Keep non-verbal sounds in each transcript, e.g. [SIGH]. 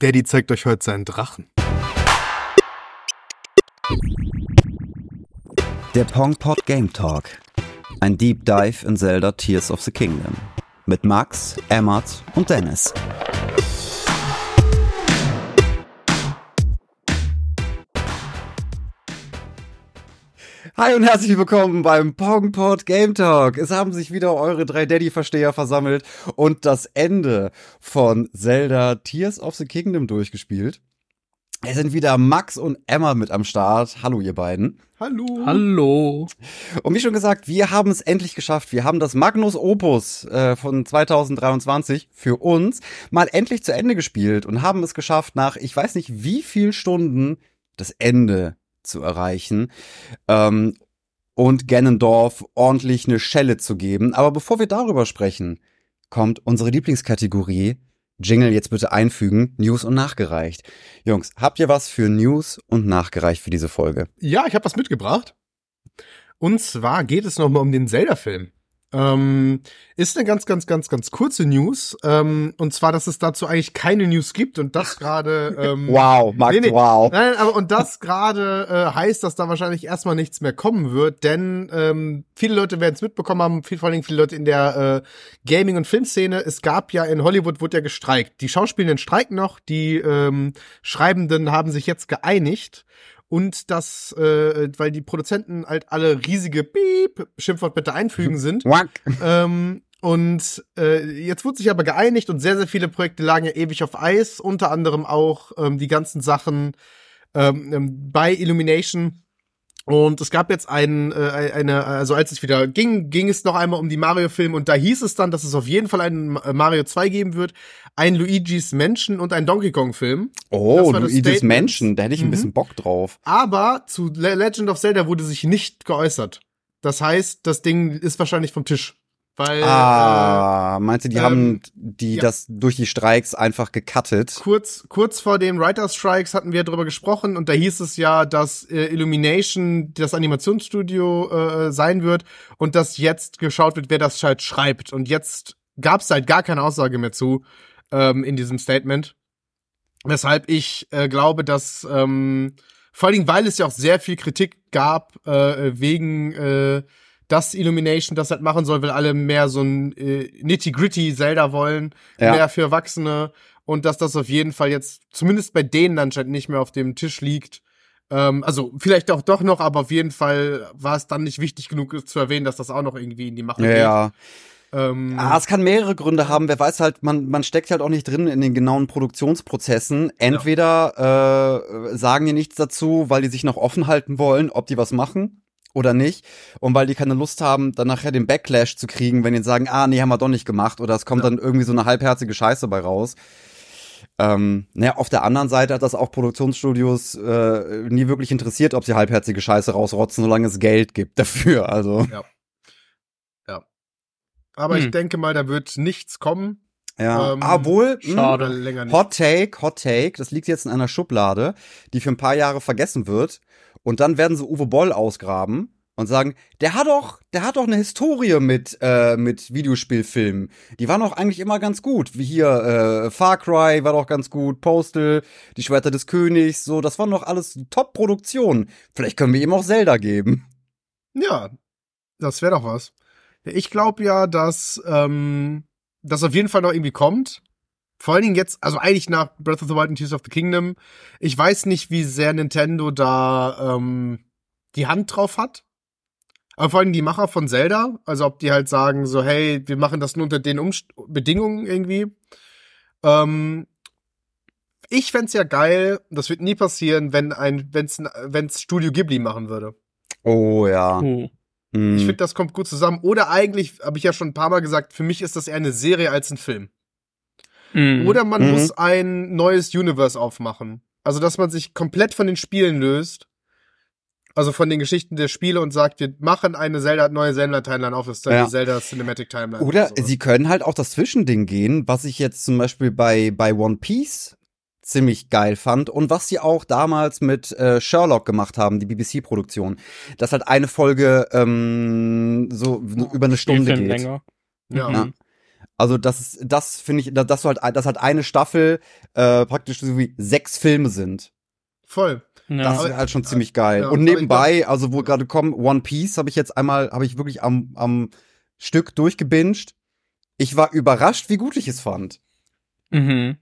Daddy zeigt euch heute seinen Drachen. Der Pongpot Game Talk. Ein Deep Dive in Zelda Tears of the Kingdom. Mit Max, Emmert und Dennis. Hi und herzlich willkommen beim Pongpot Game Talk. Es haben sich wieder eure drei Daddy-Versteher versammelt und das Ende von Zelda Tears of the Kingdom durchgespielt. Es sind wieder Max und Emma mit am Start. Hallo, ihr beiden. Hallo. Hallo. Und wie schon gesagt, wir haben es endlich geschafft. Wir haben das Magnus Opus äh, von 2023 für uns mal endlich zu Ende gespielt und haben es geschafft, nach ich weiß nicht wie viel Stunden das Ende zu erreichen ähm, und Ganondorf ordentlich eine Schelle zu geben. Aber bevor wir darüber sprechen, kommt unsere Lieblingskategorie. Jingle jetzt bitte einfügen, News und nachgereicht. Jungs, habt ihr was für News und nachgereicht für diese Folge? Ja, ich habe was mitgebracht. Und zwar geht es nochmal um den Zelda-Film. Ähm, ist eine ganz, ganz, ganz, ganz kurze News. Ähm, und zwar, dass es dazu eigentlich keine News gibt und das gerade. Ähm, [LAUGHS] wow, Max, nee, nee, wow. Nein, aber und das gerade äh, heißt, dass da wahrscheinlich erstmal nichts mehr kommen wird, denn ähm, viele Leute werden es mitbekommen haben, viel, vor allen Dingen viele Leute in der äh, Gaming- und Filmszene. Es gab ja in Hollywood wurde ja gestreikt. Die Schauspielenden streiken noch, die ähm, Schreibenden haben sich jetzt geeinigt und das, äh, weil die Produzenten halt alle riesige Piep, Schimpfwort bitte einfügen [LAUGHS] sind. ähm, und äh, jetzt wurde sich aber geeinigt und sehr, sehr viele Projekte lagen ja ewig auf Eis, unter anderem auch ähm, die ganzen Sachen ähm, ähm bei Illumination und es gab jetzt ein, äh, eine, also als es wieder ging, ging es noch einmal um die Mario-Filme und da hieß es dann, dass es auf jeden Fall einen Mario 2 geben wird, ein Luigi's Menschen und ein Donkey Kong-Film. Oh, Luigi's Menschen, da hätte ich ein mhm. bisschen Bock drauf. Aber zu Legend of Zelda wurde sich nicht geäußert. Das heißt, das Ding ist wahrscheinlich vom Tisch. Weil, ah, äh, meinst du, die ähm, haben die ja. das durch die Streiks einfach gecuttet? Kurz, kurz vor den Writers Strikes hatten wir darüber gesprochen und da hieß es ja, dass äh, Illumination das Animationsstudio äh, sein wird und dass jetzt geschaut wird, wer das halt schreibt. Und jetzt gab es halt gar keine Aussage mehr zu ähm, in diesem Statement. Weshalb ich äh, glaube, dass ähm, vor allen Dingen, weil es ja auch sehr viel Kritik gab äh, wegen äh, dass Illumination das halt machen soll, weil alle mehr so ein äh, nitty-gritty Zelda wollen, ja. mehr für Erwachsene und dass das auf jeden Fall jetzt zumindest bei denen anscheinend nicht mehr auf dem Tisch liegt. Ähm, also vielleicht auch doch noch, aber auf jeden Fall war es dann nicht wichtig genug zu erwähnen, dass das auch noch irgendwie in die Mache ja, geht. Ja. Ähm, ah, es kann mehrere Gründe haben. Wer weiß halt, man, man steckt halt auch nicht drin in den genauen Produktionsprozessen. Entweder ja. äh, sagen die nichts dazu, weil die sich noch offen halten wollen, ob die was machen oder nicht. Und weil die keine Lust haben, dann nachher den Backlash zu kriegen, wenn die sagen, ah, nee, haben wir doch nicht gemacht. Oder es kommt ja. dann irgendwie so eine halbherzige Scheiße bei raus. Ähm, naja, auf der anderen Seite hat das auch Produktionsstudios äh, nie wirklich interessiert, ob sie halbherzige Scheiße rausrotzen, solange es Geld gibt dafür. Also. Ja. Ja. Aber hm. ich denke mal, da wird nichts kommen. Ja, ähm, obwohl, hm, schade, mh, länger nicht. Hot Take, Hot Take, das liegt jetzt in einer Schublade, die für ein paar Jahre vergessen wird. Und dann werden sie Uwe Boll ausgraben und sagen, der hat doch, der hat doch eine Historie mit äh, mit Videospielfilmen. Die waren doch eigentlich immer ganz gut. Wie hier äh, Far Cry war doch ganz gut, Postal, die Schwerter des Königs, so, das waren doch alles Top-Produktionen. Vielleicht können wir ihm auch Zelda geben. Ja, das wäre doch was. Ich glaube ja, dass ähm, das auf jeden Fall noch irgendwie kommt. Vor allen Dingen jetzt, also eigentlich nach Breath of the Wild und Tears of the Kingdom. Ich weiß nicht, wie sehr Nintendo da ähm, die Hand drauf hat. Aber vor allem die Macher von Zelda, also ob die halt sagen, so, hey, wir machen das nur unter den Umst Bedingungen irgendwie. Ähm, ich fände ja geil, das wird nie passieren, wenn ein, wenn's, wenn's Studio Ghibli machen würde. Oh ja. Hm. Ich finde, das kommt gut zusammen. Oder eigentlich, habe ich ja schon ein paar Mal gesagt, für mich ist das eher eine Serie als ein Film. Mhm. Oder man mhm. muss ein neues Universe aufmachen. Also, dass man sich komplett von den Spielen löst. Also von den Geschichten der Spiele und sagt, wir machen eine Zelda, neue Zelda-Timeline auf, das ist dann ja. die Zelda Cinematic Timeline. Oder, oder sie können halt auch das Zwischending gehen, was ich jetzt zum Beispiel bei, bei One Piece ziemlich geil fand und was sie auch damals mit äh, Sherlock gemacht haben, die BBC-Produktion, dass halt eine Folge ähm, so oh, über eine Stunde geht. Länger. Ja. ja. Also das ist, das finde ich, dass du halt, dass halt eine Staffel äh, praktisch so wie sechs Filme sind. Voll. Ja. Das ist halt schon ziemlich geil. Ja, und nebenbei, also wo gerade kommen, One Piece habe ich jetzt einmal, habe ich wirklich am, am Stück durchgebinged. Ich war überrascht, wie gut ich es fand. Mhm.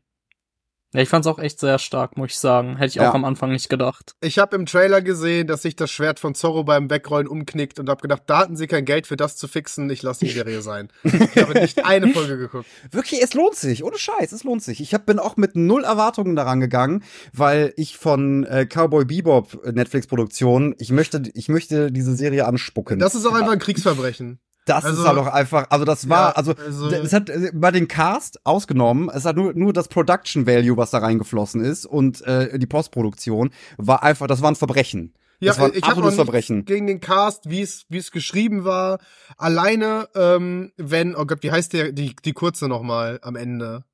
Ja, ich fand's auch echt sehr stark, muss ich sagen. Hätte ich ja. auch am Anfang nicht gedacht. Ich habe im Trailer gesehen, dass sich das Schwert von Zorro beim Wegrollen umknickt und habe gedacht, da hatten sie kein Geld für das zu fixen, ich lasse die Serie sein. Ich habe nicht eine [LAUGHS] Folge geguckt. Wirklich, es lohnt sich, ohne Scheiß, es lohnt sich. Ich hab, bin auch mit null Erwartungen daran gegangen, weil ich von äh, Cowboy Bebop äh, Netflix-Produktion, ich möchte, ich möchte diese Serie anspucken. Das ist auch einfach ein Kriegsverbrechen. Das also, ist halt auch einfach, also das war, ja, also, also, es hat äh, bei den Cast ausgenommen, es hat nur, nur das Production Value, was da reingeflossen ist und äh, die Postproduktion war einfach, das war ein Verbrechen. Ja, das war ein ich absolutes Verbrechen. Gegen den Cast, wie es wie es geschrieben war, alleine, ähm, wenn, oh Gott, wie heißt der die die kurze nochmal am Ende?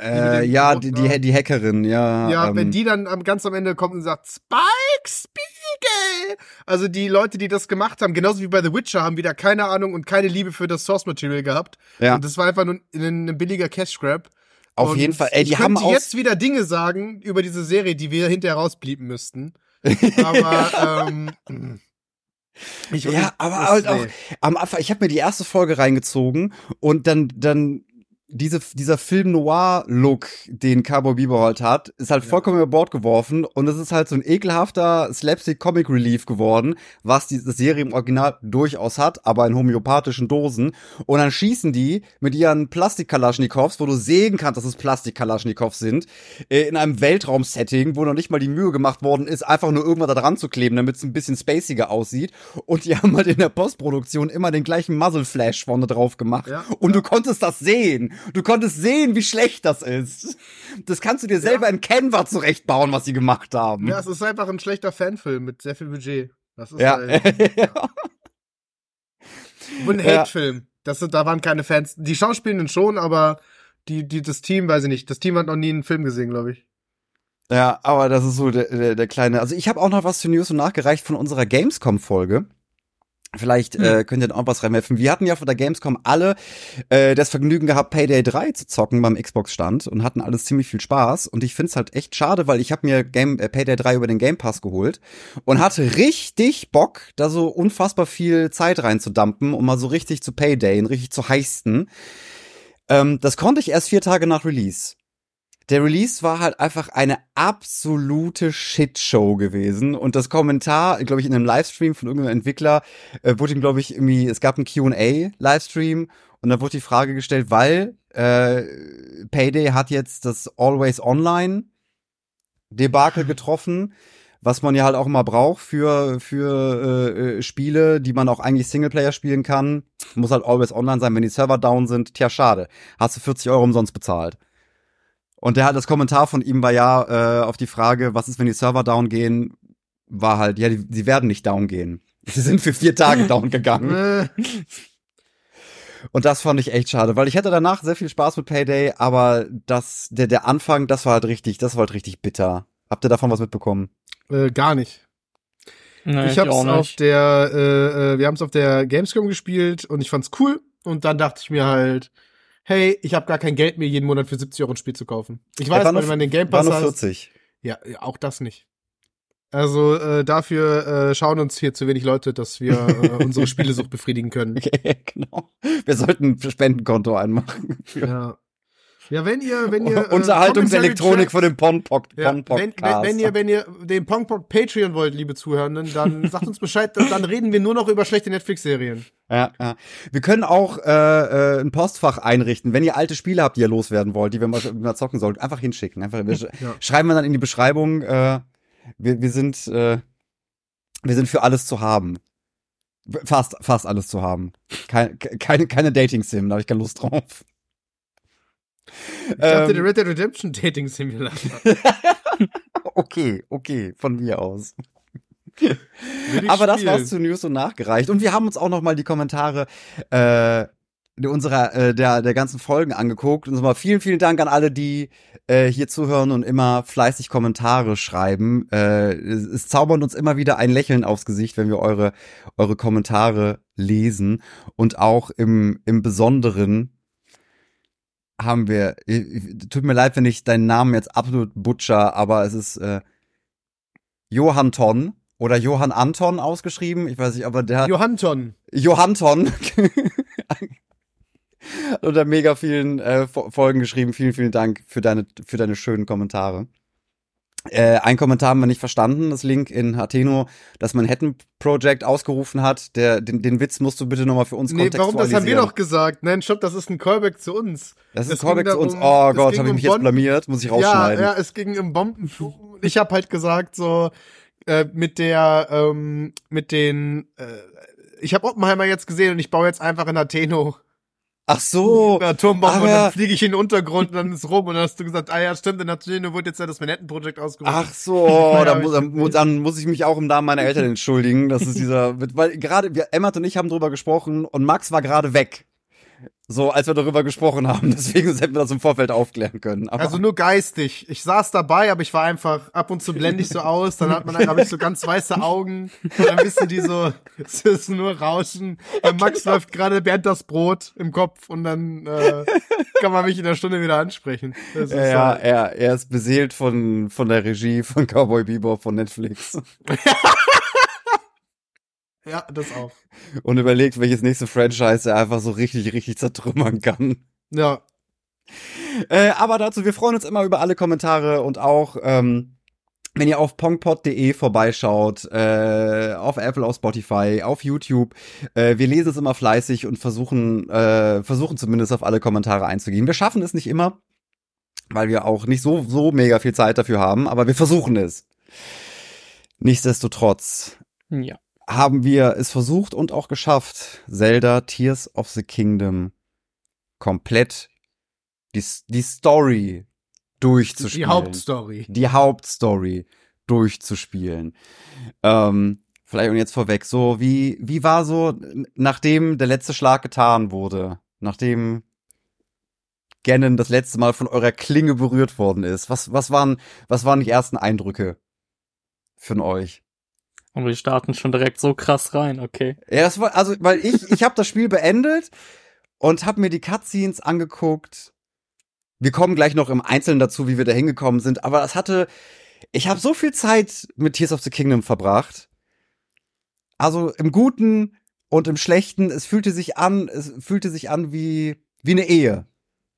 Äh, ja, die, die, die Hackerin, ja. Ja, ähm, wenn die dann ganz am Ende kommt und sagt, Spike Spiegel! Also die Leute, die das gemacht haben, genauso wie bei The Witcher, haben wieder keine Ahnung und keine Liebe für das Source Material gehabt. Ja. Und das war einfach nur ein, ein billiger Cash Grab. Auf und jeden Fall. Ey, die haben auch jetzt wieder Dinge sagen über diese Serie, die wir hinterher rausblieben müssten. [LAUGHS] Aber ähm, ich, ja, aber halt auch am Anfang, ich habe mir die erste Folge reingezogen und dann dann diese, dieser Film Noir-Look, den Cowboy Bebop halt hat, ist halt ja. vollkommen über Bord geworfen und es ist halt so ein ekelhafter Slapstick-Comic-Relief geworden, was die Serie im Original durchaus hat, aber in homöopathischen Dosen. Und dann schießen die mit ihren Plastik-Kalaschnikows, wo du sehen kannst, dass es Plastik-Kalaschnikows sind, äh, in einem Weltraum-Setting, wo noch nicht mal die Mühe gemacht worden ist, einfach nur irgendwas da dran zu kleben, damit es ein bisschen spaciger aussieht. Und die [LAUGHS] haben halt in der Postproduktion immer den gleichen Muzzle-Flash vorne drauf gemacht. Ja. Und du konntest das sehen. Du konntest sehen, wie schlecht das ist. Das kannst du dir selber ja. in Canva zurechtbauen, was sie gemacht haben. Ja, es ist einfach ein schlechter Fanfilm mit sehr viel Budget. Das ist ja. Halt ja. [LAUGHS] Und ein Hate-Film. Das, da waren keine Fans. Die Schauspielenden schon, aber die, die, das Team, weiß ich nicht. Das Team hat noch nie einen Film gesehen, glaube ich. Ja, aber das ist so der, der, der kleine. Also ich habe auch noch was zu News und nachgereicht von unserer Gamescom-Folge. Vielleicht hm. äh, könnt ihr auch was reinwerfen. Wir hatten ja von der Gamescom alle äh, das Vergnügen gehabt, Payday 3 zu zocken beim Xbox-Stand und hatten alles ziemlich viel Spaß. Und ich find's halt echt schade, weil ich habe mir Game, äh, Payday 3 über den Game Pass geholt und hatte richtig Bock, da so unfassbar viel Zeit reinzudumpen, um mal so richtig zu Paydayen, richtig zu heisten. Ähm, das konnte ich erst vier Tage nach Release der Release war halt einfach eine absolute Shitshow gewesen. Und das Kommentar, glaube ich, in einem Livestream von irgendeinem Entwickler, äh, wurde ihm, glaube ich, irgendwie, es gab einen QA-Livestream und da wurde die Frage gestellt, weil äh, Payday hat jetzt das Always Online Debakel getroffen, was man ja halt auch immer braucht für, für äh, äh, Spiele, die man auch eigentlich Singleplayer spielen kann. Muss halt Always Online sein, wenn die Server down sind. Tja, schade. Hast du 40 Euro umsonst bezahlt. Und der hat das Kommentar von ihm war ja äh, auf die Frage, was ist, wenn die Server down gehen, war halt, ja, die, die werden nicht down gehen. [LAUGHS] Sie sind für vier Tage down gegangen. [LAUGHS] Und das fand ich echt schade, weil ich hatte danach sehr viel Spaß mit Payday, aber das, der, der Anfang, das war halt richtig, das war halt richtig bitter. Habt ihr davon was mitbekommen? Äh, gar nicht. Nee, ich hab's ich auf der, äh, äh wir haben's auf der Gamescom gespielt und ich fand's cool. Und dann dachte ich mir halt, hey, ich habe gar kein Geld mehr, jeden Monat für 70 Euro ein Spiel zu kaufen. Ich weiß, wenn man den Game Pass war nur 40. Hast, ja, auch das nicht. Also äh, dafür äh, schauen uns hier zu wenig Leute, dass wir äh, unsere [LAUGHS] Spielesucht befriedigen können. Okay, [LAUGHS] genau. Wir sollten ein Spendenkonto einmachen. ja. Ja, wenn ihr, wenn ihr [LAUGHS] äh, Unterhaltungselektronik von dem Pongpok ja, wenn, wenn, wenn, ihr, wenn ihr den Pongpok Patreon wollt, liebe Zuhörenden, dann [LAUGHS] sagt uns Bescheid, dann reden wir nur noch über schlechte Netflix-Serien. Ja, ja. Wir können auch äh, äh, ein Postfach einrichten, wenn ihr alte Spiele habt, die ihr loswerden wollt, die wir mal, mal zocken sollt, einfach hinschicken. Einfach wir [LAUGHS] ja. schreiben wir dann in die Beschreibung. Äh, wir, wir sind äh, wir sind für alles zu haben. Fast, fast alles zu haben. Keine, keine, keine Dating-Sim, da habe ich keine Lust drauf. Ich dachte, ähm, Red Dead Redemption Dating Simulator. [LAUGHS] okay, okay, von mir aus. Aber das war's zu News und nachgereicht. Und wir haben uns auch noch mal die Kommentare äh, unserer äh, der der ganzen Folgen angeguckt und nochmal vielen vielen Dank an alle die äh, hier zuhören und immer fleißig Kommentare schreiben äh, es, es zaubert uns immer wieder ein Lächeln aufs Gesicht wenn wir eure eure Kommentare lesen und auch im im Besonderen haben wir, tut mir leid, wenn ich deinen Namen jetzt absolut butcher, aber es ist äh, Johann Ton oder Johann Anton ausgeschrieben. Ich weiß nicht, aber der. Johann Ton. Johann Ton. [LAUGHS] unter mega vielen äh, Folgen geschrieben. Vielen, vielen Dank für deine, für deine schönen Kommentare. Äh, ein Kommentar haben wir nicht verstanden, das Link in Hateno, das Manhattan Project ausgerufen hat. Der, den, den Witz musst du bitte nochmal für uns nee, warum? Das haben wir doch gesagt. Nein, stopp, das ist ein Callback zu uns. Das ist ein Callback zu uns. Oh Gott, habe ich mich um jetzt blamiert? Muss ich rausschneiden. Ja, ja, es ging im Bombenflug. Ich habe halt gesagt, so äh, mit der, ähm, mit den, äh, ich habe Oppenheimer jetzt gesehen und ich baue jetzt einfach in Atheno Ach so. Eine Atombombe und dann fliege ich in den Untergrund und dann ist rum und dann hast du gesagt, ah ja, stimmt, in der wurde jetzt ja das Manhattan-Projekt ausgerufen. Ach so, [LAUGHS] ja, dann, muss, dann, dann, muss ich mich auch im Namen meiner Eltern [LAUGHS] entschuldigen. Das ist dieser, weil gerade, wir, Emma und ich haben drüber gesprochen und Max war gerade weg. So, als wir darüber gesprochen haben. [LAUGHS] Deswegen hätten wir das im Vorfeld aufklären können. Aber also nur geistig. Ich saß dabei, aber ich war einfach ab und zu blende ich so aus. Dann hat man, habe ich so ganz weiße Augen. Und dann wissen die so, [LAUGHS] es ist nur Rauschen. Bei Max genau. läuft gerade Bernd das Brot im Kopf und dann äh, kann man mich in der Stunde wieder ansprechen. Das ja, halt er, er ist beseelt von, von der Regie von Cowboy Bebop von Netflix. [LAUGHS] Ja, das auch. [LAUGHS] Und überlegt, welches nächste Franchise er einfach so richtig, richtig zertrümmern kann. Ja. Äh, aber dazu, wir freuen uns immer über alle Kommentare und auch, ähm, wenn ihr auf pongpod.de vorbeischaut, äh, auf Apple, auf Spotify, auf YouTube, äh, wir lesen es immer fleißig und versuchen, äh, versuchen zumindest auf alle Kommentare einzugehen. Wir schaffen es nicht immer, weil wir auch nicht so, so mega viel Zeit dafür haben, aber wir versuchen es. Nichtsdestotrotz. Ja haben wir es versucht und auch geschafft, Zelda Tears of the Kingdom komplett die, die Story durchzuspielen. Die Hauptstory. Die Hauptstory durchzuspielen. Ähm, vielleicht und jetzt vorweg, so wie, wie war so, nachdem der letzte Schlag getan wurde, nachdem Ganon das letzte Mal von eurer Klinge berührt worden ist, was, was waren, was waren die ersten Eindrücke von euch? Und wir starten schon direkt so krass rein, okay. Ja, das war, also, weil ich, ich habe das Spiel beendet und habe mir die Cutscenes angeguckt. Wir kommen gleich noch im Einzelnen dazu, wie wir da hingekommen sind, aber das hatte, ich habe so viel Zeit mit Tears of the Kingdom verbracht. Also im Guten und im Schlechten, es fühlte sich an, es fühlte sich an wie, wie eine Ehe.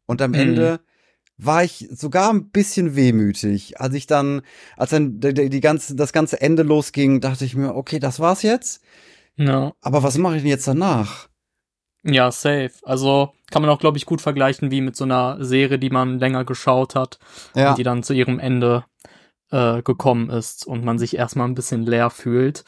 Und am mhm. Ende war ich sogar ein bisschen wehmütig. Als ich dann, als dann die, die ganze, das ganze Ende losging, dachte ich mir, okay, das war's jetzt. Ja. Aber was mache ich denn jetzt danach? Ja, safe. Also kann man auch, glaube ich, gut vergleichen wie mit so einer Serie, die man länger geschaut hat ja. und die dann zu ihrem Ende äh, gekommen ist und man sich erstmal ein bisschen leer fühlt.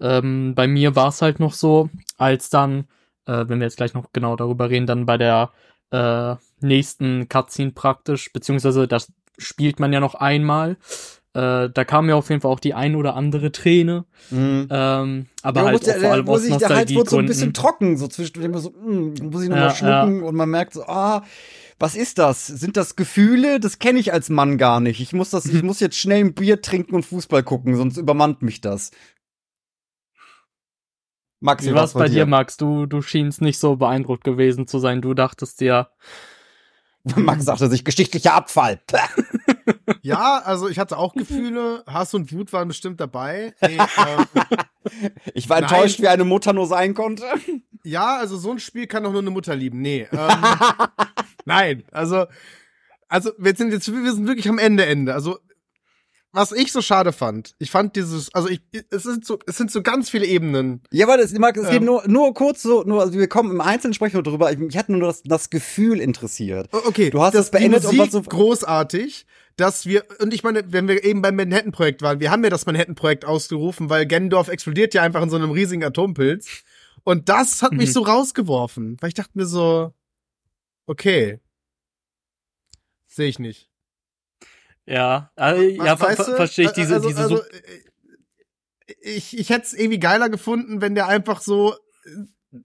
Ähm, bei mir war es halt noch so, als dann, äh, wenn wir jetzt gleich noch genau darüber reden, dann bei der äh, nächsten Cutscene praktisch, beziehungsweise das spielt man ja noch einmal. Äh, da kam mir auf jeden Fall auch die ein oder andere Träne. Mhm. Ähm, aber ja, halt der, vor allem aus Der Hals wurde so ein bisschen trocken, so zwischendurch immer so, mm, muss ich nochmal ja, schlucken ja. und man merkt so, ah, was ist das? Sind das Gefühle? Das kenne ich als Mann gar nicht. Ich muss das, ich [LAUGHS] muss jetzt schnell ein Bier trinken und Fußball gucken, sonst übermannt mich das. Max, wie war es bei dir, Max? Du, du schienst nicht so beeindruckt gewesen zu sein. Du dachtest dir, [LAUGHS] Max sagte sich geschichtlicher Abfall. [LAUGHS] ja, also ich hatte auch Gefühle. Hass und Wut waren bestimmt dabei. Nee, [LAUGHS] ähm, ich war enttäuscht, wie eine Mutter nur sein konnte. Ja, also so ein Spiel kann doch nur eine Mutter lieben. Nee. Ähm, nein, also also wir sind jetzt wir sind wirklich am Ende Ende. Also was ich so schade fand, ich fand dieses, also ich, es sind so, es sind so ganz viele Ebenen. Ja, aber das, Marc, es ähm, geht nur, nur kurz so, nur, also wir kommen im Einzelnen sprechen wir drüber. Ich, ich hatte nur das, das Gefühl interessiert. Okay, du hast das, beendet und was so großartig, dass wir, und ich meine, wenn wir eben beim Manhattan-Projekt waren, wir haben ja das Manhattan-Projekt ausgerufen, weil Gendorf explodiert ja einfach in so einem riesigen Atompilz. Und das hat mhm. mich so rausgeworfen, weil ich dachte mir so, okay, sehe ich nicht. Ja, also, ja, ver ver verstehe ich diese, also, diese also, äh, ich, ich hätte es irgendwie geiler gefunden, wenn der einfach so äh,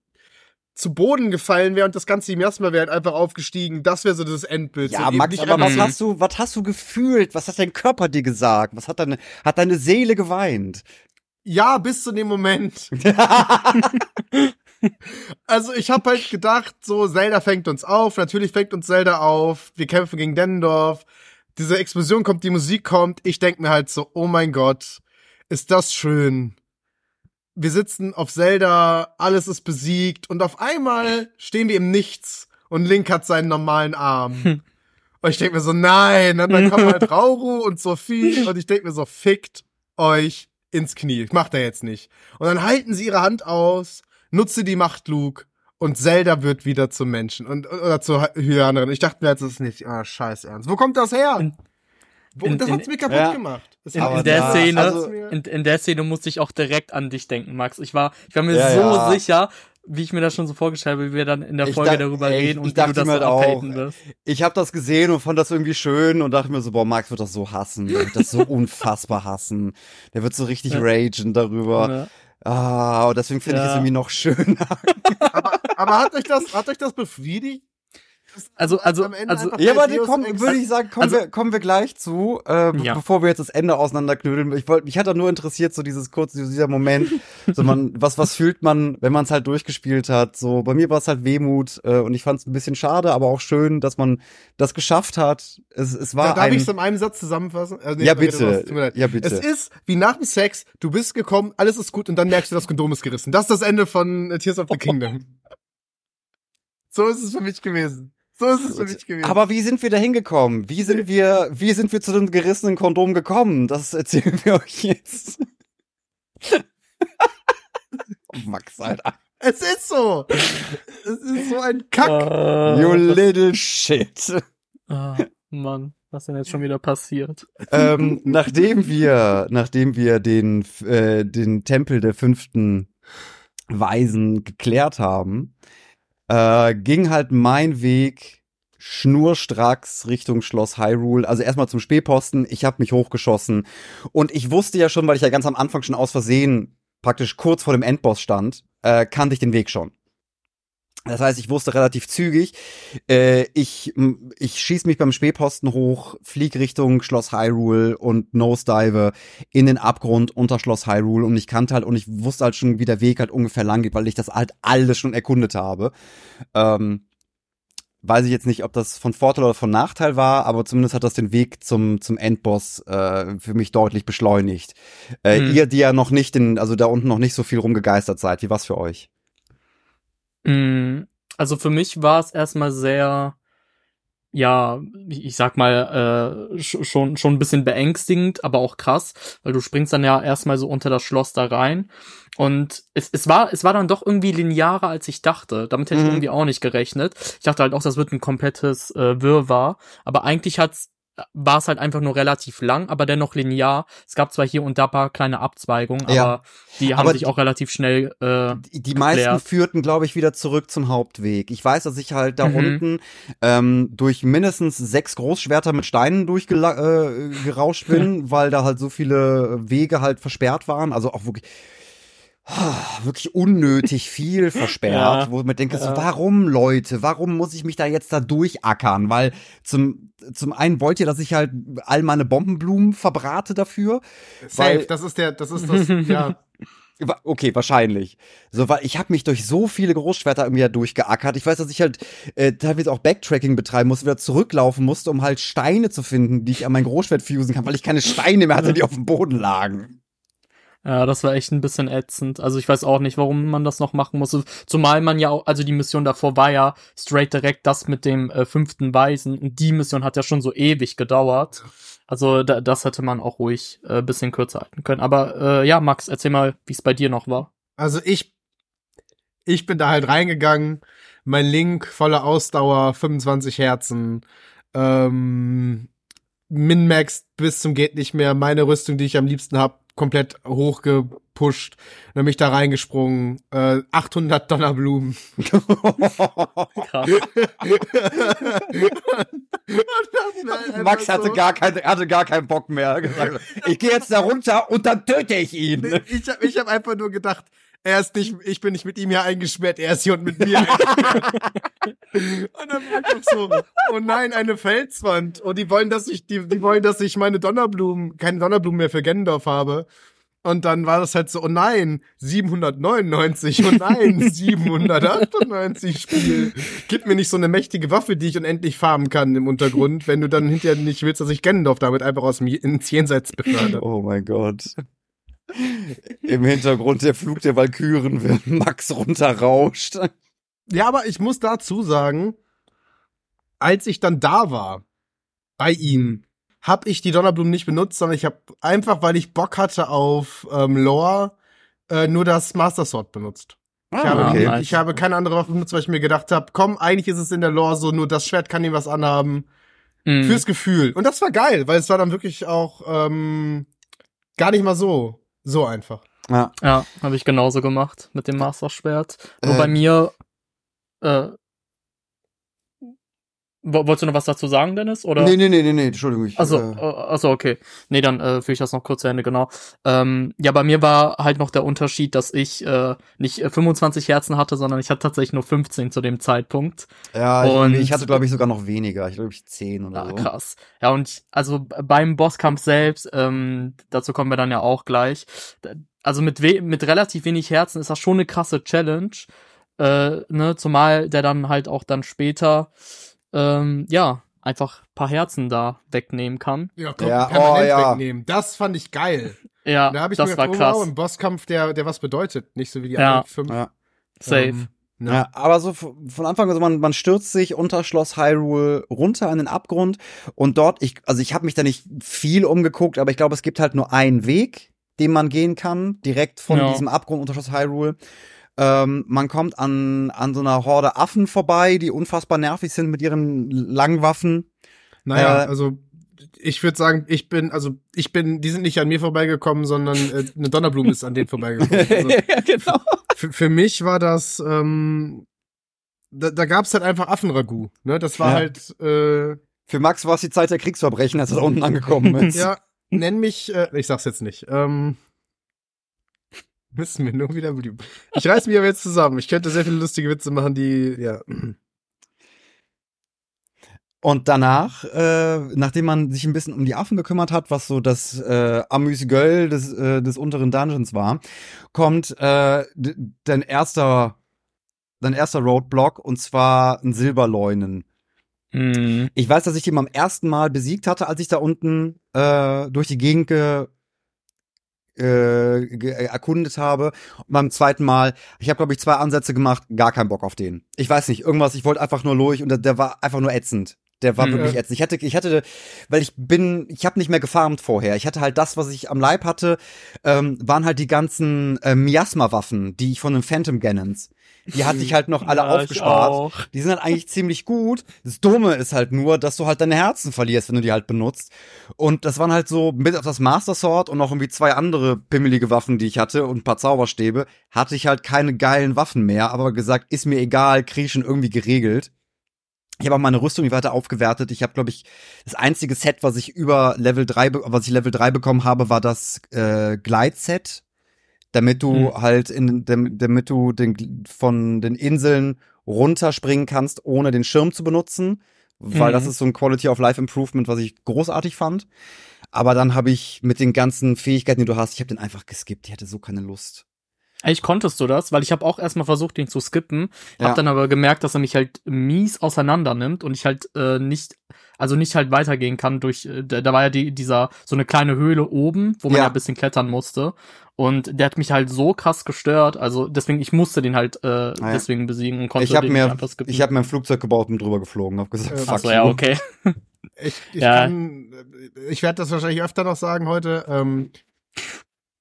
zu Boden gefallen wäre und das ganze Miasma wäre halt einfach aufgestiegen. Das wäre so das Endbild. Ja, Max, aber was hast du, was hast du gefühlt? Was hat dein Körper dir gesagt? Was hat deine, hat deine Seele geweint? Ja, bis zu dem Moment. [LAUGHS] Also ich habe halt gedacht, so Zelda fängt uns auf, natürlich fängt uns Zelda auf, wir kämpfen gegen Dendorf, diese Explosion kommt, die Musik kommt, ich denk mir halt so, oh mein Gott, ist das schön. Wir sitzen auf Zelda, alles ist besiegt und auf einmal stehen wir im Nichts und Link hat seinen normalen Arm. Hm. Und ich denk mir so, nein, und dann kommen halt Rauru und Sophie [LAUGHS] und ich denk mir so, fickt euch ins Knie. Macht er jetzt nicht. Und dann halten sie ihre Hand aus, nutze die Macht Luke und Zelda wird wieder zum Menschen und oder zur Hyanerin. Ich dachte mir jetzt, das ist nicht, ah, scheiß ernst. Wo kommt das her? In, Wo, in, das hat's mir kaputt ja. gemacht. In, in, der ja, Szene, also, in, in, der Szene musste ich auch direkt an dich denken, Max. Ich war, ich war mir ja, so sicher, wie ich mir das schon so vorgestellt habe, wie wir dann in der Folge darüber ey, reden und ich wie du das halt auch. Wirst. Ich habe das gesehen und fand das irgendwie schön und dachte mir so, boah, Max wird das so hassen, der wird das so [LAUGHS] unfassbar hassen. Der wird so richtig ragen darüber. Ja. Ah, und deswegen finde ja. ich es irgendwie noch schöner. [LAUGHS] aber, aber hat euch das, hat euch das befriedigt? Also, also, also, ja, aber komm, würde ich sagen, kommen, also, wir, kommen wir gleich zu, äh, ja. bevor wir jetzt das Ende auseinanderknüdeln. Ich wollte, mich hat da nur interessiert, so dieses kurze, dieser Moment, so man, was, was fühlt man, wenn man es halt durchgespielt hat? So, bei mir war es halt Wehmut, äh, und ich fand es ein bisschen schade, aber auch schön, dass man das geschafft hat. Es, es war. Ja, darf ich es in einem Satz zusammenfassen? Also, nee, ja, bitte. ja, bitte. Es ist wie nach dem Sex, du bist gekommen, alles ist gut, und dann merkst du, das Kondom ist gerissen. Das ist das Ende von Tears of the Kingdom. So ist es für mich gewesen. So ist es für mich gewesen. Aber wie sind wir da hingekommen? Wie sind [LAUGHS] wir, wie sind wir zu dem gerissenen Kondom gekommen? Das erzählen wir euch jetzt. [LAUGHS] oh, Max, Alter. Es ist so. Es ist so ein Kack. Uh, you little shit. Oh, Mann, was denn jetzt schon wieder passiert? Ähm, [LAUGHS] nachdem wir, nachdem wir den, äh, den Tempel der fünften Weisen geklärt haben, äh, ging halt mein Weg schnurstracks Richtung Schloss Hyrule. Also erstmal zum Spähposten. Ich habe mich hochgeschossen und ich wusste ja schon, weil ich ja ganz am Anfang schon aus Versehen praktisch kurz vor dem Endboss stand, äh, kannte ich den Weg schon. Das heißt, ich wusste relativ zügig, äh, ich, ich schieß mich beim Spähposten hoch, flieg Richtung Schloss Hyrule und Nosedive in den Abgrund unter Schloss Hyrule und ich kannte halt und ich wusste halt schon, wie der Weg halt ungefähr lang geht, weil ich das halt alles schon erkundet habe. Ähm, weiß ich jetzt nicht, ob das von Vorteil oder von Nachteil war, aber zumindest hat das den Weg zum, zum Endboss äh, für mich deutlich beschleunigt. Äh, hm. Ihr, die ja noch nicht in, also da unten noch nicht so viel rumgegeistert seid, wie war's für euch? Mm, also für mich war es erstmal sehr, ja, ich sag mal, äh, schon, schon ein bisschen beängstigend, aber auch krass, weil du springst dann ja erstmal so unter das Schloss da rein. Und es, es war, es war dann doch irgendwie linearer, als ich dachte. Damit hätte ich mhm. irgendwie auch nicht gerechnet. Ich dachte halt auch, das wird ein komplettes äh, Wirrwarr. Aber eigentlich hat's war es halt einfach nur relativ lang, aber dennoch linear. Es gab zwar hier und da paar kleine Abzweigungen, aber ja. die haben aber sich auch relativ schnell äh, Die, die meisten führten, glaube ich, wieder zurück zum Hauptweg. Ich weiß, dass ich halt da mhm. unten ähm, durch mindestens sechs Großschwerter mit Steinen durchgerauscht äh, bin, [LAUGHS] weil da halt so viele Wege halt versperrt waren. Also auch wirklich wirklich unnötig viel [LAUGHS] versperrt, ja, wo man denkt, ja. so, warum Leute, warum muss ich mich da jetzt da durchackern? Weil zum, zum einen wollt ihr, dass ich halt all meine Bombenblumen verbrate dafür. Safe, weil, das ist der, das ist das, ja. [LAUGHS] Okay, wahrscheinlich. So, weil ich habe mich durch so viele Großschwerter irgendwie da durchgeackert. Ich weiß, dass ich halt äh, teilweise auch Backtracking betreiben musste, wieder zurücklaufen musste, um halt Steine zu finden, die ich an mein Großschwert fusen kann, weil ich keine Steine mehr hatte, die auf dem Boden lagen. Ja, das war echt ein bisschen ätzend. Also ich weiß auch nicht, warum man das noch machen musste. Zumal man ja auch, also die Mission davor war ja straight direkt das mit dem äh, fünften Weisen. Und die Mission hat ja schon so ewig gedauert. Also da, das hätte man auch ruhig äh, bisschen kürzer halten können. Aber äh, ja, Max, erzähl mal, wie es bei dir noch war. Also ich, ich bin da halt reingegangen. Mein Link voller Ausdauer, 25 Herzen. Ähm, Min-Max bis zum geht nicht mehr. Meine Rüstung, die ich am liebsten hab, komplett hochgepusht, dann bin ich da reingesprungen, äh, 800 Donnerblumen. [LAUGHS] Krass. Max hatte so, gar kein, hatte gar keinen Bock mehr. ich gehe jetzt da runter und dann töte ich ihn. Ich habe ich hab einfach nur gedacht, er ist nicht, ich bin nicht mit ihm hier eingesperrt, er ist hier und mit mir. [LAUGHS] und dann war ich so, oh nein, eine Felswand. Und oh, die wollen, dass ich, die, die wollen, dass ich meine Donnerblumen, keine Donnerblumen mehr für Gendorf habe. Und dann war das halt so, oh nein, 799, oh nein, [LAUGHS] 798 Spiel. Gib mir nicht so eine mächtige Waffe, die ich unendlich farmen kann im Untergrund, wenn du dann hinterher nicht willst, dass ich Gandalf damit einfach aus dem ins Jenseits befördere. Oh mein Gott. Im Hintergrund der Flug der Walküren, wenn Max runterrauscht. Ja, aber ich muss dazu sagen, als ich dann da war, bei ihm, habe ich die Donnerblumen nicht benutzt, sondern ich habe einfach, weil ich Bock hatte auf ähm, Lore, äh, nur das Master Sword benutzt. Ah, ich, habe, okay. ich habe keine andere Waffe benutzt, weil ich mir gedacht habe, komm, eigentlich ist es in der Lore so, nur das Schwert kann ihm was anhaben. Mhm. Fürs Gefühl. Und das war geil, weil es war dann wirklich auch ähm, gar nicht mal so, so einfach. Ja, ja habe ich genauso gemacht mit dem Master Schwert. Nur äh, bei mir äh, Wolltest du noch was dazu sagen, Dennis? Oder? Nee, nee, nee, nee, nee, Entschuldigung. Ich, also, äh, also okay. Nee, dann äh, führe ich das noch kurz zu Ende, genau. Ähm, ja, bei mir war halt noch der Unterschied, dass ich äh, nicht 25 äh, Herzen hatte, sondern ich hatte tatsächlich nur 15 zu dem Zeitpunkt. Ja, und ich, ich hatte, glaube ich, sogar noch weniger. Ich glaube, ich 10 oder ah, so. Krass. Ja, und also beim Bosskampf selbst, ähm, dazu kommen wir dann ja auch gleich. Also mit, we mit relativ wenig Herzen ist das schon eine krasse Challenge. Äh, ne, zumal der dann halt auch dann später ähm, ja, einfach paar Herzen da wegnehmen kann. Ja, komm, ja, permanent oh, ja. wegnehmen. Das fand ich geil. Ja, da hab ich das mir war gedacht, krass. ein Bosskampf, der, der was bedeutet, nicht so wie die ja. anderen fünf. Ja. Safe. Ähm, ja. ja. aber so von Anfang an, also man, man stürzt sich unter Schloss Hyrule runter in den Abgrund und dort, ich, also ich habe mich da nicht viel umgeguckt, aber ich glaube, es gibt halt nur einen Weg, den man gehen kann, direkt von ja. diesem Abgrund unter Schloss Hyrule. Ähm, man kommt an, an so einer Horde Affen vorbei, die unfassbar nervig sind mit ihren langen Waffen. Naja, äh, also ich würde sagen, ich bin, also ich bin, die sind nicht an mir vorbeigekommen, sondern äh, eine Donnerblume ist an denen vorbeigekommen. Also, [LAUGHS] ja, genau. Für, für mich war das, ähm, da, da gab es halt einfach Affenragout. Ne? Das war ja. halt. Äh, für Max war es die Zeit der Kriegsverbrechen, als er da unten angekommen ist. ja, nenn mich, äh, ich sag's jetzt nicht. Ähm, Müssen wir nur wieder. Ich reiß mich aber jetzt zusammen. Ich könnte sehr viele lustige Witze machen, die, ja. Und danach, äh, nachdem man sich ein bisschen um die Affen gekümmert hat, was so das äh, Amüs-Göll des, äh, des unteren Dungeons war, kommt äh, dein erster dein erster Roadblock und zwar ein Silberleunen. Mhm. Ich weiß, dass ich ihn beim ersten Mal besiegt hatte, als ich da unten äh, durch die Gegend ge äh, äh, erkundet habe. Und beim zweiten Mal, ich habe glaube ich zwei Ansätze gemacht, gar keinen Bock auf den. Ich weiß nicht, irgendwas, ich wollte einfach nur durch und der, der war einfach nur ätzend. Der war mhm. wirklich ätzend. Ich hatte, ich hatte, weil ich bin, ich habe nicht mehr gefarmt vorher. Ich hatte halt das, was ich am Leib hatte, ähm, waren halt die ganzen äh, Miasma-Waffen, die ich von den Phantom Gannons. Die hatte ich halt noch [LAUGHS] alle ja, aufgespart. Die sind halt eigentlich ziemlich gut. Das Dumme ist halt nur, dass du halt deine Herzen verlierst, wenn du die halt benutzt. Und das waren halt so, mit auf das Master Sword und noch irgendwie zwei andere pimmelige Waffen, die ich hatte und ein paar Zauberstäbe, hatte ich halt keine geilen Waffen mehr, aber gesagt, ist mir egal, schon irgendwie geregelt. Ich habe auch meine Rüstung weiter aufgewertet. Ich habe, glaube ich, das einzige Set, was ich über Level 3, was ich Level 3 bekommen habe, war das äh, Glide-Set. Damit du mhm. halt in, damit du den, von den Inseln runterspringen kannst, ohne den Schirm zu benutzen. Weil mhm. das ist so ein Quality of Life Improvement, was ich großartig fand. Aber dann habe ich mit den ganzen Fähigkeiten, die du hast, ich habe den einfach geskippt. Ich hatte so keine Lust. Eigentlich konntest du das, weil ich habe auch erstmal versucht, ihn zu skippen, ja. hab dann aber gemerkt, dass er mich halt mies auseinander nimmt und ich halt äh, nicht, also nicht halt weitergehen kann durch, äh, da war ja die, dieser, so eine kleine Höhle oben, wo man ja. ja ein bisschen klettern musste. Und der hat mich halt so krass gestört, also deswegen, ich musste den halt äh, ah ja. deswegen besiegen und konnte ich hab den mir, einfach skippen. Ich habe mir ein Flugzeug gebaut und drüber geflogen, hab gesagt, äh, Achso, ja, okay. ich, ich, ja. kann, ich werde das wahrscheinlich öfter noch sagen heute. Ähm,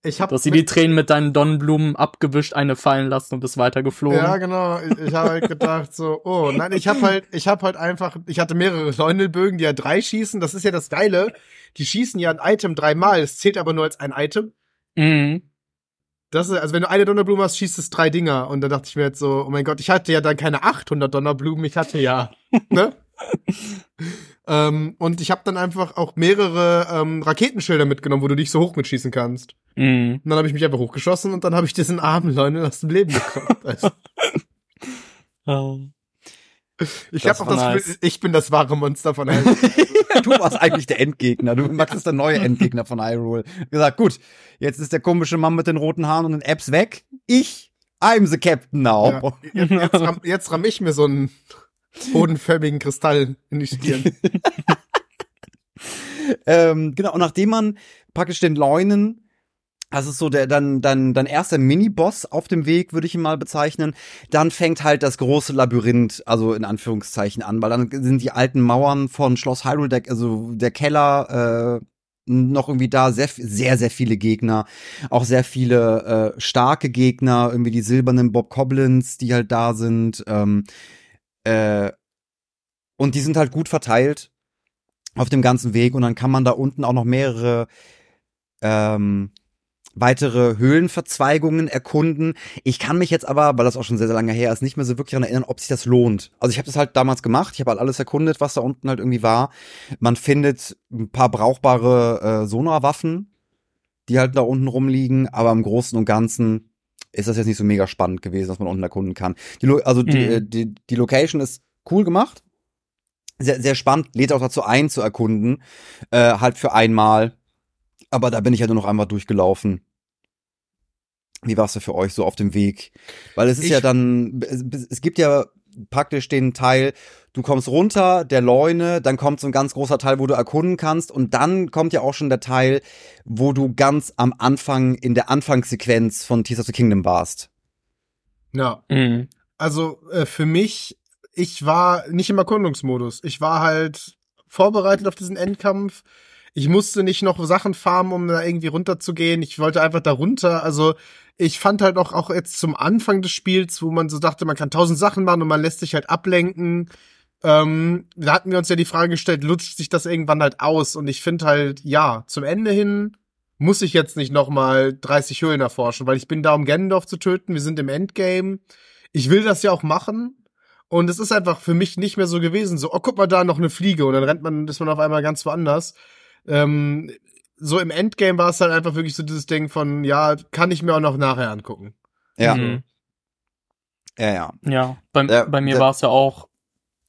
ich hab du hast sie die Tränen mit deinen Donnenblumen abgewischt, eine fallen lassen und bist weitergeflogen. Ja, genau. Ich, ich habe halt gedacht so, oh, nein, ich habe halt, ich habe halt einfach, ich hatte mehrere Leunelbögen, die ja drei schießen. Das ist ja das Geile. Die schießen ja ein Item dreimal. Es zählt aber nur als ein Item. Mhm. Das ist, also wenn du eine Donnerblume hast, schießt es drei Dinger. Und da dachte ich mir jetzt so, oh mein Gott, ich hatte ja dann keine 800 Donnerblumen, ich hatte ja, [LAUGHS] ne? Ähm, und ich habe dann einfach auch mehrere ähm, Raketenschilder mitgenommen, wo du dich so hoch mitschießen kannst. Mhm. Und dann habe ich mich einfach hochgeschossen und dann habe ich diesen armen Leute aus dem Leben bekommen. [LAUGHS] Also. oh. Ich habe auch das nice. ich bin das wahre Monster von Hyrule. [LAUGHS] du warst eigentlich der Endgegner. Du bist der neue Endgegner von Hyrule. Gesagt, gut, jetzt ist der komische Mann mit den roten Haaren und den Apps weg. Ich, I'm the Captain now. Ja, jetzt, jetzt, ramm, jetzt ramm ich mir so einen bodenförmigen Kristall in die Stirn. [LAUGHS] ähm, genau, und nachdem man praktisch den Leunen das ist so der dann dann dann erster Mini-Boss auf dem Weg, würde ich ihn mal bezeichnen. Dann fängt halt das große Labyrinth, also in Anführungszeichen an, weil dann sind die alten Mauern von Schloss Hyrule, der, also der Keller äh, noch irgendwie da sehr sehr sehr viele Gegner, auch sehr viele äh, starke Gegner, irgendwie die silbernen Bob Goblins, die halt da sind. Ähm, äh, und die sind halt gut verteilt auf dem ganzen Weg und dann kann man da unten auch noch mehrere ähm, weitere Höhlenverzweigungen erkunden. Ich kann mich jetzt aber, weil das auch schon sehr, sehr lange her ist, nicht mehr so wirklich daran erinnern, ob sich das lohnt. Also ich habe das halt damals gemacht, ich habe halt alles erkundet, was da unten halt irgendwie war. Man findet ein paar brauchbare äh, Sonarwaffen, die halt da unten rumliegen, aber im Großen und Ganzen ist das jetzt nicht so mega spannend gewesen, was man unten erkunden kann. Die, also mhm. die, äh, die, die Location ist cool gemacht, sehr, sehr spannend, lädt auch dazu ein zu erkunden, äh, halt für einmal aber da bin ich ja nur noch einmal durchgelaufen. Wie war es da für euch so auf dem Weg? Weil es ist ich ja dann, es, es, gibt ja praktisch den Teil, du kommst runter, der Leune, dann kommt so ein ganz großer Teil, wo du erkunden kannst und dann kommt ja auch schon der Teil, wo du ganz am Anfang in der Anfangssequenz von Tears of the Kingdom warst. Ja. Mhm. Also äh, für mich, ich war nicht im Erkundungsmodus. Ich war halt vorbereitet auf diesen Endkampf ich musste nicht noch Sachen farmen, um da irgendwie runterzugehen. Ich wollte einfach da runter. Also ich fand halt auch, auch jetzt zum Anfang des Spiels, wo man so dachte, man kann tausend Sachen machen und man lässt sich halt ablenken. Ähm, da hatten wir uns ja die Frage gestellt, lutscht sich das irgendwann halt aus? Und ich finde halt, ja, zum Ende hin muss ich jetzt nicht noch mal 30 Höhlen erforschen, weil ich bin da, um Ganondorf zu töten. Wir sind im Endgame. Ich will das ja auch machen. Und es ist einfach für mich nicht mehr so gewesen. So, oh, guck mal da noch eine Fliege. Und dann rennt man, ist man auf einmal ganz woanders ähm, so im Endgame war es halt einfach wirklich so dieses Ding von, ja, kann ich mir auch noch nachher angucken. Ja. Mhm. Ja, ja. Ja, bei, ja, bei mir war es ja auch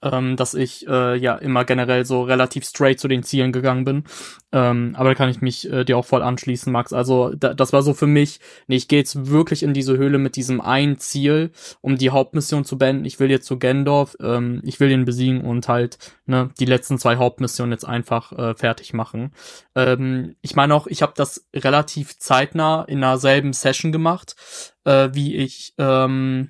ähm, dass ich äh, ja immer generell so relativ straight zu den Zielen gegangen bin. Ähm, aber da kann ich mich äh, dir auch voll anschließen, Max. Also da, das war so für mich, nee, ich gehe jetzt wirklich in diese Höhle mit diesem einen Ziel, um die Hauptmission zu beenden. Ich will jetzt zu Gendorf, ähm, ich will den besiegen und halt ne, die letzten zwei Hauptmissionen jetzt einfach äh, fertig machen. Ähm, ich meine auch, ich habe das relativ zeitnah in einer selben Session gemacht, äh, wie ich ähm,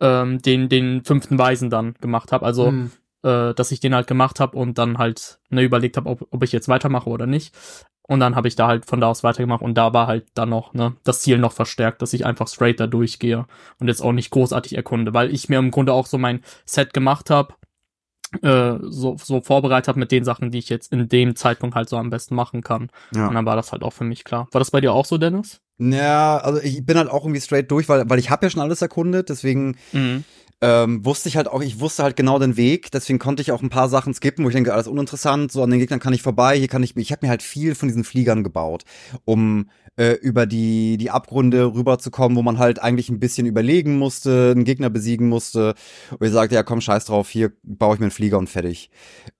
ähm, den, den fünften Weisen dann gemacht habe. Also, mhm. äh, dass ich den halt gemacht habe und dann halt ne, überlegt habe, ob, ob ich jetzt weitermache oder nicht. Und dann habe ich da halt von da aus weitergemacht und da war halt dann noch ne, das Ziel noch verstärkt, dass ich einfach straight da durchgehe und jetzt auch nicht großartig erkunde, weil ich mir im Grunde auch so mein Set gemacht habe, äh, so, so vorbereitet habe mit den Sachen, die ich jetzt in dem Zeitpunkt halt so am besten machen kann. Ja. Und dann war das halt auch für mich klar. War das bei dir auch so, Dennis? Ja, also ich bin halt auch irgendwie straight durch, weil, weil ich habe ja schon alles erkundet, deswegen mhm. ähm, wusste ich halt auch, ich wusste halt genau den Weg, deswegen konnte ich auch ein paar Sachen skippen, wo ich denke, alles uninteressant, so an den Gegnern kann ich vorbei, hier kann ich, ich habe mir halt viel von diesen Fliegern gebaut, um äh, über die, die Abgründe rüberzukommen, wo man halt eigentlich ein bisschen überlegen musste, einen Gegner besiegen musste. Und ich sagte, ja komm, scheiß drauf, hier baue ich mir einen Flieger und fertig.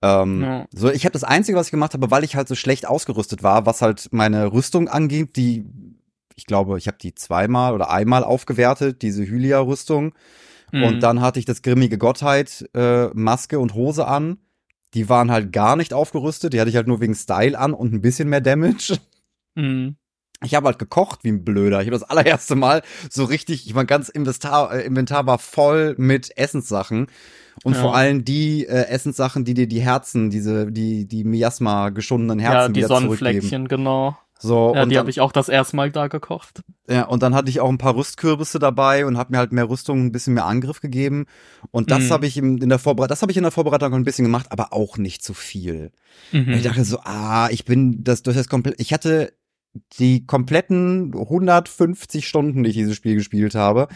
Ähm, ja. So, ich habe das Einzige, was ich gemacht habe, weil ich halt so schlecht ausgerüstet war, was halt meine Rüstung angeht, die ich glaube, ich habe die zweimal oder einmal aufgewertet, diese Hylia-Rüstung. Mhm. Und dann hatte ich das grimmige Gottheit, äh, Maske und Hose an. Die waren halt gar nicht aufgerüstet. Die hatte ich halt nur wegen Style an und ein bisschen mehr Damage. [LAUGHS] Mhm. Ich habe halt gekocht wie ein Blöder. Ich habe das allererste Mal so richtig, ich mein ganz Inventar, äh, Inventar war voll mit Essenssachen. Und ja. vor allem die äh, Essenssachen, die dir die Herzen, diese, die, die Miasma geschundenen Herzen ja, die wieder Sonnenfleckchen, genau. So, ja, die habe ich auch das erste Mal da gekocht. Ja, und dann hatte ich auch ein paar Rüstkürbisse dabei und habe mir halt mehr Rüstung, ein bisschen mehr Angriff gegeben. Und das mhm. habe ich in, in der Vorbereitung, das habe ich in der Vorbereitung ein bisschen gemacht, aber auch nicht zu viel. Mhm. Ich dachte so, ah, ich bin das durch das komplett. Ich hatte die kompletten 150 Stunden, die ich dieses Spiel gespielt habe,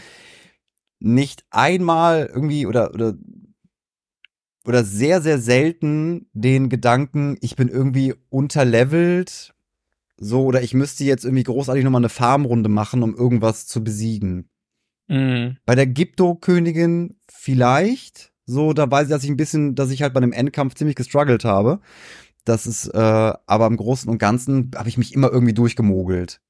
nicht einmal irgendwie oder oder oder sehr sehr selten den Gedanken, ich bin irgendwie unterlevelt so, oder ich müsste jetzt irgendwie großartig nochmal eine Farmrunde machen, um irgendwas zu besiegen. Mhm. Bei der Gypto-Königin vielleicht, So, da weiß ich, dass ich ein bisschen, dass ich halt bei dem Endkampf ziemlich gestruggelt habe. Das ist, äh, aber im Großen und Ganzen habe ich mich immer irgendwie durchgemogelt.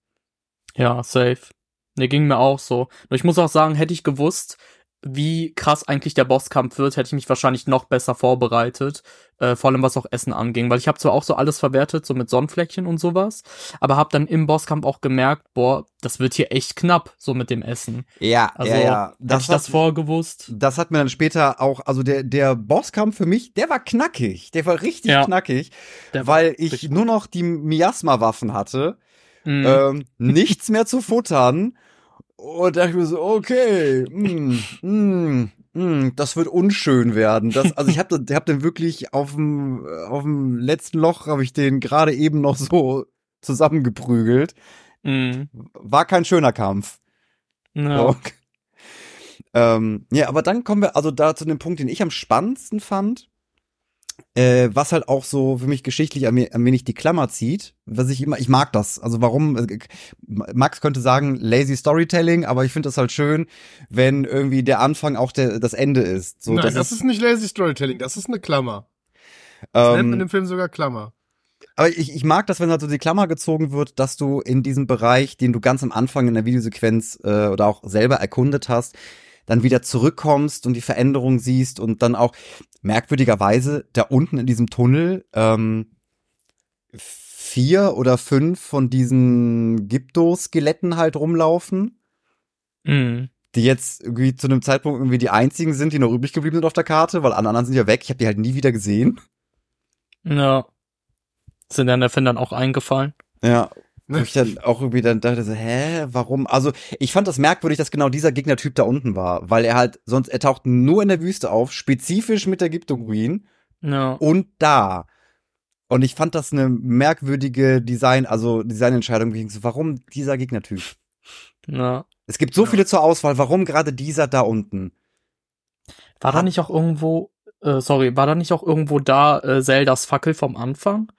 Ja, safe. Ne, ging mir auch so. Nur ich muss auch sagen, hätte ich gewusst, wie krass eigentlich der Bosskampf wird, hätte ich mich wahrscheinlich noch besser vorbereitet, äh, vor allem was auch Essen anging, weil ich habe zwar auch so alles verwertet, so mit Sonnenfleckchen und sowas, aber habe dann im Bosskampf auch gemerkt, boah, das wird hier echt knapp, so mit dem Essen. Ja, also, ja, ja. Das hätte ich das vorgewusst. Das hat mir dann später auch, also der der Bosskampf für mich, der war knackig, der war richtig ja, knackig, weil ich nur noch die Miasma-Waffen hatte, mhm. ähm, nichts mehr zu futtern und dachte ich mir so, okay, mm, mm, mm, das wird unschön werden. Das, also ich habe hab den wirklich auf dem, auf dem letzten Loch, habe ich den gerade eben noch so zusammengeprügelt. Mm. War kein schöner Kampf. No. Okay. [LAUGHS] Ähm, ja, aber dann kommen wir also da zu dem Punkt, den ich am spannendsten fand äh, was halt auch so für mich geschichtlich ein, wenig die Klammer zieht, was ich immer, ich mag das. Also warum, äh, Max könnte sagen, lazy Storytelling, aber ich finde das halt schön, wenn irgendwie der Anfang auch der, das Ende ist. So, Nein, das, das ist, ist nicht lazy Storytelling, das ist eine Klammer. Das ähm, nennt man im Film sogar Klammer. Aber ich, ich mag das, wenn halt so die Klammer gezogen wird, dass du in diesem Bereich, den du ganz am Anfang in der Videosequenz äh, oder auch selber erkundet hast, dann wieder zurückkommst und die Veränderung siehst und dann auch merkwürdigerweise da unten in diesem Tunnel ähm, vier oder fünf von diesen Gypto-Skeletten halt rumlaufen. Mhm. Die jetzt irgendwie zu einem Zeitpunkt irgendwie die einzigen sind, die noch übrig geblieben sind auf der Karte, weil alle anderen sind ja weg. Ich habe die halt nie wieder gesehen. Ja. Sind dann der Fan auch eingefallen? Ja, wo ich dann auch irgendwie dann dachte so, hä, warum? Also ich fand das merkwürdig, dass genau dieser Gegnertyp da unten war, weil er halt sonst, er taucht nur in der Wüste auf, spezifisch mit der Gypto-Queen ja. und da. Und ich fand das eine merkwürdige Design, also Designentscheidung, warum dieser Gegnertyp? Ja. Es gibt so ja. viele zur Auswahl, warum gerade dieser da unten? War da nicht auch irgendwo, äh, sorry, war da nicht auch irgendwo da äh, Zeldas Fackel vom Anfang?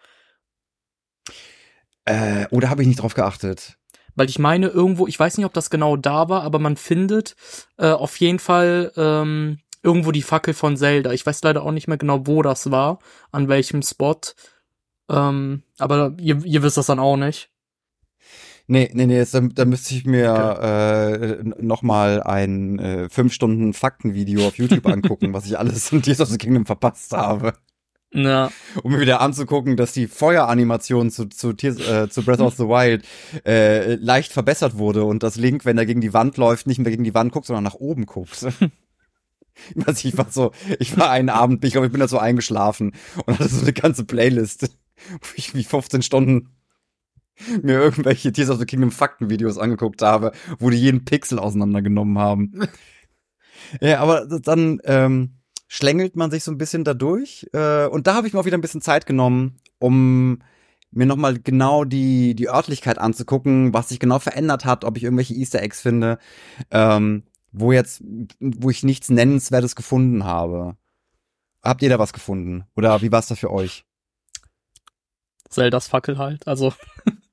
Äh, oder habe ich nicht drauf geachtet? Weil ich meine, irgendwo, ich weiß nicht, ob das genau da war, aber man findet äh, auf jeden Fall ähm, irgendwo die Fackel von Zelda. Ich weiß leider auch nicht mehr genau, wo das war, an welchem Spot. Ähm, aber ihr, ihr wisst das dann auch nicht. Nee, nee, nee, da, da müsste ich mir okay. äh, nochmal ein äh, fünf Stunden Faktenvideo auf YouTube [LAUGHS] angucken, was ich alles in Tears of the Kingdom verpasst habe. Ja. Um mir wieder anzugucken, dass die Feueranimation zu, zu, äh, zu Breath of the Wild äh, leicht verbessert wurde und dass Link, wenn er gegen die Wand läuft, nicht mehr gegen die Wand guckt, sondern nach oben guckt. [LAUGHS] Was ich war so, ich war einen Abend, ich glaube, ich bin da so eingeschlafen und hatte so eine ganze Playlist, wo ich wie 15 Stunden mir irgendwelche Tears of the Kingdom Faktenvideos angeguckt habe, wo die jeden Pixel auseinandergenommen haben. [LAUGHS] ja, aber dann, ähm, schlängelt man sich so ein bisschen dadurch. Äh, und da habe ich mir auch wieder ein bisschen Zeit genommen, um mir nochmal genau die, die Örtlichkeit anzugucken, was sich genau verändert hat, ob ich irgendwelche Easter Eggs finde, ähm, wo jetzt, wo ich nichts Nennenswertes gefunden habe. Habt ihr da was gefunden? Oder wie war es da für euch? Zeldas Fackel halt. Also,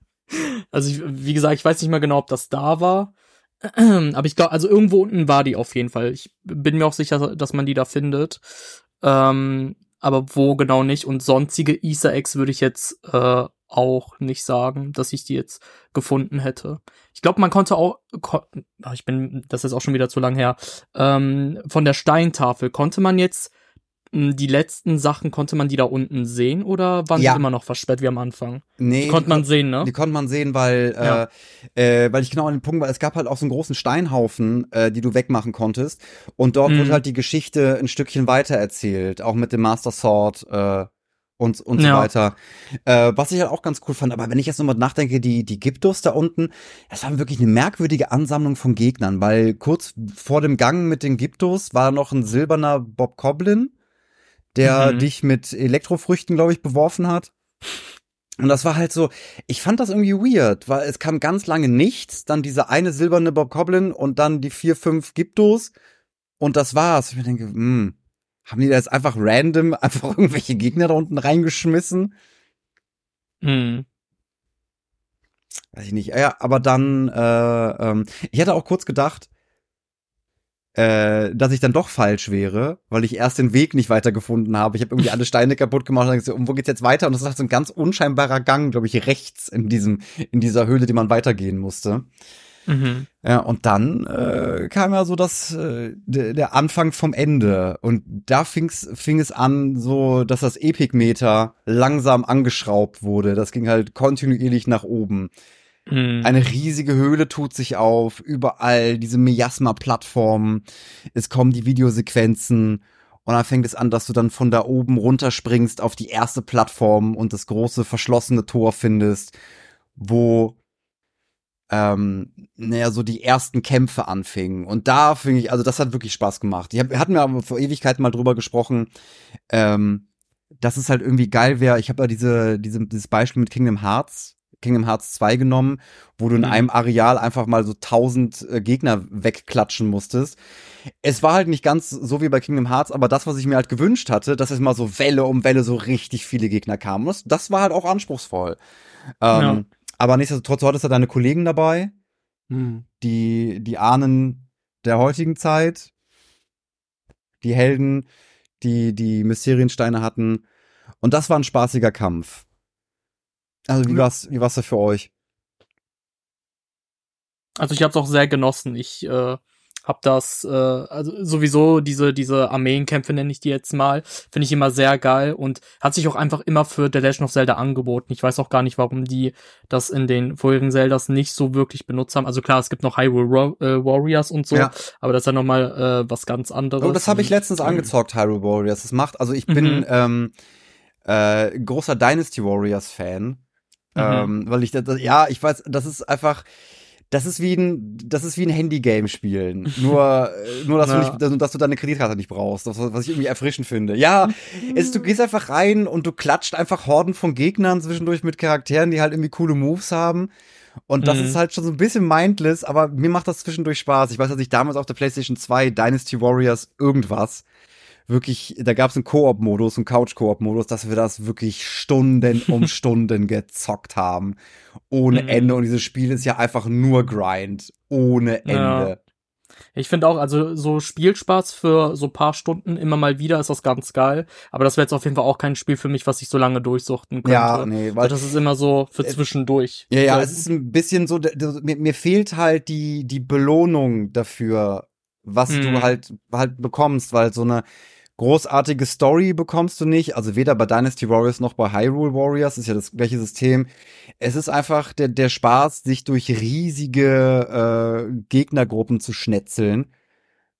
[LAUGHS] also ich, wie gesagt, ich weiß nicht mehr genau, ob das da war. [CLEARS THROAT] Aber ich glaube, also irgendwo unten war die auf jeden Fall. Ich bin mir auch sicher, dass man die da findet. Ähm, aber wo genau nicht. Und sonstige Easter Eggs würde ich jetzt äh, auch nicht sagen, dass ich die jetzt gefunden hätte. Ich glaube, man konnte auch, kon ich bin, das ist auch schon wieder zu lang her, ähm, von der Steintafel konnte man jetzt die letzten Sachen, konnte man die da unten sehen oder waren ja. die immer noch versperrt wie am Anfang? Nee. Die konnte man sehen, ne? Die konnte man sehen, weil, ja. äh, äh, weil ich genau an dem Punkt war, es gab halt auch so einen großen Steinhaufen, äh, die du wegmachen konntest. Und dort mhm. wird halt die Geschichte ein Stückchen weiter erzählt, auch mit dem Master Sword, äh, und, und ja. so weiter. Äh, was ich halt auch ganz cool fand, aber wenn ich jetzt nochmal nachdenke, die, die Gyptos da unten, das war wirklich eine merkwürdige Ansammlung von Gegnern, weil kurz vor dem Gang mit den Gyptos war noch ein silberner Bob Coblin der mhm. dich mit Elektrofrüchten, glaube ich, beworfen hat. Und das war halt so, ich fand das irgendwie weird, weil es kam ganz lange nichts, dann diese eine silberne Bob Goblin und dann die vier, fünf Gyptos und das war's. Ich mir denke, hm, haben die da jetzt einfach random [LAUGHS] einfach irgendwelche Gegner da unten reingeschmissen? Hm. Weiß ich nicht. Ja, aber dann, äh, ähm, ich hatte auch kurz gedacht, äh, dass ich dann doch falsch wäre, weil ich erst den Weg nicht weitergefunden habe. Ich habe irgendwie alle Steine kaputt gemacht und dann gesagt, wo geht's jetzt weiter? Und das ist halt so ein ganz unscheinbarer Gang, glaube ich, rechts in diesem in dieser Höhle, die man weitergehen musste. Mhm. Ja, und dann äh, kam ja so das äh, der, der Anfang vom Ende und da fing's fing es an, so dass das Epic-Meter langsam angeschraubt wurde. Das ging halt kontinuierlich nach oben. Mhm. Eine riesige Höhle tut sich auf, überall diese Miasma-Plattformen. Es kommen die Videosequenzen und dann fängt es an, dass du dann von da oben runterspringst auf die erste Plattform und das große verschlossene Tor findest, wo ähm, naja, so die ersten Kämpfe anfingen. Und da fing ich, also das hat wirklich Spaß gemacht. Ich hab, wir hatten ja vor Ewigkeiten mal drüber gesprochen, ähm, dass es halt irgendwie geil wäre. Ich habe ja diese, diese, dieses Beispiel mit Kingdom Hearts Kingdom Hearts 2 genommen, wo du in mhm. einem Areal einfach mal so tausend äh, Gegner wegklatschen musstest. Es war halt nicht ganz so wie bei Kingdom Hearts, aber das, was ich mir halt gewünscht hatte, dass es mal so Welle um Welle so richtig viele Gegner kamen. Das, das war halt auch anspruchsvoll. Ähm, ja. Aber nichtsdestotrotz, du hattest ja deine Kollegen dabei, mhm. die, die Ahnen der heutigen Zeit, die Helden, die die Mysteriensteine hatten. Und das war ein spaßiger Kampf. Also wie war's, wie war's da für euch? Also ich habe es auch sehr genossen. Ich äh, habe das, äh, also sowieso diese diese Armeenkämpfe nenne ich die jetzt mal, finde ich immer sehr geil und hat sich auch einfach immer für The Legend of Zelda angeboten. Ich weiß auch gar nicht, warum die das in den vorherigen Zeldas nicht so wirklich benutzt haben. Also klar, es gibt noch Hyrule äh, Warriors und so, ja. aber das ist ja noch mal äh, was ganz anderes. Oh, das habe ich letztens angezockt, Hyrule Warriors. Das macht, also ich bin mhm. ähm, äh, großer Dynasty Warriors Fan Mhm. Ähm, weil ich das, ja, ich weiß, das ist einfach, das ist wie ein, das ist wie ein Handygame spielen. [LAUGHS] Nur, äh, nur, dass ja. du nicht, dass du deine Kreditkarte nicht brauchst. Das, was ich irgendwie erfrischend finde. Ja, es, du gehst einfach rein und du klatscht einfach Horden von Gegnern zwischendurch mit Charakteren, die halt irgendwie coole Moves haben. Und das mhm. ist halt schon so ein bisschen mindless, aber mir macht das zwischendurch Spaß. Ich weiß, dass ich damals auf der PlayStation 2 Dynasty Warriors irgendwas wirklich, da gab es einen Koop-Modus, einen Couch-Koop-Modus, dass wir das wirklich Stunden um [LAUGHS] Stunden gezockt haben. Ohne mhm. Ende. Und dieses Spiel ist ja einfach nur Grind. Ohne Ende. Ja. Ich finde auch, also so Spielspaß für so paar Stunden immer mal wieder ist das ganz geil. Aber das wäre jetzt auf jeden Fall auch kein Spiel für mich, was ich so lange durchsuchten könnte. Ja, nee, weil das ist immer so für zwischendurch. Ja, ja, es ist ein bisschen so, mir, mir fehlt halt die, die Belohnung dafür, was hm. du mhm. halt, halt bekommst, weil so eine, großartige Story bekommst du nicht. Also weder bei Dynasty Warriors noch bei Hyrule Warriors ist ja das gleiche System. Es ist einfach der, der Spaß, sich durch riesige äh, Gegnergruppen zu schnetzeln.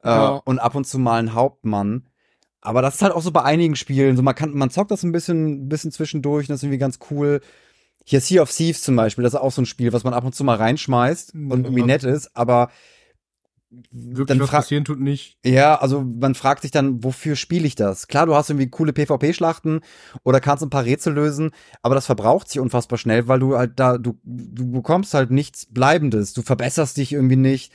Äh, ja. Und ab und zu mal ein Hauptmann. Aber das ist halt auch so bei einigen Spielen. So man kann, man zockt das ein bisschen, ein bisschen zwischendurch und das ist irgendwie ganz cool. Hier Sea of Thieves zum Beispiel, das ist auch so ein Spiel, was man ab und zu mal reinschmeißt und irgendwie nett ist, aber Wirklich was passieren tut nicht. Ja, also man fragt sich dann, wofür spiele ich das? Klar, du hast irgendwie coole PvP-Schlachten oder kannst ein paar Rätsel lösen, aber das verbraucht sich unfassbar schnell, weil du halt da, du, du bekommst halt nichts Bleibendes. Du verbesserst dich irgendwie nicht.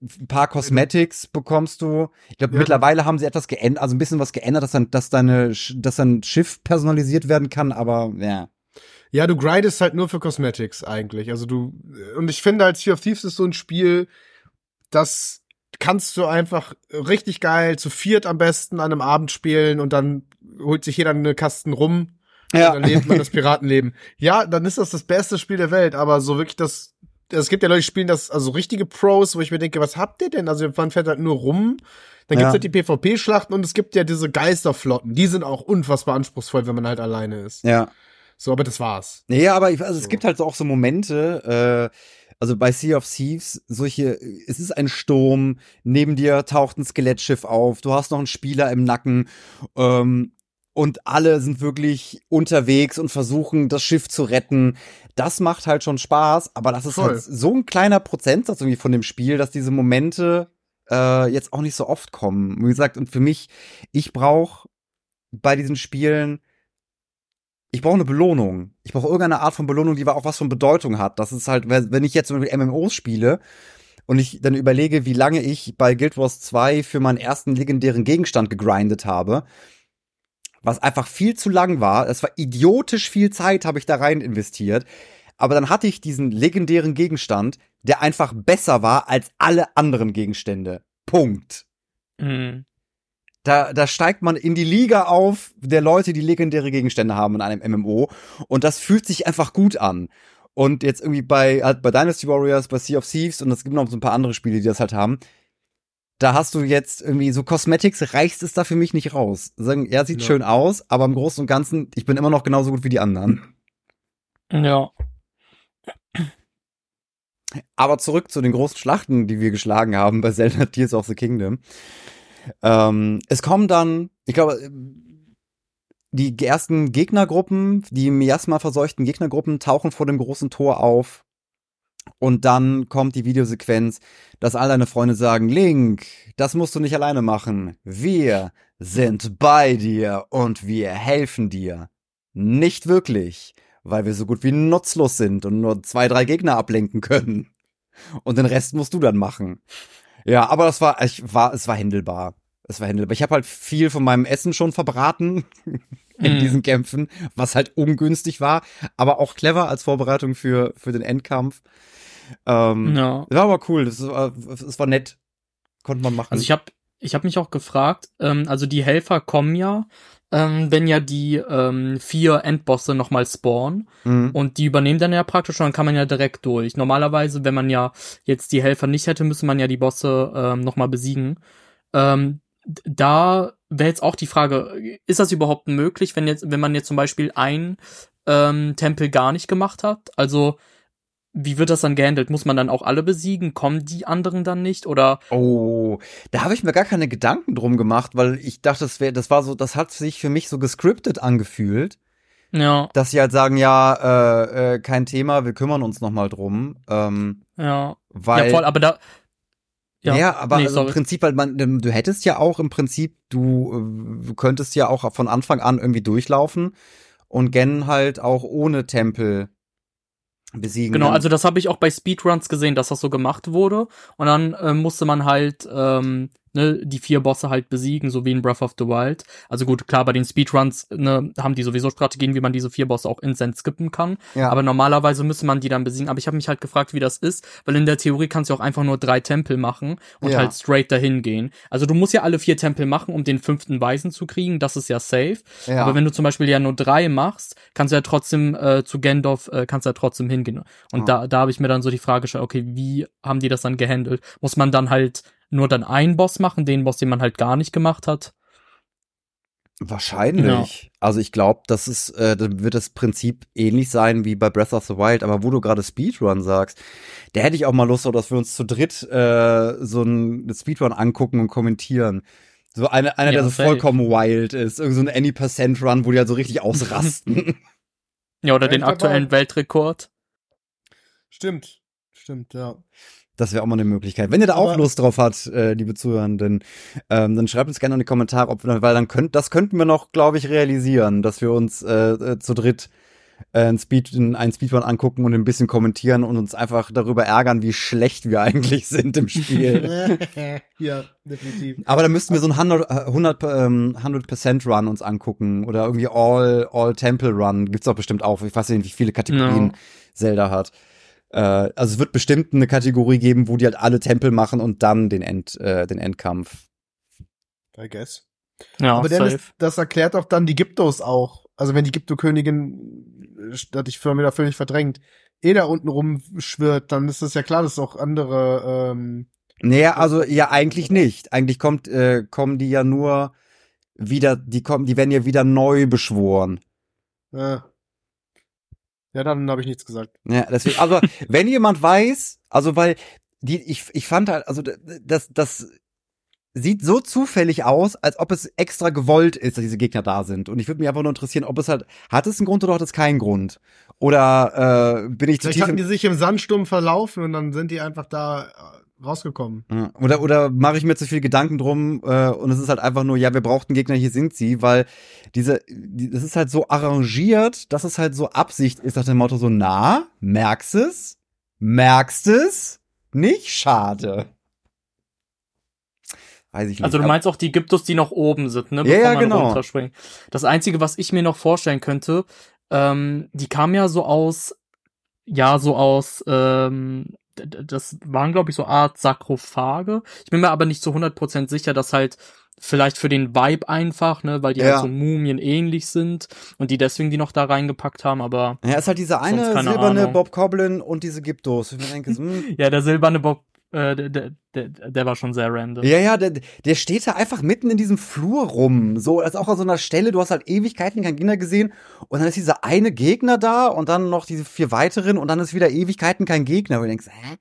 Ein paar Cosmetics bekommst du. Ich glaube, ja. mittlerweile haben sie etwas geändert, also ein bisschen was geändert, dass dann, dass deine, dass dein Schiff personalisiert werden kann, aber ja. Ja, du grindest halt nur für Cosmetics eigentlich. Also du, und ich finde halt Sea of Thieves ist so ein Spiel, das kannst du einfach richtig geil zu viert am besten an einem Abend spielen und dann holt sich jeder eine Kasten rum. Ja. Und dann lebt man das Piratenleben. Ja, dann ist das das beste Spiel der Welt, aber so wirklich das, es gibt ja Leute, die spielen das, also richtige Pros, wo ich mir denke, was habt ihr denn? Also man fährt halt nur rum. Dann gibt's ja. halt die PvP-Schlachten und es gibt ja diese Geisterflotten. Die sind auch unfassbar anspruchsvoll, wenn man halt alleine ist. Ja. So, aber das war's. Nee, aber ich, also so. es gibt halt auch so Momente, äh, also bei Sea of Thieves, solche, es ist ein Sturm, neben dir taucht ein Skelettschiff auf, du hast noch einen Spieler im Nacken, ähm, und alle sind wirklich unterwegs und versuchen, das Schiff zu retten. Das macht halt schon Spaß, aber das ist halt Voll. halt so ein kleiner Prozentsatz irgendwie von dem Spiel, dass diese Momente äh, jetzt auch nicht so oft kommen. Wie gesagt, und für mich, ich brauche bei diesen Spielen ich brauche eine Belohnung. Ich brauche irgendeine Art von Belohnung, die auch was von Bedeutung hat. Das ist halt, wenn ich jetzt zum Beispiel MMOs spiele und ich dann überlege, wie lange ich bei Guild Wars 2 für meinen ersten legendären Gegenstand gegrindet habe, was einfach viel zu lang war. Es war idiotisch viel Zeit, habe ich da rein investiert. Aber dann hatte ich diesen legendären Gegenstand, der einfach besser war als alle anderen Gegenstände. Punkt. Mhm. Da, da steigt man in die Liga auf der Leute, die legendäre Gegenstände haben in einem MMO. Und das fühlt sich einfach gut an. Und jetzt irgendwie bei, halt bei Dynasty Warriors, bei Sea of Thieves und es gibt noch so ein paar andere Spiele, die das halt haben. Da hast du jetzt irgendwie so Cosmetics, reicht es da für mich nicht raus. Sagen, ja, sieht ja. schön aus, aber im Großen und Ganzen, ich bin immer noch genauso gut wie die anderen. Ja. Aber zurück zu den großen Schlachten, die wir geschlagen haben bei Zelda Tears of the Kingdom. Ähm, es kommen dann, ich glaube, die ersten Gegnergruppen, die Miasma verseuchten Gegnergruppen tauchen vor dem großen Tor auf. Und dann kommt die Videosequenz, dass all deine Freunde sagen, Link, das musst du nicht alleine machen. Wir sind bei dir und wir helfen dir. Nicht wirklich, weil wir so gut wie nutzlos sind und nur zwei, drei Gegner ablenken können. Und den Rest musst du dann machen. Ja, aber das war, ich war, es war händelbar. Es war händelbar. Ich habe halt viel von meinem Essen schon verbraten [LAUGHS] in mm. diesen Kämpfen, was halt ungünstig war, aber auch clever als Vorbereitung für, für den Endkampf. Ähm, ja. War aber cool. Das war, das war nett. Konnte man machen. Also ich habe ich hab mich auch gefragt, ähm, also die Helfer kommen ja, ähm, wenn ja die ähm, vier Endbosse nochmal spawnen mhm. und die übernehmen dann ja praktisch und dann kann man ja direkt durch. Normalerweise, wenn man ja jetzt die Helfer nicht hätte, müsste man ja die Bosse ähm, nochmal besiegen. Ähm, da wäre jetzt auch die Frage, ist das überhaupt möglich, wenn jetzt, wenn man jetzt zum Beispiel ein ähm, Tempel gar nicht gemacht hat? Also wie wird das dann gehandelt? Muss man dann auch alle besiegen? Kommen die anderen dann nicht? Oder? Oh, da habe ich mir gar keine Gedanken drum gemacht, weil ich dachte, das wäre, das war so, das hat sich für mich so gescriptet angefühlt. Ja. Dass sie halt sagen, ja, äh, äh, kein Thema, wir kümmern uns nochmal drum. Ähm, ja. Weil, ja, voll, aber da, ja, ja aber nee, also im Prinzip, weil man, du hättest ja auch im Prinzip, du, du könntest ja auch von Anfang an irgendwie durchlaufen und Gen halt auch ohne Tempel besiegen. Genau, also das habe ich auch bei Speedruns gesehen, dass das so gemacht wurde. Und dann äh, musste man halt ähm, ne, die vier Bosse halt besiegen, so wie in Breath of the Wild. Also gut, klar, bei den Speedruns ne, haben die sowieso Strategien, wie man diese vier Bosse auch instant skippen kann. Ja. Aber normalerweise müsste man die dann besiegen. Aber ich habe mich halt gefragt, wie das ist, weil in der Theorie kannst du auch einfach nur drei Tempel machen und ja. halt straight dahin gehen. Also du musst ja alle vier Tempel machen, um den fünften Weisen zu kriegen. Das ist ja safe. Ja. Aber wenn du zum Beispiel ja nur drei machst, kannst du ja trotzdem äh, zu Gandalf, äh, kannst du ja trotzdem hingehen. Und da, da habe ich mir dann so die Frage gestellt, okay, wie haben die das dann gehandelt? Muss man dann halt nur dann einen Boss machen, den Boss, den man halt gar nicht gemacht hat? Wahrscheinlich. Ja. Also ich glaube, das ist, äh, dann wird das Prinzip ähnlich sein wie bei Breath of the Wild. Aber wo du gerade Speedrun sagst, da hätte ich auch mal Lust, dass wir uns zu dritt äh, so ein Speedrun angucken und kommentieren. So eine, einer, ja, der so vollkommen wild ist. Irgend so ein Any Percent Run, wo die halt so richtig ausrasten. [LAUGHS] ja, oder den aktuellen Weltrekord. Stimmt. Stimmt, ja. Das wäre auch mal eine Möglichkeit. Wenn ihr da auch Lust drauf habt, äh, liebe Zuhörenden, ähm, dann schreibt uns gerne in die Kommentare, ob wir, weil dann könnt, das könnten wir noch, glaube ich, realisieren, dass wir uns äh, äh, zu dritt äh, ein Speed, einen Speedrun angucken und ein bisschen kommentieren und uns einfach darüber ärgern, wie schlecht wir [LAUGHS] eigentlich sind im Spiel. [LAUGHS] ja, definitiv. Aber da müssten wir so ein 100, 100, ähm, 100% Run uns angucken oder irgendwie All, All Temple Run. Gibt's auch bestimmt auch. Ich weiß nicht, wie viele Kategorien no. Zelda hat. Äh, also es wird bestimmt eine Kategorie geben, wo die halt alle Tempel machen und dann den, End, äh, den Endkampf. I guess. Ja, Aber Dennis, das erklärt auch dann die Gyptos auch. Also wenn die Gypto-Königin, äh, hatte ich für mich völlig verdrängt, eh da unten rumschwirrt, dann ist es ja klar, dass auch andere. Ähm, naja, also ja, eigentlich nicht. Eigentlich kommt, äh, kommen die ja nur wieder, die kommen, die werden ja wieder neu beschworen. Ja. Ja, dann habe ich nichts gesagt. Ja, deswegen, also [LAUGHS] wenn jemand weiß, also weil die, ich, ich fand halt, also das, das sieht so zufällig aus, als ob es extra gewollt ist, dass diese Gegner da sind. Und ich würde mich einfach nur interessieren, ob es halt, hat es einen Grund oder hat es keinen Grund? Oder äh, bin ich zu Vielleicht tief hatten die sich im Sandsturm verlaufen und dann sind die einfach da rausgekommen. Oder, oder mache ich mir zu viel Gedanken drum äh, und es ist halt einfach nur, ja, wir brauchten Gegner, hier sind sie, weil diese, die, das ist halt so arrangiert, dass es halt so Absicht ist nach dem Motto so, na, merkst es? Merkst es? Nicht schade. Weiß ich nicht. Also du meinst auch die Gyptos, die noch oben sind, ne? Bevor ja, ja, genau. Das Einzige, was ich mir noch vorstellen könnte, ähm, die kamen ja so aus, ja, so aus, ähm, das waren, glaube ich, so Art Sarkophage. Ich bin mir aber nicht zu 100% sicher, dass halt vielleicht für den Vibe einfach, ne, weil die halt ja. halt so Mumien ähnlich sind und die deswegen die noch da reingepackt haben, aber. Ja, ist halt diese eine silberne Ahnung. Bob Coblin und diese Gyptos. Ich denke, hm. [LAUGHS] ja, der silberne Bob äh, der, der, der, der war schon sehr random. Ja, ja, der, der steht da einfach mitten in diesem Flur rum. So, als auch an so einer Stelle, du hast halt Ewigkeiten keinen Gegner gesehen und dann ist dieser eine Gegner da und dann noch diese vier weiteren und dann ist wieder Ewigkeiten kein Gegner. Und du denkst, hä?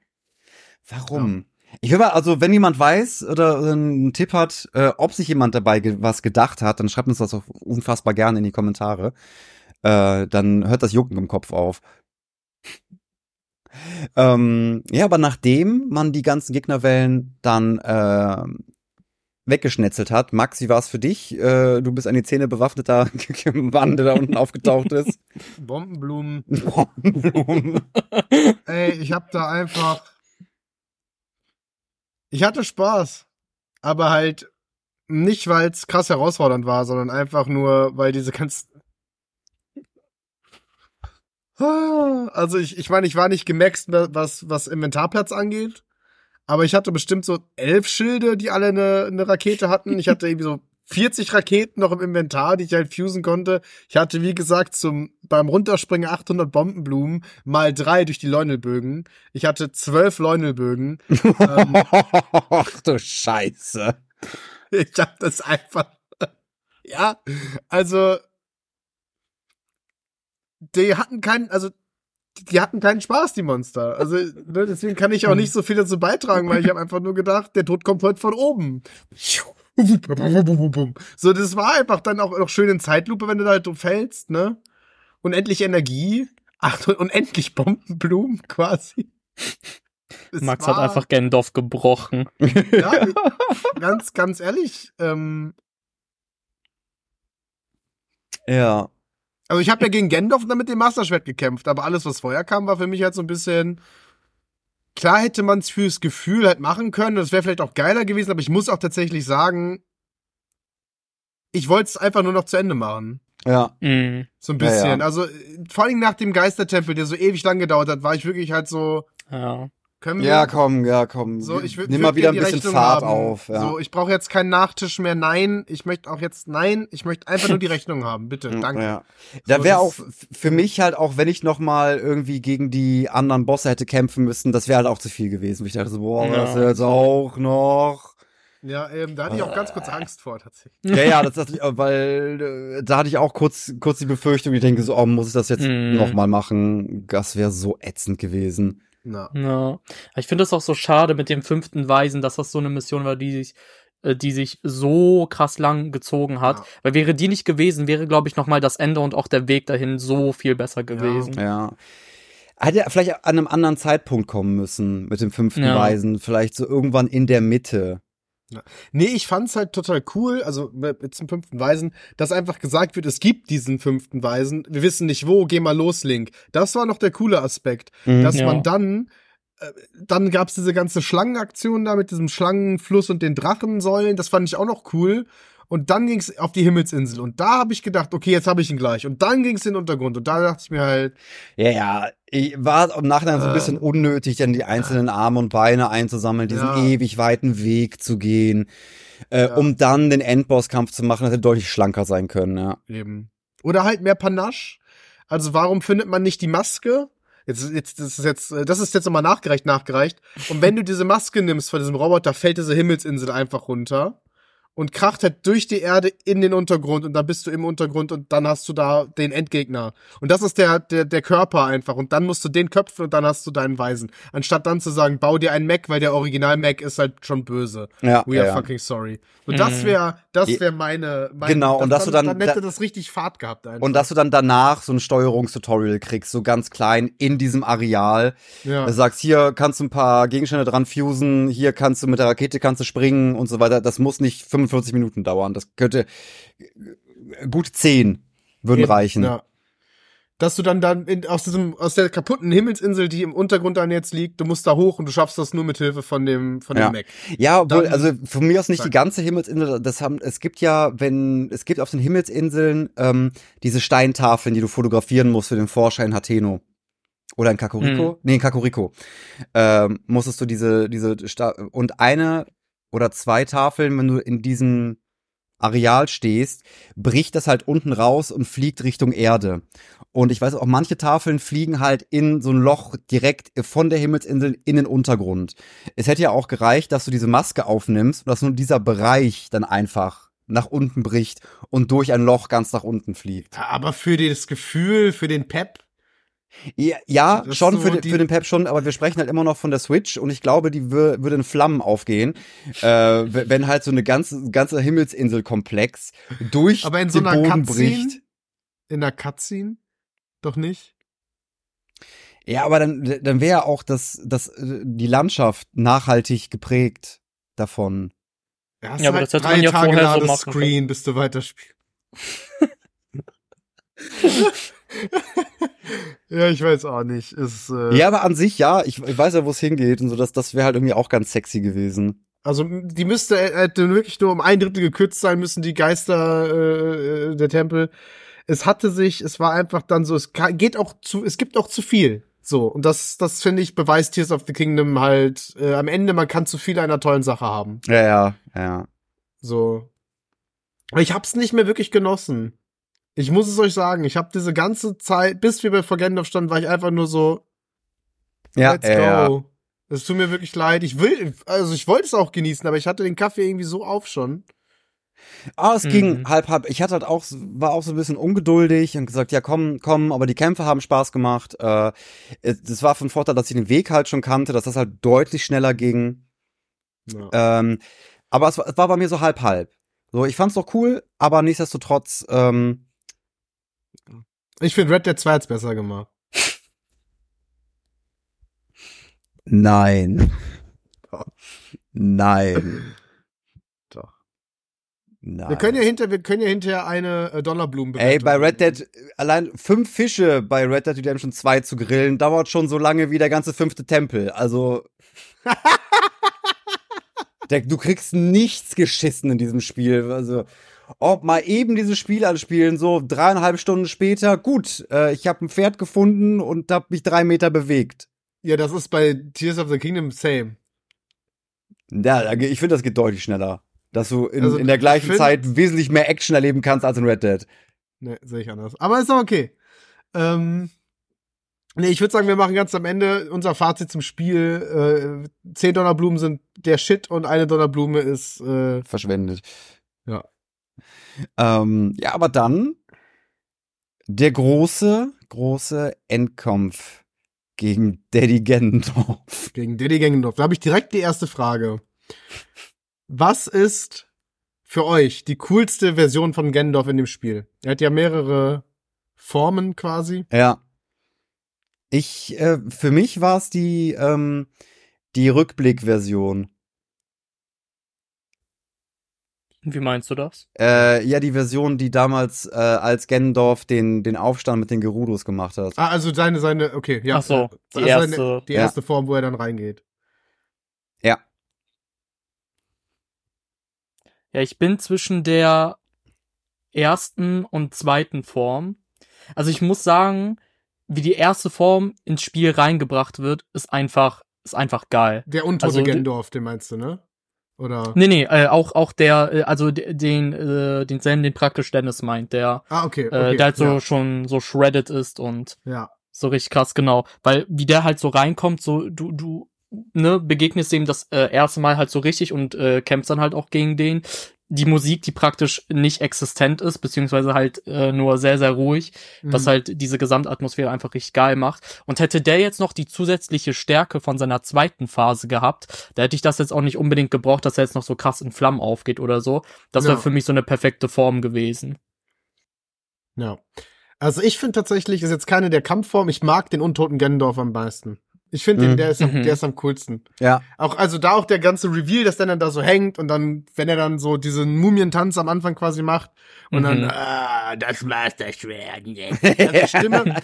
Warum? Ja. Ich will mal, also wenn jemand weiß oder einen Tipp hat, äh, ob sich jemand dabei ge was gedacht hat, dann schreibt uns das auch unfassbar gerne in die Kommentare. Äh, dann hört das Jucken im Kopf auf. Ähm, ja, aber nachdem man die ganzen Gegnerwellen dann äh, weggeschnetzelt hat, Max, wie war es für dich? Äh, du bist an die Zähne bewaffneter [LAUGHS] Mann, der da unten aufgetaucht ist. Bombenblumen. Bombenblumen. [LAUGHS] Ey, ich hab da einfach ich hatte Spaß, aber halt nicht, weil es krass herausfordernd war, sondern einfach nur, weil diese ganzen also ich, ich meine, ich war nicht gemaxt, was, was Inventarplatz angeht. Aber ich hatte bestimmt so elf Schilde, die alle eine, eine Rakete hatten. Ich hatte irgendwie so 40 Raketen noch im Inventar, die ich halt fusen konnte. Ich hatte, wie gesagt, zum, beim Runterspringen 800 Bombenblumen mal drei durch die Leunelbögen. Ich hatte zwölf Leunelbögen. ähm, [LAUGHS] Ach du Scheiße. [LAUGHS] Ich hab das einfach, [LAUGHS] ja, also, die hatten keinen, also, die hatten keinen Spaß, die Monster. Also ne, deswegen kann ich auch nicht so viel dazu beitragen, weil ich habe einfach nur gedacht, der Tod kommt heute von oben. So, das war einfach dann auch noch schön in Zeitlupe, wenn du da halt so fällst, ne? Unendlich Energie. Ach, unendlich Bombenblumen [LAUGHS] quasi. Es Max war, hat einfach Gendorf gebrochen. Ja, ganz, ganz ehrlich. Ähm, ja. Also ich habe ja gegen Gendorf dann mit dem Masterschwert gekämpft, aber alles, was vorher kam, war für mich halt so ein bisschen Klar hätte man es fürs Gefühl halt machen können, das wäre vielleicht auch geiler gewesen, aber ich muss auch tatsächlich sagen, ich wollte es einfach nur noch zu Ende machen. Ja. Mhm. So ein bisschen. Ja, ja. Also vor allem nach dem Geistertempel, der so ewig lang gedauert hat, war ich wirklich halt so. Ja. Können wir? Ja, komm, ja, komm. So, ich würd, Nimm mal wieder ein bisschen Rechnung Fahrt haben. auf. Ja. So, ich brauche jetzt keinen Nachtisch mehr. Nein, ich möchte auch jetzt nein, ich möchte einfach nur die [LAUGHS] Rechnung haben, bitte. Danke. Ja. Da wäre auch für mich halt auch, wenn ich noch mal irgendwie gegen die anderen Bosse hätte kämpfen müssen, das wäre halt auch zu viel gewesen. Ich dachte so, boah, ja. das jetzt auch noch. Ja, ähm, da hatte ich auch ganz kurz Angst vor, tatsächlich. Ja, ja, das, das, weil äh, da hatte ich auch kurz, kurz die Befürchtung, ich denke so, oh, muss ich das jetzt mm. noch mal machen? Das wäre so ätzend gewesen. Ja. ja. Ich finde es auch so schade mit dem fünften Weisen, dass das so eine Mission war, die sich äh, die sich so krass lang gezogen hat, ja. weil wäre die nicht gewesen, wäre glaube ich noch mal das Ende und auch der Weg dahin so viel besser gewesen. Ja. ja. Hätte ja vielleicht an einem anderen Zeitpunkt kommen müssen mit dem fünften ja. Weisen, vielleicht so irgendwann in der Mitte. Ja. Nee, ich fand's halt total cool, also mit zum fünften Weisen, dass einfach gesagt wird, es gibt diesen fünften Weisen. Wir wissen nicht wo, geh mal los, Link. Das war noch der coole Aspekt, mhm, dass ja. man dann äh, dann gab's diese ganze Schlangenaktion da mit diesem Schlangenfluss und den Drachensäulen, das fand ich auch noch cool. Und dann ging's auf die Himmelsinsel. Und da habe ich gedacht, okay, jetzt habe ich ihn gleich. Und dann ging's in den Untergrund. Und da dachte ich mir halt. Ja, ja. Ich war im Nachhinein so ein bisschen äh, unnötig, dann die einzelnen Arme und Beine einzusammeln, diesen ja. ewig weiten Weg zu gehen, äh, ja. um dann den Endbosskampf zu machen, hätte deutlich schlanker sein können, ja. Eben. Oder halt mehr Panache. Also warum findet man nicht die Maske? Jetzt, jetzt, das ist jetzt, das ist jetzt nochmal nachgereicht, nachgereicht. Und wenn du diese Maske nimmst von diesem Roboter, fällt diese Himmelsinsel einfach runter und kracht halt durch die Erde in den Untergrund und dann bist du im Untergrund und dann hast du da den Endgegner. Und das ist der, der, der Körper einfach. Und dann musst du den köpfen und dann hast du deinen Weisen. Anstatt dann zu sagen, bau dir einen Mac, weil der Original Mac ist halt schon böse. Ja, We are ja, fucking sorry. Und mhm. das wäre, das wäre meine, meine, Genau, und dass dann, du dann, dann hätte das richtig Fahrt gehabt einfach. Und dass du dann danach so ein Steuerungstutorial kriegst, so ganz klein in diesem Areal. Ja. Du sagst, hier kannst du ein paar Gegenstände dran fusen, hier kannst du mit der Rakete kannst du springen und so weiter. Das muss nicht 45 Minuten dauern. Das könnte gut zehn würden Eben, reichen. Ja. Dass du dann dann in, aus diesem aus der kaputten Himmelsinsel, die im Untergrund dann jetzt liegt, du musst da hoch und du schaffst das nur mit Hilfe von dem von ja. dem Mac. Ja, obwohl, also von mir aus nicht die ganze Himmelsinsel. Das haben es gibt ja, wenn es gibt auf den Himmelsinseln ähm, diese Steintafeln, die du fotografieren musst für den Vorschein Hateno. oder in Kakuriko, mhm. nee, in Kakuriko, ähm, musstest du diese, diese, Sta und eine oder zwei Tafeln, wenn du in diesem Areal stehst, bricht das halt unten raus und fliegt Richtung Erde. Und ich weiß auch, manche Tafeln fliegen halt in so ein Loch direkt von der Himmelsinsel in den Untergrund. Es hätte ja auch gereicht, dass du diese Maske aufnimmst und dass nur dieser Bereich dann einfach nach unten bricht und durch ein Loch ganz nach unten fliegt. Aber für das Gefühl, für den Pep ja, ja schon so für, den, für den Pep schon, aber wir sprechen halt immer noch von der Switch und ich glaube, die würde in Flammen aufgehen, äh, wenn halt so eine ganze, ganze Himmelsinselkomplex durch aber in so den einer Boden bricht. In der Cutscene? Doch nicht? Ja, aber dann, dann wäre auch das, das, die Landschaft nachhaltig geprägt davon. Ja, ja aber halt das hätte man ja Tage vorher so machen Screen, bis du weiterspielst. [LAUGHS] [LAUGHS] [LAUGHS] ja, ich weiß auch nicht. Ist, äh ja, aber an sich ja. Ich, ich weiß ja, wo es hingeht und so. Das, das wäre halt irgendwie auch ganz sexy gewesen. Also die müsste hätte wirklich nur um ein Drittel gekürzt sein müssen, die Geister äh, äh der Tempel. Es hatte sich, es war einfach dann so, es geht auch zu, es gibt auch zu viel. So, und das, das finde ich, beweist Tears of the Kingdom halt, äh, am Ende, man kann zu viel einer tollen Sache haben. Ja, ja, ja. So. Ich hab's nicht mehr wirklich genossen. Ich muss es euch sagen, ich habe diese ganze Zeit, bis wir bei Forgendorf standen, war ich einfach nur so, ja, let's ja, go. Es ja. tut mir wirklich leid. Ich will, also ich wollte es auch genießen, aber ich hatte den Kaffee irgendwie so auf schon. Ah, es mhm. ging halb halb. Ich hatte halt auch, war auch so ein bisschen ungeduldig und gesagt, ja komm, komm, aber die Kämpfe haben Spaß gemacht. Äh, es war von Vorteil, dass ich den Weg halt schon kannte, dass das halt deutlich schneller ging. Ja. Ähm, aber es war, es war bei mir so halb halb. So, ich fand's doch cool, aber nichtsdestotrotz ähm, ich finde Red Dead 2 hat's besser gemacht. Nein. Nein. Doch. Nein. Wir können ja hinter, wir können ja hinterher eine äh, Donnerblumen Ey, bei Red Dead, allein fünf Fische bei Red Dead Redemption 2 zu grillen, dauert schon so lange wie der ganze fünfte Tempel. Also. [LAUGHS] der, du kriegst nichts geschissen in diesem Spiel. Also, ob mal eben dieses Spiel anspielen, so dreieinhalb Stunden später, gut, äh, ich habe ein Pferd gefunden und habe mich drei Meter bewegt. Ja, das ist bei Tears of the Kingdom same. Ja, ich finde, das geht deutlich schneller. Dass du in, also, in der gleichen Zeit wesentlich mehr Action erleben kannst als in Red Dead. Ne, sehe ich anders. Aber ist doch okay. Ähm, nee, ich würde sagen, wir machen ganz am Ende unser Fazit zum Spiel. Äh, zehn Donnerblumen sind der Shit und eine Donnerblume ist äh, verschwendet. Ja. Ähm, ja, aber dann der große, große Endkampf gegen Daddy Ganondorf. Gegen Daddy Ganondorf. Da habe ich direkt die erste Frage. Was ist für euch die coolste Version von Ganondorf in dem Spiel? Er hat ja mehrere Formen quasi. Ja. Ich, äh, für mich war es die, ähm, die Rückblick-Version. Wie meinst du das? Äh, ja, die Version, die damals äh, als Gendorf den, den Aufstand mit den Gerudos gemacht hat. Ah, also seine, seine, okay, ja. Ach so, die also erste. Seine, die erste ja. Form, wo er dann reingeht. Ja. Ja, ich bin zwischen der ersten und zweiten Form. Also ich muss sagen, wie die erste Form ins Spiel reingebracht wird, ist einfach, ist einfach geil. Der untote also, Gendorf, den meinst du, ne? Oder? Nee, nee, äh, auch, auch der, äh, also den, äh, denselben, den praktisch Dennis meint, der, ah, okay, okay, äh, der halt so ja. schon so shredded ist und ja. so richtig krass, genau. Weil wie der halt so reinkommt, so du, du, ne, begegnest dem das äh, erste Mal halt so richtig und äh, kämpfst dann halt auch gegen den die Musik, die praktisch nicht existent ist, beziehungsweise halt äh, nur sehr, sehr ruhig, mhm. was halt diese Gesamtatmosphäre einfach richtig geil macht. Und hätte der jetzt noch die zusätzliche Stärke von seiner zweiten Phase gehabt, da hätte ich das jetzt auch nicht unbedingt gebraucht, dass er jetzt noch so krass in Flammen aufgeht oder so. Das wäre ja. für mich so eine perfekte Form gewesen. Ja. Also ich finde tatsächlich, ist jetzt keine der Kampfformen, ich mag den untoten Gendorf am meisten. Ich finde, mhm. der ist, am, mhm. der ist am coolsten. Ja. Auch, also da auch der ganze Reveal, dass der dann da so hängt und dann, wenn er dann so diesen Mumientanz am Anfang quasi macht und mhm. dann, ah, das Master-Schwert. [LAUGHS] die Stimme,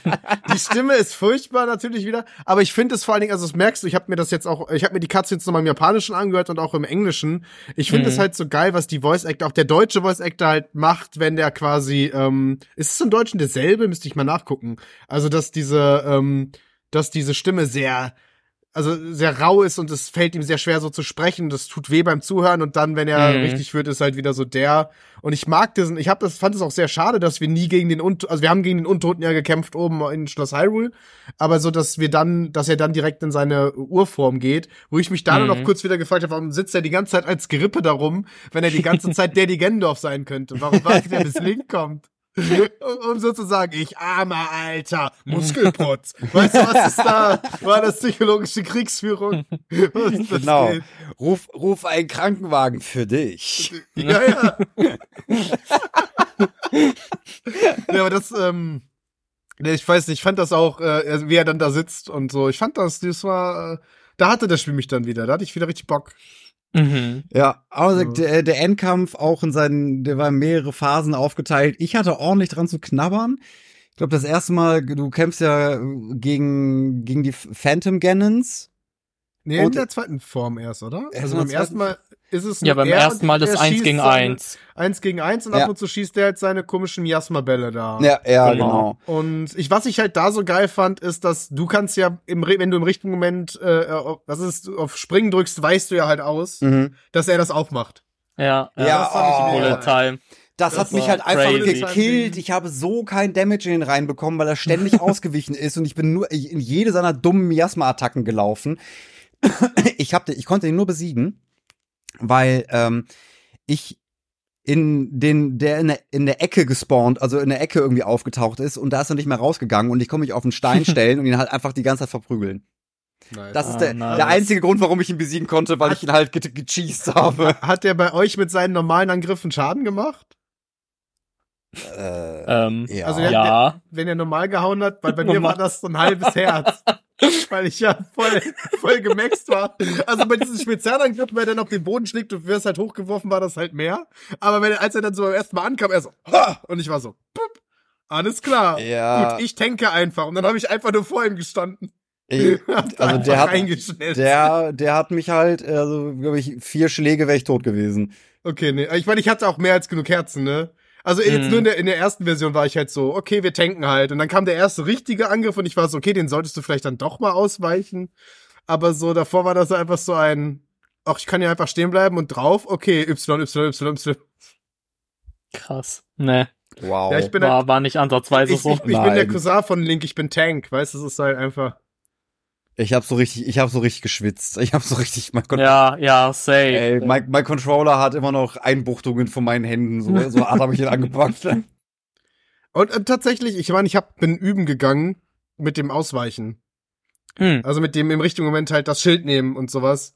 die Stimme ist furchtbar natürlich wieder, aber ich finde es vor allen Dingen, also das merkst du, ich habe mir das jetzt auch, ich habe mir die Cuts jetzt nochmal im Japanischen angehört und auch im Englischen. Ich finde es mhm. halt so geil, was die Voice Actor, auch der deutsche Voice Actor halt macht, wenn der quasi, ähm, ist es im Deutschen derselbe? Müsste ich mal nachgucken. Also, dass diese, ähm, dass diese Stimme sehr also sehr rau ist und es fällt ihm sehr schwer so zu sprechen. Das tut weh beim Zuhören und dann, wenn er mhm. richtig wird, ist halt wieder so der. Und ich mag diesen, ich habe das, fand es auch sehr schade, dass wir nie gegen den Untoten, also wir haben gegen den Untoten ja gekämpft oben in Schloss Hyrule, aber so, dass wir dann, dass er dann direkt in seine Urform geht, wo ich mich da mhm. dann noch kurz wieder gefragt habe, warum sitzt er die ganze Zeit als Gerippe darum, wenn er die ganze [LAUGHS] Zeit Daddy Gendorf sein könnte? Warum wartet er bis Link kommt? [LAUGHS] um sozusagen, ich armer Alter, Muskelputz. Weißt du, was ist da? [LAUGHS] War das psychologische Kriegsführung? [LAUGHS] genau. Ruf, ruf einen Krankenwagen für dich. Ja, ja. ja, aber das, ähm, ich weiß nicht, ich fand das auch, äh, wie er dann da sitzt und so. Ich fand das, das war, äh, da hatte das Spiel mich dann wieder. Da hatte ich wieder richtig Bock. Mhm. Ja, aber ja. Der, der Endkampf auch in seinen, der war in mehrere Phasen aufgeteilt. Ich hatte ordentlich dran zu knabbern. Ich glaube, das erste Mal, du kämpfst ja gegen, gegen die Phantom Gannons. Nee, in der zweiten Form erst, oder? Also beim ersten Mal ist es Ja, beim ersten Mal das 1 gegen 1. 1 gegen 1 und ja. ab und zu schießt er halt seine komischen Miasma-Bälle da. Ja, ja, genau. genau. Und ich, was ich halt da so geil fand, ist, dass du kannst ja, im, wenn du im richtigen Moment, äh, was ist, auf Springen drückst, weißt du ja halt aus, mhm. dass er das auch macht. Ja, ja, ja das fand oh. ich Bullet Time. Das, das hat mich halt einfach crazy. gekillt. Ich habe so kein Damage in ihn reinbekommen, weil er ständig [LAUGHS] ausgewichen ist und ich bin nur in jede seiner dummen Miasma-Attacken gelaufen. [LAUGHS] ich, hab, ich konnte ihn nur besiegen weil ähm, ich in den der in der, in der Ecke gespawnt, also in der Ecke irgendwie aufgetaucht ist und da ist er nicht mehr rausgegangen und ich komme mich auf einen Stein [LAUGHS] stellen und ihn halt einfach die ganze Zeit verprügeln. Nice. Das ist der, ah, nice. der einzige Grund, warum ich ihn besiegen konnte, weil hat, ich ihn halt ge gecheased [LAUGHS] habe. Hat der bei euch mit seinen normalen Angriffen Schaden gemacht? Äh, ähm, ja. Also der, ja. Wenn er normal gehauen hat, weil bei [LAUGHS] mir war das so ein halbes Herz. [LAUGHS] weil ich ja voll, voll gemaxt war. Also bei diesen Spezialangriffen, wenn er dann auf den Boden schlägt und wirst halt hochgeworfen, war das halt mehr. Aber wenn, als er dann so erstmal ankam, er so, ha! und ich war so, pup, alles klar. Ja. Gut, ich tanke einfach. Und dann habe ich einfach nur vor ihm gestanden. Ich, [LAUGHS] also der hat, der, der hat mich halt, also glaube ich, vier Schläge wäre ich tot gewesen. Okay, nee. Ich meine, ich hatte auch mehr als genug Herzen, ne? Also jetzt mhm. nur in der, in der ersten Version war ich halt so, okay, wir tanken halt. Und dann kam der erste richtige Angriff und ich war so, okay, den solltest du vielleicht dann doch mal ausweichen. Aber so davor war das einfach so ein, ach, ich kann ja einfach stehen bleiben und drauf, okay, Y, Y, Y, Y. Krass. Ne. Wow. Ja, ich bin war, halt, war nicht ansatzweise ich, so. Ich, ich, ich bin der Cousin von Link, ich bin Tank, weißt du, es ist halt einfach. Ich habe so richtig, ich habe so richtig geschwitzt. Ich habe so richtig, mein Con Ja, ja, safe. Ey, mein, mein Controller hat immer noch Einbuchtungen von meinen Händen. So, so hart habe ich ihn [LAUGHS] angepackt. Und äh, tatsächlich, ich meine, ich hab, bin üben gegangen mit dem Ausweichen. Hm. Also mit dem im richtigen Moment halt das Schild nehmen und sowas.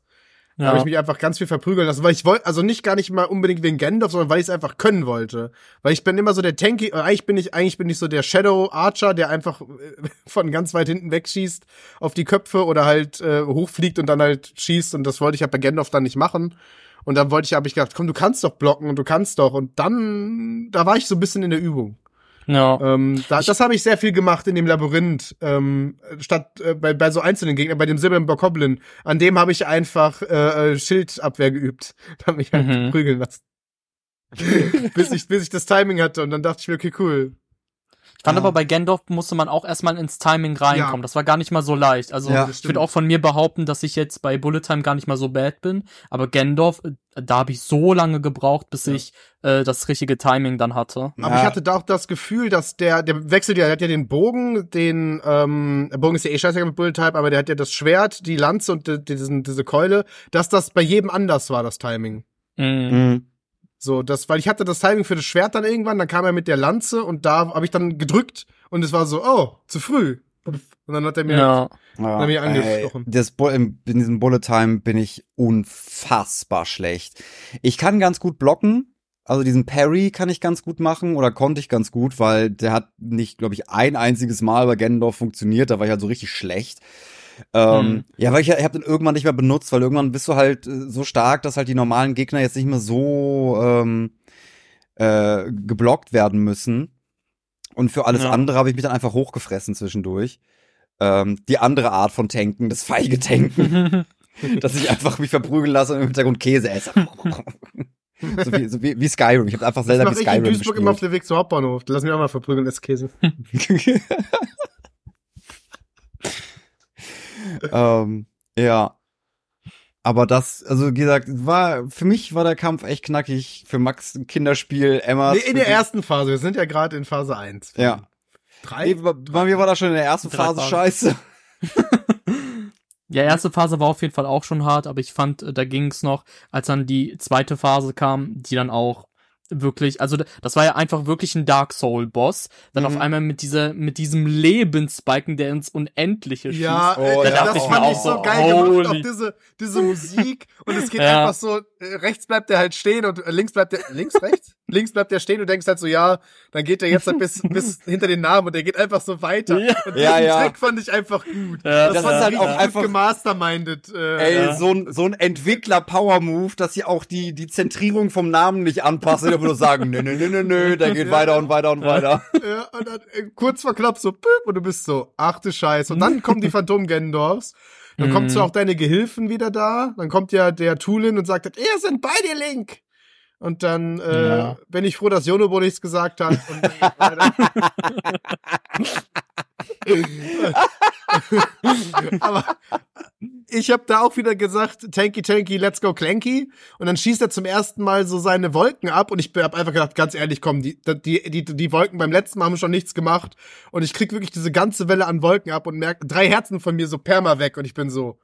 Ja. habe ich mich einfach ganz viel verprügeln lassen, weil ich wollte, also nicht gar nicht mal unbedingt wegen Gandalf, sondern weil ich es einfach können wollte. Weil ich bin immer so der Tanky, äh, eigentlich bin ich, eigentlich bin ich so der Shadow Archer, der einfach äh, [LAUGHS] von ganz weit hinten wegschießt auf die Köpfe oder halt äh, hochfliegt und dann halt schießt und das wollte ich ja bei Gandalf dann nicht machen. Und dann wollte ich, habe ich gedacht, komm, du kannst doch blocken und du kannst doch. Und dann, da war ich so ein bisschen in der Übung. Ja. Ähm, da, das habe ich sehr viel gemacht in dem Labyrinth, ähm, statt äh, bei, bei so einzelnen Gegnern, bei dem Silbernen Bokoblin. An dem habe ich einfach äh, äh Schildabwehr geübt. [LAUGHS] Da habe ich halt mhm. prügeln lassen. [LAUGHS] bis, ich, bis ich das Timing hatte und dann dachte ich mir, okay, cool. Ich fand ja. aber bei Gandalf musste man auch erstmal ins Timing reinkommen. Ja. Das war gar nicht mal so leicht. Also ja, ich würde auch von mir behaupten, dass ich jetzt bei Bullet Time gar nicht mal so bad bin. Aber Gandalf, äh, da habe ich so lange gebraucht, bis ich äh, das richtige Timing dann hatte. Aber ich hatte da auch das Gefühl, dass der, der wechselt ja, der hat ja den Bogen, den, ähm, der Bogen ist ja eh scheiße mit Bullet Time, aber der hat ja das Schwert, die Lanze und die, diesen, diese Keule, dass das bei jedem anders war, das Timing. Mhm. mhm. So, das, weil ich hatte das Timing für das Schwert dann irgendwann, dann kam er mit der Lanze und da habe ich dann gedrückt und es war so, oh, zu früh. Und dann hat er mir, ja. ja, hat mir angesprochen. Das, in diesem Bullet Time bin ich unfassbar schlecht. Ich kann ganz gut blocken. Also diesen Parry kann ich ganz gut machen oder konnte ich ganz gut, weil der hat nicht, glaube ich, ein einziges Mal bei Gendorf funktioniert. Da war ich halt so richtig schlecht. Ähm, hm. Ja, weil ich, ich habe den irgendwann nicht mehr benutzt, weil irgendwann bist du halt äh, so stark, dass halt die normalen Gegner jetzt nicht mehr so ähm, äh, geblockt werden müssen. Und für alles ja. andere habe ich mich dann einfach hochgefressen zwischendurch. Ähm, die andere Art von Tanken, das feige Tanken. [LAUGHS] dass ich einfach mich verprügeln lasse und im Hintergrund Käse esse. so, wie, so wie, wie Skyrim. Ich habe einfach selber wie Skyrim ich in Duisburg immer auf dem Weg zum Hauptbahnhof. Lass mich auch mal verprügeln, das Käse. [LAUGHS] [LAUGHS] ähm, ja. Aber das, also wie gesagt, war für mich war der Kampf echt knackig. Für Max ein Kinderspiel, Emma. Nee, in der ersten Phase. Wir sind ja gerade in Phase 1. Ja. Drei? Nee, bei mir war das schon in der ersten Phase Phasen. scheiße. Ja, erste Phase war auf jeden Fall auch schon hart, aber ich fand, äh, da ging es noch, als dann die zweite Phase kam, die dann auch wirklich, also das war ja einfach wirklich ein Dark Soul Boss, dann mhm. auf einmal mit dieser mit diesem Lebensbalken, der ins Unendliche schießt. Ja, oh, da ja. das fand ich so geil gemacht, auch diese diese Musik und es geht [LAUGHS] ja. einfach so äh, rechts bleibt der halt stehen und äh, links bleibt der links rechts [LAUGHS] links bleibt der stehen und denkst halt so ja, dann geht der jetzt halt bis bis [LAUGHS] hinter den Namen und der geht einfach so weiter. Ja, und ja, ja. Trick fand ich einfach gut. Ja, das, das fand halt auch einfach gemastermindet. Äh, ey, so ein so ein Entwickler Power Move, dass sie auch die die Zentrierung vom Namen nicht anpassen einfach nur sagen, nö, nö, nö, nö, nö, der geht ja. weiter und weiter und weiter. Ja, und dann äh, kurz vor knapp so, und du bist so, ach du Scheiße. Und dann kommen die Phantom Dann kommt zwar mhm. auch deine Gehilfen wieder da, dann kommt ja der Tulin und sagt, ihr sind bei dir, Link. Und dann äh, ja. bin ich froh, dass Jonobo nichts gesagt hat. [LAUGHS] [LAUGHS] Aber ich habe da auch wieder gesagt, Tanky Tanky, let's go Clanky. Und dann schießt er zum ersten Mal so seine Wolken ab. Und ich habe einfach gedacht, ganz ehrlich, komm, die, die, die, die Wolken beim letzten Mal haben schon nichts gemacht. Und ich krieg wirklich diese ganze Welle an Wolken ab und merke drei Herzen von mir so perma weg. Und ich bin so,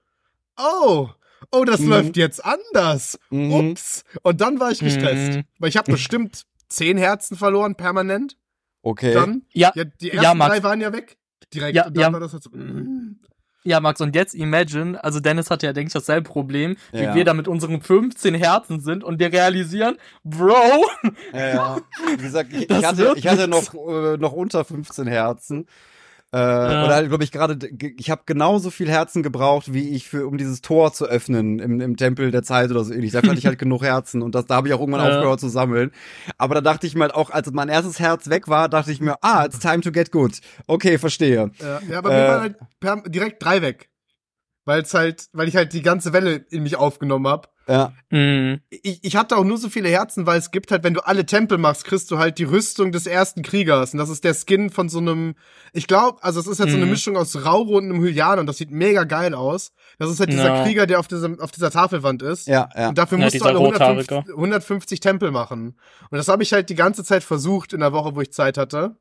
oh, oh, das mhm. läuft jetzt anders. Mhm. Ups. Und dann war ich gestresst. Mhm. Weil ich habe bestimmt zehn Herzen verloren, permanent. Okay. Dann, ja, ja die ersten ja, drei waren ja weg. Direkt. Ja, ja. Halt so, mm. Ja, Max, und jetzt imagine, also Dennis hat ja, denke ich, dasselbe Problem, wie ja. wir da mit unseren 15 Herzen sind und wir realisieren, Bro! Ja, ja. Wie gesagt, ich, [LAUGHS] ich hatte, ich hatte noch, äh, noch unter 15 Herzen. Äh, ja. Oder halt, glaube ich, gerade, ich habe genauso viel Herzen gebraucht, wie ich für, um dieses Tor zu öffnen im, im Tempel der Zeit oder so ähnlich. Da hatte ich [LAUGHS] halt genug Herzen und das, da habe ich auch irgendwann ja. aufgehört zu sammeln. Aber da dachte ich mir halt auch, als mein erstes Herz weg war, dachte ich mir, ah, it's time to get good. Okay, verstehe. Ja, ja aber äh, mir waren halt direkt drei weg. Weil es halt, weil ich halt die ganze Welle in mich aufgenommen hab. Ja. Mhm. Ich, ich hatte auch nur so viele Herzen, weil es gibt halt, wenn du alle Tempel machst, kriegst du halt die Rüstung des ersten Kriegers. Und das ist der Skin von so einem, ich glaube, also es ist halt mhm. so eine mhm. Mischung aus Rauro und einem Hylianer und das sieht mega geil aus. Das ist halt dieser ja. Krieger, der auf, diesem, auf dieser Tafelwand ist. Ja, ja. Und dafür ja, musst du alle 150, 150 Tempel machen. Und das habe ich halt die ganze Zeit versucht in der Woche, wo ich Zeit hatte.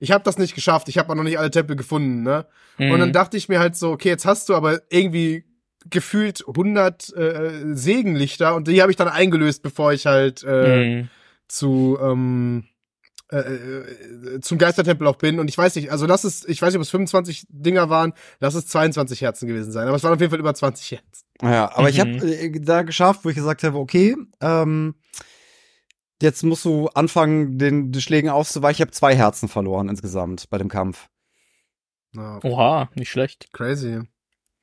Ich habe das nicht geschafft. Ich habe noch nicht alle Tempel gefunden, ne? Mhm. Und dann dachte ich mir halt so, okay, jetzt hast du aber irgendwie gefühlt 100 äh, Segenlichter und die habe ich dann eingelöst, bevor ich halt äh, mhm. zu ähm, äh, äh, zum Geistertempel auch bin und ich weiß nicht, also lass es, ich weiß nicht, ob es 25 Dinger waren, lass es 22 Herzen gewesen sein, aber es waren auf jeden Fall über 20 Herzen. Ja, aber mhm. ich habe äh, da geschafft, wo ich gesagt habe, okay, ähm, jetzt musst du anfangen, den, den Schlägen auszuweichen. Ich habe zwei Herzen verloren insgesamt bei dem Kampf. Oha, nicht schlecht. Crazy.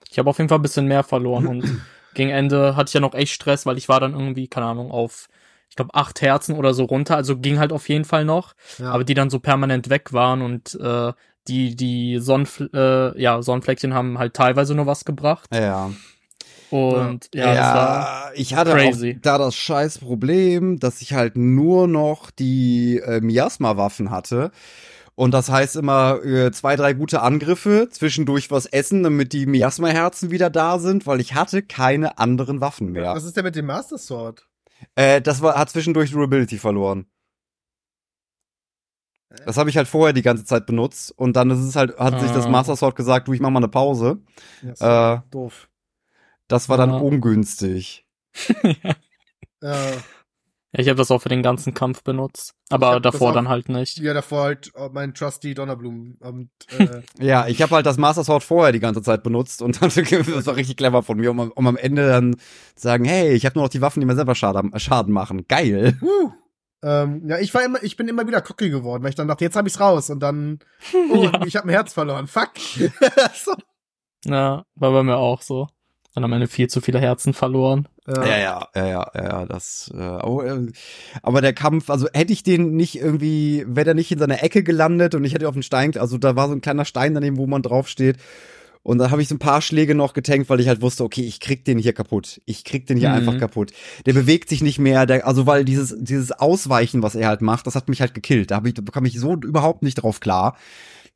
Ich habe auf jeden Fall ein bisschen mehr verloren und [CLEARS THROAT] gegen Ende hatte ich ja noch echt Stress, weil ich war dann irgendwie, keine Ahnung, auf, ich glaube, acht Herzen oder so runter. Also ging halt auf jeden Fall noch, ja. aber die dann so permanent weg waren und äh, die, die Sonnenfl äh, ja, Sonnenfleckchen haben halt teilweise nur was gebracht. Ja. Und ja, ja das war ich hatte crazy. auch da das scheiß Problem, dass ich halt nur noch die äh, Miasma-Waffen hatte. Und das heißt immer äh, zwei, drei gute Angriffe, zwischendurch was essen, damit die Miasma-Herzen wieder da sind, weil ich hatte keine anderen Waffen mehr. Was ist denn mit dem Master Sword? Äh, das war, hat zwischendurch Durability verloren. Das habe ich halt vorher die ganze Zeit benutzt und dann ist es halt, hat ah. sich das ah. Master Sword gesagt, du, ich mach mal eine Pause. Ja, äh, doof. Das war dann ah. ungünstig. [LAUGHS] ja. Ja, ich habe das auch für den ganzen Kampf benutzt. Aber davor auch, dann halt nicht. Ja, davor halt oh, mein Trusty Donnerblumen. Und, [LAUGHS] äh, ja, ich habe halt das Master Sword vorher die ganze Zeit benutzt und dann, [LAUGHS] das war richtig clever von mir, um, um am Ende dann zu sagen, hey, ich habe nur noch die Waffen, die mir selber Schaden, Schaden machen. Geil. Uh. Ähm, ja, ich war immer, ich bin immer wieder cocky geworden, weil ich dann dachte, jetzt habe ich's raus und dann, [LAUGHS] oh, ja. ich habe ein Herz verloren. Fuck. so. Ja, war bei mir auch so. Dann am Ende viel zu viele Herzen verloren. Ja, ja, ja, ja, ja, ja das. Äh, äh, aber der Kampf, also hätte ich den nicht irgendwie, wäre der nicht in seiner Ecke gelandet und ich hätte auf den Stein, also da war so ein kleiner Stein daneben, wo man draufsteht. Und da habe ich so ein paar Schläge noch getankt, weil ich halt wusste, okay, ich krieg den hier kaputt. Ich krieg den hier mhm. einfach kaputt. Der bewegt sich nicht mehr, der, also weil dieses, dieses Ausweichen, was er halt macht, das hat mich halt gekillt. Da, hab ich, da kam ich so überhaupt nicht drauf klar.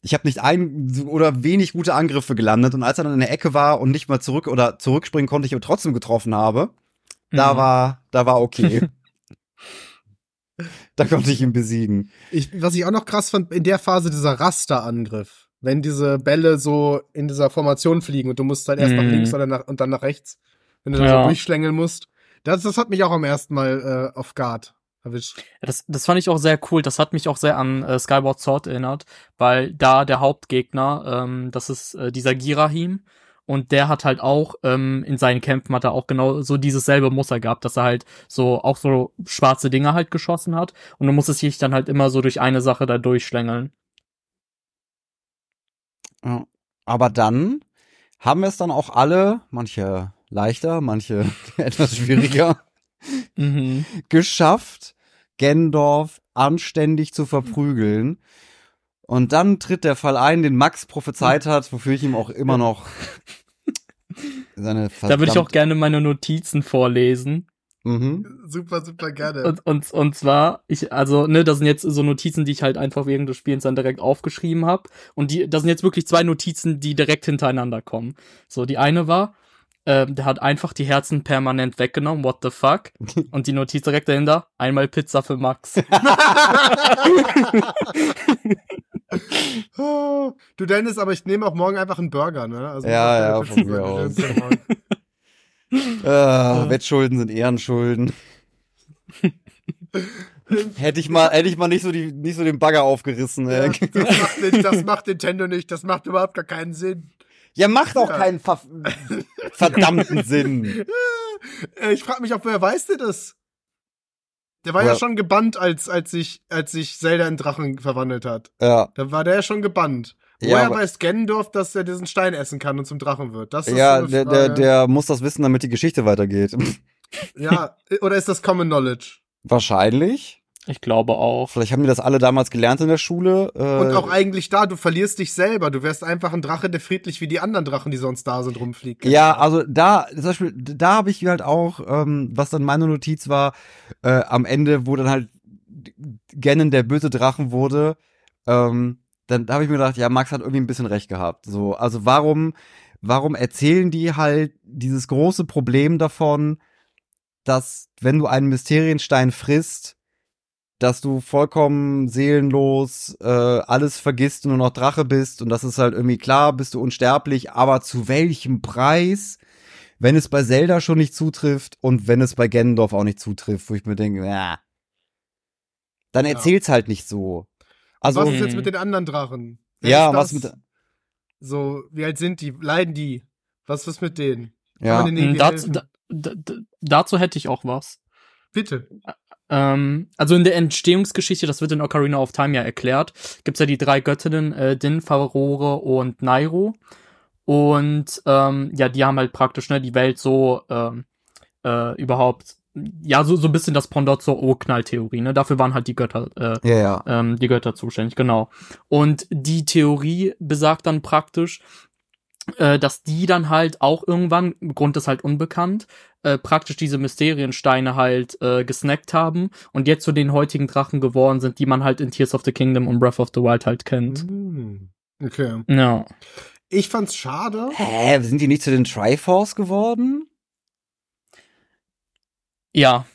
Ich habe nicht ein oder wenig gute Angriffe gelandet und als er dann in der Ecke war und nicht mal zurück oder zurückspringen konnte, ich aber trotzdem getroffen habe, mhm. da war, da war okay. [LAUGHS] da konnte ich ihn besiegen. Ich, was ich auch noch krass fand, in der Phase dieser Rasterangriff. Wenn diese Bälle so in dieser Formation fliegen und du musst halt erst mhm. nach links oder nach, und dann nach rechts, wenn du ja. da so durchschlängeln musst. Das, das hat mich auch am ersten Mal äh, auf Guard erwischt. Das, das fand ich auch sehr cool. Das hat mich auch sehr an äh, Skyward Sword erinnert, weil da der Hauptgegner, ähm, das ist äh, dieser Girahim, und der hat halt auch ähm, in seinen Kämpfen hat er auch genau so dieses selbe Muster gehabt, dass er halt so auch so schwarze Dinge halt geschossen hat und du musstest dich dann halt immer so durch eine Sache da durchschlängeln. Aber dann haben wir es dann auch alle, manche leichter, manche [LAUGHS] etwas schwieriger, mhm. [LAUGHS] geschafft, Gendorf anständig zu verprügeln. Und dann tritt der Fall ein, den Max prophezeit hat, wofür ich ihm auch immer noch seine Da würde ich auch gerne meine Notizen vorlesen. Mhm. Super, super gerne. Und, und, und zwar, ich, also, ne, das sind jetzt so Notizen, die ich halt einfach während des Spielens dann direkt aufgeschrieben habe. Und die, das sind jetzt wirklich zwei Notizen, die direkt hintereinander kommen. So, die eine war, ähm, der hat einfach die Herzen permanent weggenommen, what the fuck? [LAUGHS] Und die Notiz direkt dahinter, einmal Pizza für Max. [LAUGHS] du Dennis, aber ich nehme auch morgen einfach einen Burger, ne? Also ja, ja, von mir aus. äh, [LAUGHS] Wettschulden sind Ehrenschulden. hätte ich mal, hätte ich mal nicht so die, nicht so den Bagger aufgerissen. Ja, das, macht das macht Nintendo nicht. Das macht überhaupt gar keinen Sinn. Ja, macht auch ja. keinen ver [LAUGHS] verdammten Sinn. Äh, ich frage mich, ob wer weiß der das? Der war ja. ja, schon gebannt, als, als sich, als sich Zelda in Drachen verwandelt hat. Ja. Da war der ja schon gebannt. Woher ja, weiß Gendorf, dass er diesen Stein essen kann und zum Drachen wird? Das ist ja, so der, der, der muss das wissen, damit die Geschichte weitergeht. ja, [LAUGHS] oder ist das Common Knowledge? Wahrscheinlich. Ich glaube auch. Vielleicht haben die das alle damals gelernt in der Schule. Äh und auch eigentlich da, du verlierst dich selber. Du wärst einfach ein Drache, der friedlich wie die anderen Drachen, die sonst da sind, rumfliegt. Ja, also da, zum Beispiel, da habe ich halt auch, ähm, was dann meine Notiz war, äh, am Ende, wo dann halt Ganon der böse Drachen wurde, ähm, dann habe ich mir gedacht, ja, Max hat irgendwie ein bisschen recht gehabt. So, also warum, warum erzählen die halt dieses große Problem davon, dass wenn du einen Mysterienstein frisst, dass du vollkommen seelenlos äh, alles vergisst und nur noch Drache bist und das ist halt irgendwie klar, bist du unsterblich, aber zu welchem Preis? Wenn es bei Zelda schon nicht zutrifft und wenn es bei Gendorf auch nicht zutrifft, wo ich mir denke, ja, dann ja. erzähl's halt nicht so. Also was ist jetzt mit den anderen Drachen? Wer ja, was mit so, wie alt sind die? Leiden die? Was ist mit denen? Ja, dazu, da, da, dazu hätte ich auch was. Bitte. Ähm, also in der Entstehungsgeschichte, das wird in Ocarina of Time ja erklärt, gibt's ja die drei Göttinnen, äh, Din, Farore und Nairo. Und ähm, ja, die haben halt praktisch ne, die Welt so ähm, äh, überhaupt, ja, so, so ein bisschen das Pendant zur Urknall-Theorie, ne? Dafür waren halt die Götter, äh, ja, ja. Ähm, die Götter zuständig, genau. Und die Theorie besagt dann praktisch, äh, dass die dann halt auch irgendwann, Grund ist halt unbekannt, äh, praktisch diese Mysteriensteine halt äh, gesnackt haben und jetzt zu den heutigen Drachen geworden sind, die man halt in Tears of the Kingdom und Breath of the Wild halt kennt. Mm, okay. Ja. Ich fand's schade. Hä, sind die nicht zu den Triforce geworden? Ja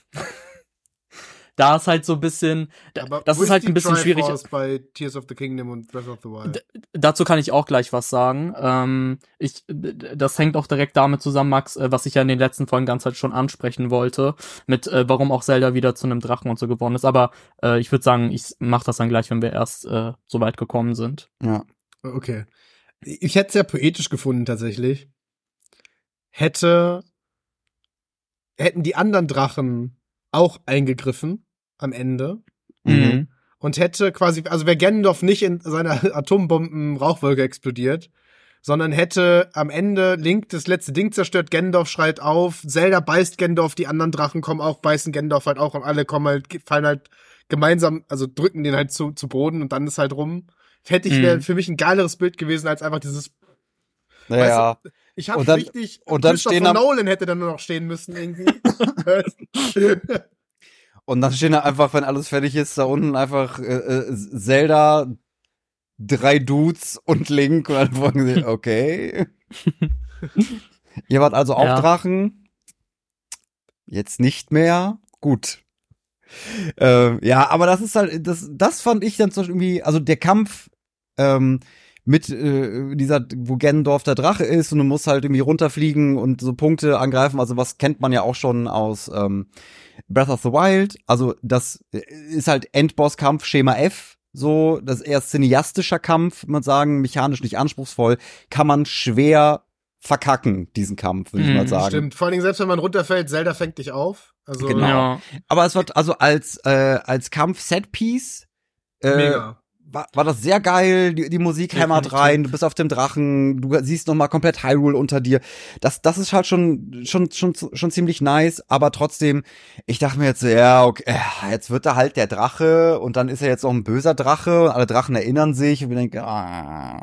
da ist halt so ein bisschen, Aber das ist halt ein bisschen schwierig. bei Tears of the Kingdom und Breath of the Wild. D dazu kann ich auch gleich was sagen. Ähm, ich, das hängt auch direkt damit zusammen, Max, äh, was ich ja in den letzten Folgen ganz halt schon ansprechen wollte, mit äh, warum auch Zelda wieder zu einem Drachen und so geworden ist. Aber äh, ich würde sagen, ich mach das dann gleich, wenn wir erst äh, so weit gekommen sind. Ja. Okay. Ich hätte es ja poetisch gefunden tatsächlich. Hätte hätten die anderen Drachen auch eingegriffen am Ende. Mhm. Und hätte quasi, also wäre Gendorf nicht in seiner [LAUGHS] Atombomben-Rauchwolke explodiert, sondern hätte am Ende Link das letzte Ding zerstört, Gendorf schreit auf, Zelda beißt Gendorf, die anderen Drachen kommen auch, beißen Gendorf halt auch und alle kommen halt, fallen halt gemeinsam, also drücken den halt zu, zu Boden und dann ist halt rum. Hätte ich, wäre mhm. für mich ein geileres Bild gewesen, als einfach dieses naja. Weißt du, ich habe richtig. Und dann stehen am, Nolan hätte dann nur noch stehen müssen irgendwie. [LAUGHS] [LAUGHS] und dann stehen da einfach, wenn alles fertig ist, da unten einfach äh, äh, Zelda, drei Dudes und Link und dann wollen sie, [LAUGHS] okay. Ihr wart also auch ja. Drachen. Jetzt nicht mehr. Gut. Äh, ja, aber das ist halt, das, das fand ich dann so irgendwie, also der Kampf ähm, mit äh, dieser, wo Gennendorf der Drache ist und du musst halt irgendwie runterfliegen und so Punkte angreifen. Also was kennt man ja auch schon aus ähm, Breath of the Wild. Also das ist halt Endbosskampf Schema F. So, das ist eher cineastischer Kampf, man sagen, mechanisch nicht anspruchsvoll, kann man schwer verkacken, diesen Kampf, würde ich mal mhm, sagen. Stimmt, vor allen Dingen selbst wenn man runterfällt, Zelda fängt dich auf. Also, genau. Ja. Aber es wird also als, äh, als Kampf-Setpiece äh, Mega war, war das sehr geil. Die, die Musik hämmert rein. Du bist auf dem Drachen. Du siehst noch mal komplett Hyrule unter dir. Das, das ist halt schon, schon, schon, schon ziemlich nice. Aber trotzdem, ich dachte mir jetzt so, ja, okay, äh, jetzt wird er halt der Drache und dann ist er jetzt auch ein böser Drache. Und alle Drachen erinnern sich und wir denken, ah.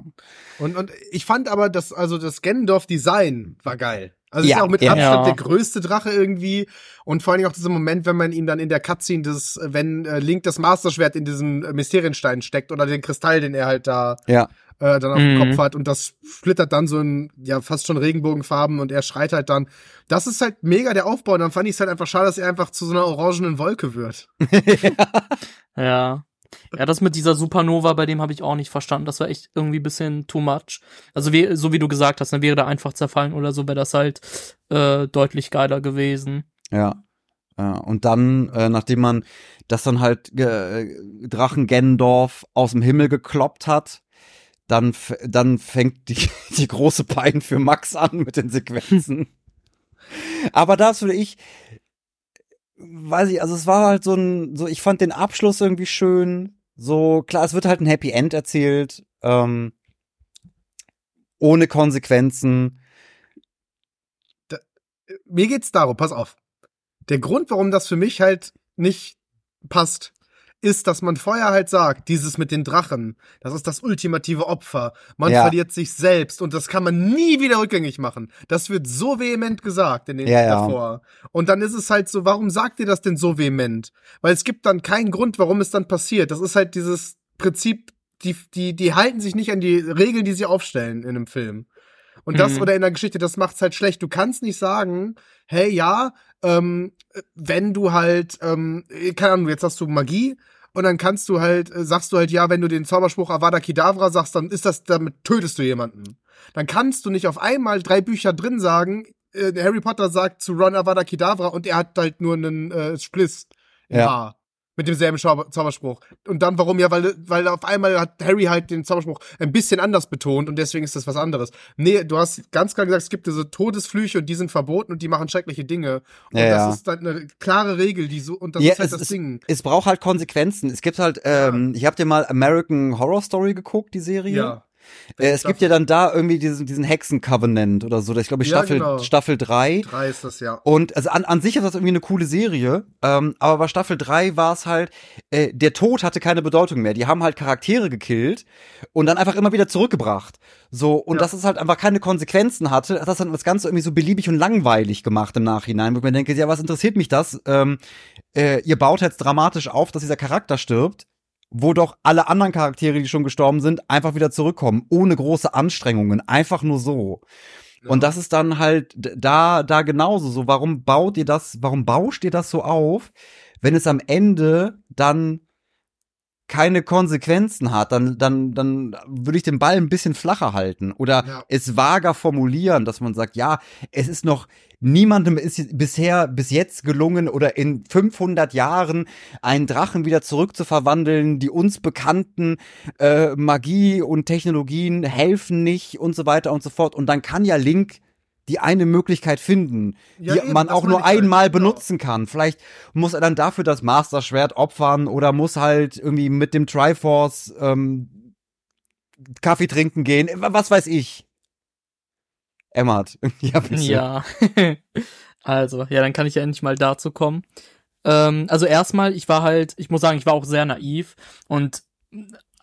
Und, und ich fand aber, dass, also das Ganondorf-Design war geil. Also ja, ist auch mit ja. Abstand der größte Drache irgendwie und vor allen Dingen auch dieser Moment, wenn man ihn dann in der Cutscene des, wenn äh, Link das Masterschwert in diesen äh, Mysterienstein steckt oder den Kristall, den er halt da ja. äh, dann auf mhm. dem Kopf hat und das splittert dann so in ja fast schon Regenbogenfarben und er schreit halt dann. Das ist halt mega der Aufbau und dann fand ich es halt einfach schade, dass er einfach zu so einer orangenen Wolke wird. [LAUGHS] ja. Ja, das mit dieser Supernova, bei dem habe ich auch nicht verstanden. Das war echt irgendwie bisschen too much. Also wie, so wie du gesagt hast, dann wäre da einfach zerfallen oder so, wäre das halt äh, deutlich geiler gewesen. Ja. ja. Und dann, äh, nachdem man das dann halt äh, Drachen Gendorf aus dem Himmel gekloppt hat, dann, dann fängt die, [LAUGHS] die große Pein für Max an mit den Sequenzen. [LAUGHS] Aber das würde ich, weiß ich, also es war halt so ein, so ich fand den Abschluss irgendwie schön. So klar, es wird halt ein Happy End erzählt, ähm, ohne Konsequenzen. Da, mir geht's darum, pass auf. Der Grund, warum das für mich halt nicht passt, ist, dass man vorher halt sagt, dieses mit den Drachen, das ist das ultimative Opfer. Man ja. verliert sich selbst und das kann man nie wieder rückgängig machen. Das wird so vehement gesagt in den ja, davor. Ja. Und dann ist es halt so, warum sagt ihr das denn so vehement? Weil es gibt dann keinen Grund, warum es dann passiert. Das ist halt dieses Prinzip, die, die, die halten sich nicht an die Regeln, die sie aufstellen in einem Film. Und das mhm. oder in der Geschichte, das macht's halt schlecht. Du kannst nicht sagen, hey, ja, ähm, wenn du halt, ähm, keine Ahnung, jetzt hast du Magie und dann kannst du halt, äh, sagst du halt, ja, wenn du den Zauberspruch Avada Kedavra sagst, dann ist das, damit tötest du jemanden. Dann kannst du nicht auf einmal drei Bücher drin sagen, äh, Harry Potter sagt zu Ron Avada Kedavra und er hat halt nur einen äh, Spliss im ja. Haar mit demselben Zauberspruch. Und dann warum ja, weil, weil auf einmal hat Harry halt den Zauberspruch ein bisschen anders betont und deswegen ist das was anderes. Nee, du hast ganz klar gesagt, es gibt diese Todesflüche und die sind verboten und die machen schreckliche Dinge. Und ja, das ja. ist halt eine klare Regel, die so, und das ja, ist halt das es, Ding. Es braucht halt Konsequenzen. Es gibt halt, ähm, ich hab dir mal American Horror Story geguckt, die Serie. Ja. Äh, es gibt ja dann da irgendwie diesen, diesen Hexen-Covenant oder so. Ich glaube, Staffel, ja, genau. Staffel 3. 3 ist das, ja. Und also an, an sich ist das irgendwie eine coole Serie. Ähm, aber bei Staffel 3 war es halt, äh, der Tod hatte keine Bedeutung mehr. Die haben halt Charaktere gekillt und dann einfach immer wieder zurückgebracht. So, und ja. dass es halt einfach keine Konsequenzen hatte, hat das dann das Ganze irgendwie so beliebig und langweilig gemacht im Nachhinein, wo ich mir denke, ja, was interessiert mich das? Ähm, äh, ihr baut jetzt dramatisch auf, dass dieser Charakter stirbt wo doch alle anderen Charaktere, die schon gestorben sind, einfach wieder zurückkommen, ohne große Anstrengungen, einfach nur so. Ja. Und das ist dann halt da, da genauso so. Warum baut ihr das, warum bauscht ihr das so auf, wenn es am Ende dann keine Konsequenzen hat, dann, dann, dann würde ich den Ball ein bisschen flacher halten oder ja. es vager formulieren, dass man sagt, ja, es ist noch, niemandem ist bisher, bis jetzt gelungen oder in 500 Jahren einen Drachen wieder zurückzuverwandeln, die uns bekannten äh, Magie und Technologien helfen nicht und so weiter und so fort. Und dann kann ja Link die eine Möglichkeit finden, ja, die eben, man auch nur einmal halt, benutzen genau. kann. Vielleicht muss er dann dafür das Master-Schwert opfern oder muss halt irgendwie mit dem Triforce ähm, Kaffee trinken gehen, was weiß ich. Emmert, [LAUGHS] ja bitte. [LAUGHS] Ja, also, ja, dann kann ich ja endlich mal dazu kommen. Ähm, also erstmal, ich war halt, ich muss sagen, ich war auch sehr naiv und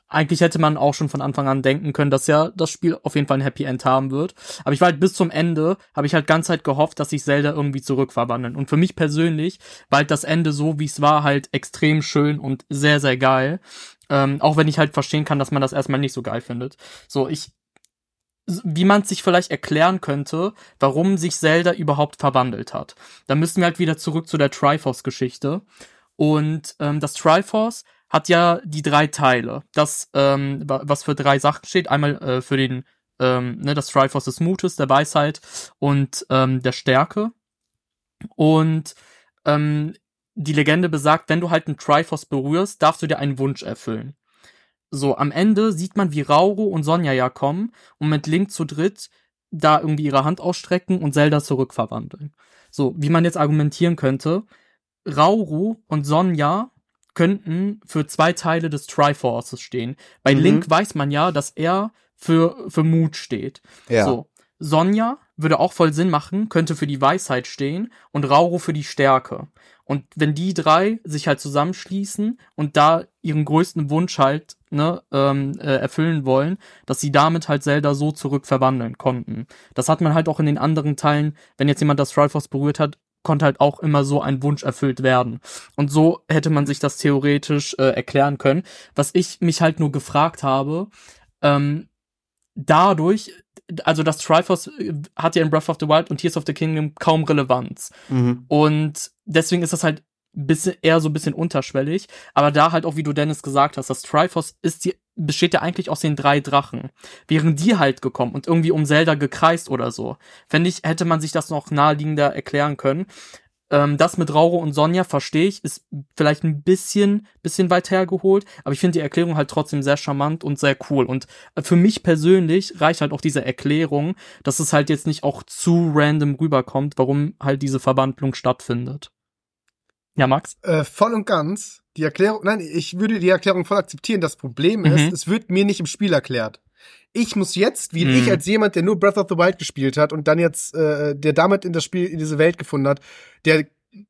eigentlich hätte man auch schon von Anfang an denken können, dass ja das Spiel auf jeden Fall ein Happy End haben wird. Aber ich war halt bis zum Ende, habe ich halt ganz Zeit gehofft, dass sich Zelda irgendwie zurückverwandeln. Und für mich persönlich war halt das Ende so, wie es war, halt extrem schön und sehr, sehr geil. Ähm, auch wenn ich halt verstehen kann, dass man das erstmal nicht so geil findet. So, ich, wie man sich vielleicht erklären könnte, warum sich Zelda überhaupt verwandelt hat. Da müssen wir halt wieder zurück zu der Triforce-Geschichte. Und ähm, das Triforce hat ja die drei Teile. Das, ähm, was für drei Sachen steht. Einmal äh, für den, ähm, ne, das Triforce des Mutes, der Weisheit und ähm, der Stärke. Und ähm, die Legende besagt, wenn du halt einen Triforce berührst, darfst du dir einen Wunsch erfüllen. So, am Ende sieht man, wie Rauro und Sonja ja kommen und mit Link zu dritt da irgendwie ihre Hand ausstrecken und Zelda zurückverwandeln. So, wie man jetzt argumentieren könnte, Rauru und Sonja könnten für zwei Teile des Triforces stehen. Bei mhm. Link weiß man ja, dass er für, für Mut steht. Ja. So. Sonja würde auch voll Sinn machen, könnte für die Weisheit stehen und Rauro für die Stärke. Und wenn die drei sich halt zusammenschließen und da ihren größten Wunsch halt ne, ähm, äh, erfüllen wollen, dass sie damit halt Zelda so zurückverwandeln konnten. Das hat man halt auch in den anderen Teilen, wenn jetzt jemand das Triforce berührt hat, konnte halt auch immer so ein Wunsch erfüllt werden. Und so hätte man sich das theoretisch äh, erklären können. Was ich mich halt nur gefragt habe, ähm, dadurch, also das Triforce äh, hat ja in Breath of the Wild und Tears of the Kingdom kaum Relevanz. Mhm. Und deswegen ist das halt bisschen, eher so ein bisschen unterschwellig. Aber da halt auch, wie du Dennis gesagt hast, das Triforce ist die, besteht ja eigentlich aus den drei Drachen. Wären die halt gekommen und irgendwie um Zelda gekreist oder so, fände ich, hätte man sich das noch naheliegender erklären können. Ähm, das mit Rauro und Sonja verstehe ich, ist vielleicht ein bisschen, bisschen weit hergeholt, aber ich finde die Erklärung halt trotzdem sehr charmant und sehr cool. Und für mich persönlich reicht halt auch diese Erklärung, dass es halt jetzt nicht auch zu random rüberkommt, warum halt diese Verwandlung stattfindet. Ja, Max? Äh, voll und ganz. Die Erklärung, nein, ich würde die Erklärung voll akzeptieren. Das Problem ist, mhm. es wird mir nicht im Spiel erklärt. Ich muss jetzt, wie mhm. ich als jemand, der nur Breath of the Wild gespielt hat und dann jetzt, äh, der damit in das Spiel, in diese Welt gefunden hat, der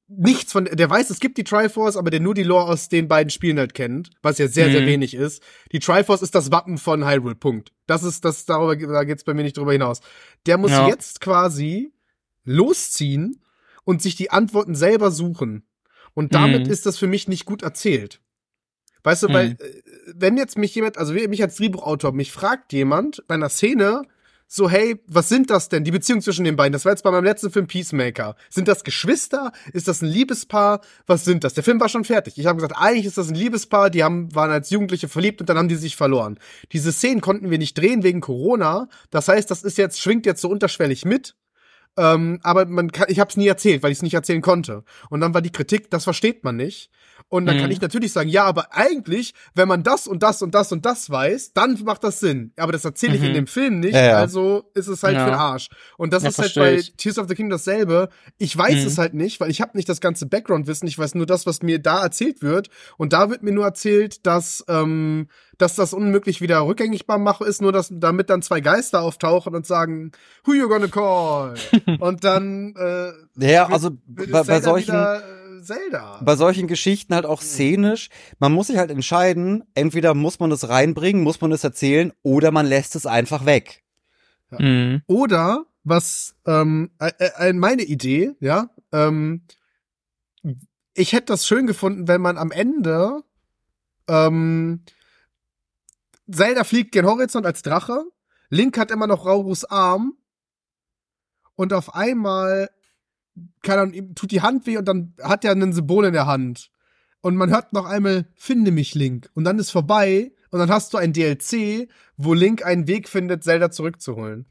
nichts von, der weiß, es gibt die Triforce, aber der nur die Lore aus den beiden Spielen halt kennt, was ja sehr, mhm. sehr wenig ist. Die Triforce ist das Wappen von Hyrule, Punkt. Das ist, das, darüber, da geht's bei mir nicht drüber hinaus. Der muss ja. jetzt quasi losziehen und sich die Antworten selber suchen. Und damit mhm. ist das für mich nicht gut erzählt. Weißt du, mhm. weil, äh, wenn jetzt mich jemand, also mich als Drehbuchautor, mich fragt jemand bei einer Szene, so, hey, was sind das denn? Die Beziehung zwischen den beiden. Das war jetzt bei meinem letzten Film Peacemaker. Sind das Geschwister? Ist das ein Liebespaar? Was sind das? Der Film war schon fertig. Ich habe gesagt, eigentlich ist das ein Liebespaar. Die haben, waren als Jugendliche verliebt und dann haben die sich verloren. Diese Szenen konnten wir nicht drehen wegen Corona. Das heißt, das ist jetzt, schwingt jetzt so unterschwellig mit. Ähm, aber man kann, ich habe es nie erzählt, weil ich es nicht erzählen konnte. Und dann war die Kritik, das versteht man nicht. Und dann mhm. kann ich natürlich sagen, ja, aber eigentlich, wenn man das und das und das und das weiß, dann macht das Sinn. Aber das erzähle ich mhm. in dem Film nicht, ja, ja. also ist es halt ja. für den Arsch. Und das ist halt bei ich. Tears of the King dasselbe. Ich weiß mhm. es halt nicht, weil ich habe nicht das ganze Background-Wissen. Ich weiß nur das, was mir da erzählt wird. Und da wird mir nur erzählt, dass ähm, dass das unmöglich wieder rückgängigbar mache, ist nur, dass damit dann zwei Geister auftauchen und sagen, who you gonna call? [LAUGHS] und dann äh, ja, also bei, bei solchen wieder, äh, Zelda. Bei solchen Geschichten halt auch hm. szenisch. Man muss sich halt entscheiden, entweder muss man es reinbringen, muss man es erzählen, oder man lässt es einfach weg. Ja. Mhm. Oder was ähm, äh, äh, meine Idee, ja, ähm, ich hätte das schön gefunden, wenn man am Ende ähm, Zelda fliegt gen Horizont als Drache. Link hat immer noch Raurus Arm. Und auf einmal kann er, ihm tut die Hand weh und dann hat er ein Symbol in der Hand. Und man hört noch einmal, finde mich, Link. Und dann ist vorbei. Und dann hast du ein DLC, wo Link einen Weg findet, Zelda zurückzuholen.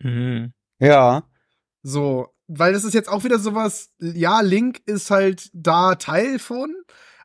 Mhm. Ja. So, weil das ist jetzt auch wieder sowas, ja, Link ist halt da Teil von,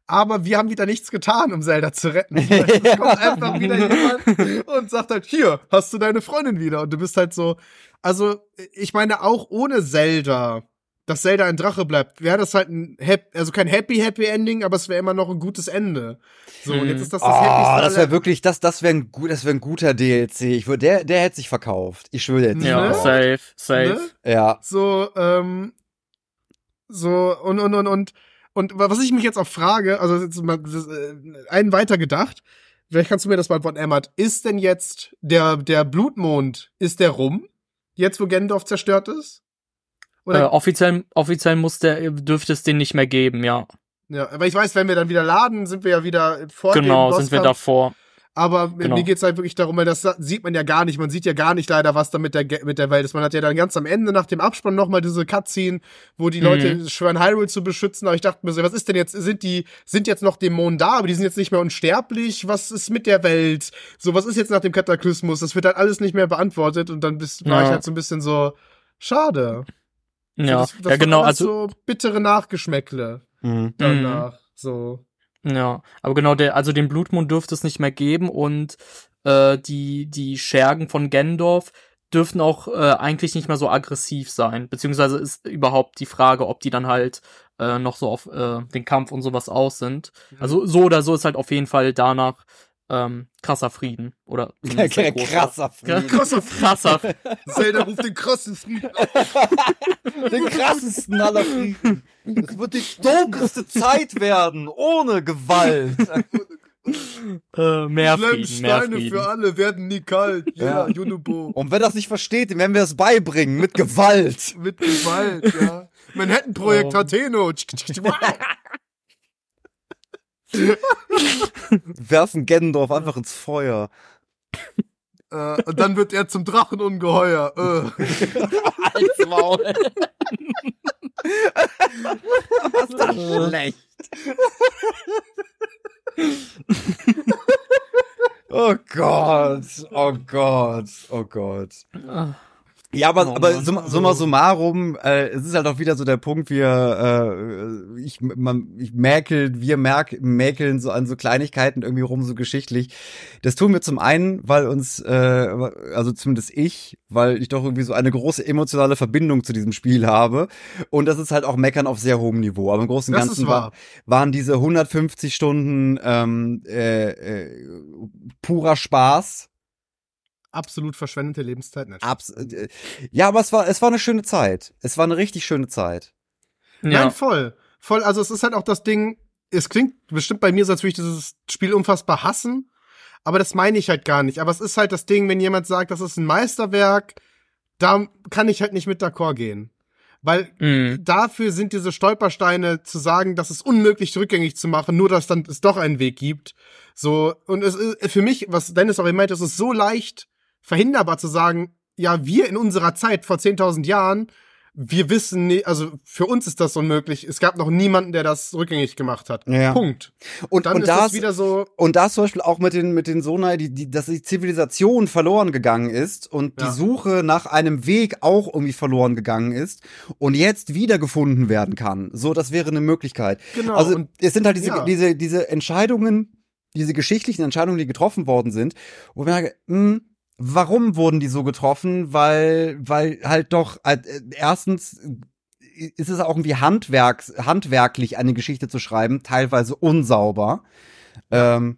aber wir haben wieder nichts getan, um Zelda zu retten. [LAUGHS] Es kommt einfach wieder jemand und sagt halt, hier, hast du deine Freundin wieder. Und du bist halt so, also, ich meine, auch ohne Zelda, dass Zelda ein Drache bleibt, wäre das halt ein, Happy, also kein Happy, Happy Ending, aber es wäre immer noch ein gutes Ende. So, und jetzt ist das das oh, Happy Das wäre wirklich, das, das wäre ein, gut, das wäre ein guter DLC. Ich würde, der, der hätte sich verkauft. Ich schwöre jetzt. Ja, ne? safe, safe. Ne? Ja. So, ähm, so, und, und, und, und, und was ich mich jetzt auch frage, also jetzt mal das, äh, einen weiter gedacht, vielleicht kannst du mir das beantworten, Emmert, ist denn jetzt der, der Blutmond, ist der rum? Jetzt, wo Gendorf zerstört ist? Oder? Äh, offiziell, offiziell muss der, dürfte es den nicht mehr geben, ja. Ja, aber ich weiß, wenn wir dann wieder laden, sind wir ja wieder vor Genau, sind wir davor. Aber genau. mir geht's halt wirklich darum, weil das sieht man ja gar nicht. Man sieht ja gar nicht leider, was da mit der, mit der Welt ist. Man hat ja dann ganz am Ende nach dem Abspann nochmal diese Cutscene, wo die Leute mhm. schwören, Hyrule zu beschützen. Aber ich dachte mir so, was ist denn jetzt? Sind die, sind jetzt noch Dämonen da, aber die sind jetzt nicht mehr unsterblich? Was ist mit der Welt? So, was ist jetzt nach dem Kataklysmus? Das wird halt alles nicht mehr beantwortet und dann bist, war ja. ich halt so ein bisschen so, schade. Ja, das, das ja genau. Also so bittere Nachgeschmäckle mhm. danach. Mhm. So. Ja, aber genau, der, also den Blutmond dürfte es nicht mehr geben und äh, die, die Schergen von Gendorf dürften auch äh, eigentlich nicht mehr so aggressiv sein. Beziehungsweise ist überhaupt die Frage, ob die dann halt äh, noch so auf äh, den Kampf und sowas aus sind. Mhm. Also so oder so ist halt auf jeden Fall danach ähm, krasser Frieden. Oder [LAUGHS] [LAUGHS] krasser Frieden. Krasser Frieden. Krasser. Zelda ruft den krassesten. [LAUGHS] den krassesten aller Frieden. Es wird die dunkelste Zeit werden, ohne Gewalt. äh, mehr Frieden, mehr Frieden. für alle werden nie kalt. Ja, yeah, Junubo. Und wer das nicht versteht, dem werden wir es beibringen. Mit Gewalt. mit Gewalt, ja. Manhattan-Projekt oh. Hateno. [LAUGHS] Werfen Gendorf einfach ins Feuer. Äh, und dann wird er zum Drachenungeheuer. Äh. [LAUGHS] Als Maul. Was ist das schlecht? [LAUGHS] oh Gott, oh Gott, oh Gott. Ja, aber, oh, aber summa, summa summarum, äh, es ist halt auch wieder so der Punkt, wir, äh, ich, man, ich mäkel, wir merk, mäkeln so an so Kleinigkeiten irgendwie rum, so geschichtlich. Das tun wir zum einen, weil uns, äh, also zumindest ich, weil ich doch irgendwie so eine große emotionale Verbindung zu diesem Spiel habe. Und das ist halt auch Meckern auf sehr hohem Niveau. Aber im Großen und Ganzen war, waren diese 150 Stunden ähm, äh, äh, purer Spaß absolut verschwendete Lebenszeit. Abs äh, ja, aber es war, es war eine schöne Zeit. Es war eine richtig schöne Zeit. Ja. Nein, voll. Voll, also es ist halt auch das Ding, es klingt bestimmt bei mir so, als würde ich dieses Spiel unfassbar hassen, aber das meine ich halt gar nicht. Aber es ist halt das Ding, wenn jemand sagt, das ist ein Meisterwerk, da kann ich halt nicht mit d'accord gehen. Weil mm. dafür sind diese Stolpersteine zu sagen, dass es unmöglich rückgängig zu machen, nur dass dann es doch einen Weg gibt. So, und es ist für mich, was Dennis auch meint, es ist so leicht, verhinderbar zu sagen, ja, wir in unserer Zeit vor 10.000 Jahren, wir wissen, also für uns ist das unmöglich. Es gab noch niemanden, der das rückgängig gemacht hat. Ja. Punkt. Und dann und ist das wieder so. Und da zum Beispiel auch mit den mit den Sonai, die, die, dass die Zivilisation verloren gegangen ist und ja. die Suche nach einem Weg auch irgendwie verloren gegangen ist und jetzt wiedergefunden werden kann. So, das wäre eine Möglichkeit. Genau. Also und, es sind halt diese ja. diese diese Entscheidungen, diese geschichtlichen Entscheidungen, die getroffen worden sind, wo ich merke, mh, warum wurden die so getroffen? Weil, weil halt doch, äh, erstens ist es auch irgendwie handwerks, handwerklich eine Geschichte zu schreiben, teilweise unsauber. Ähm,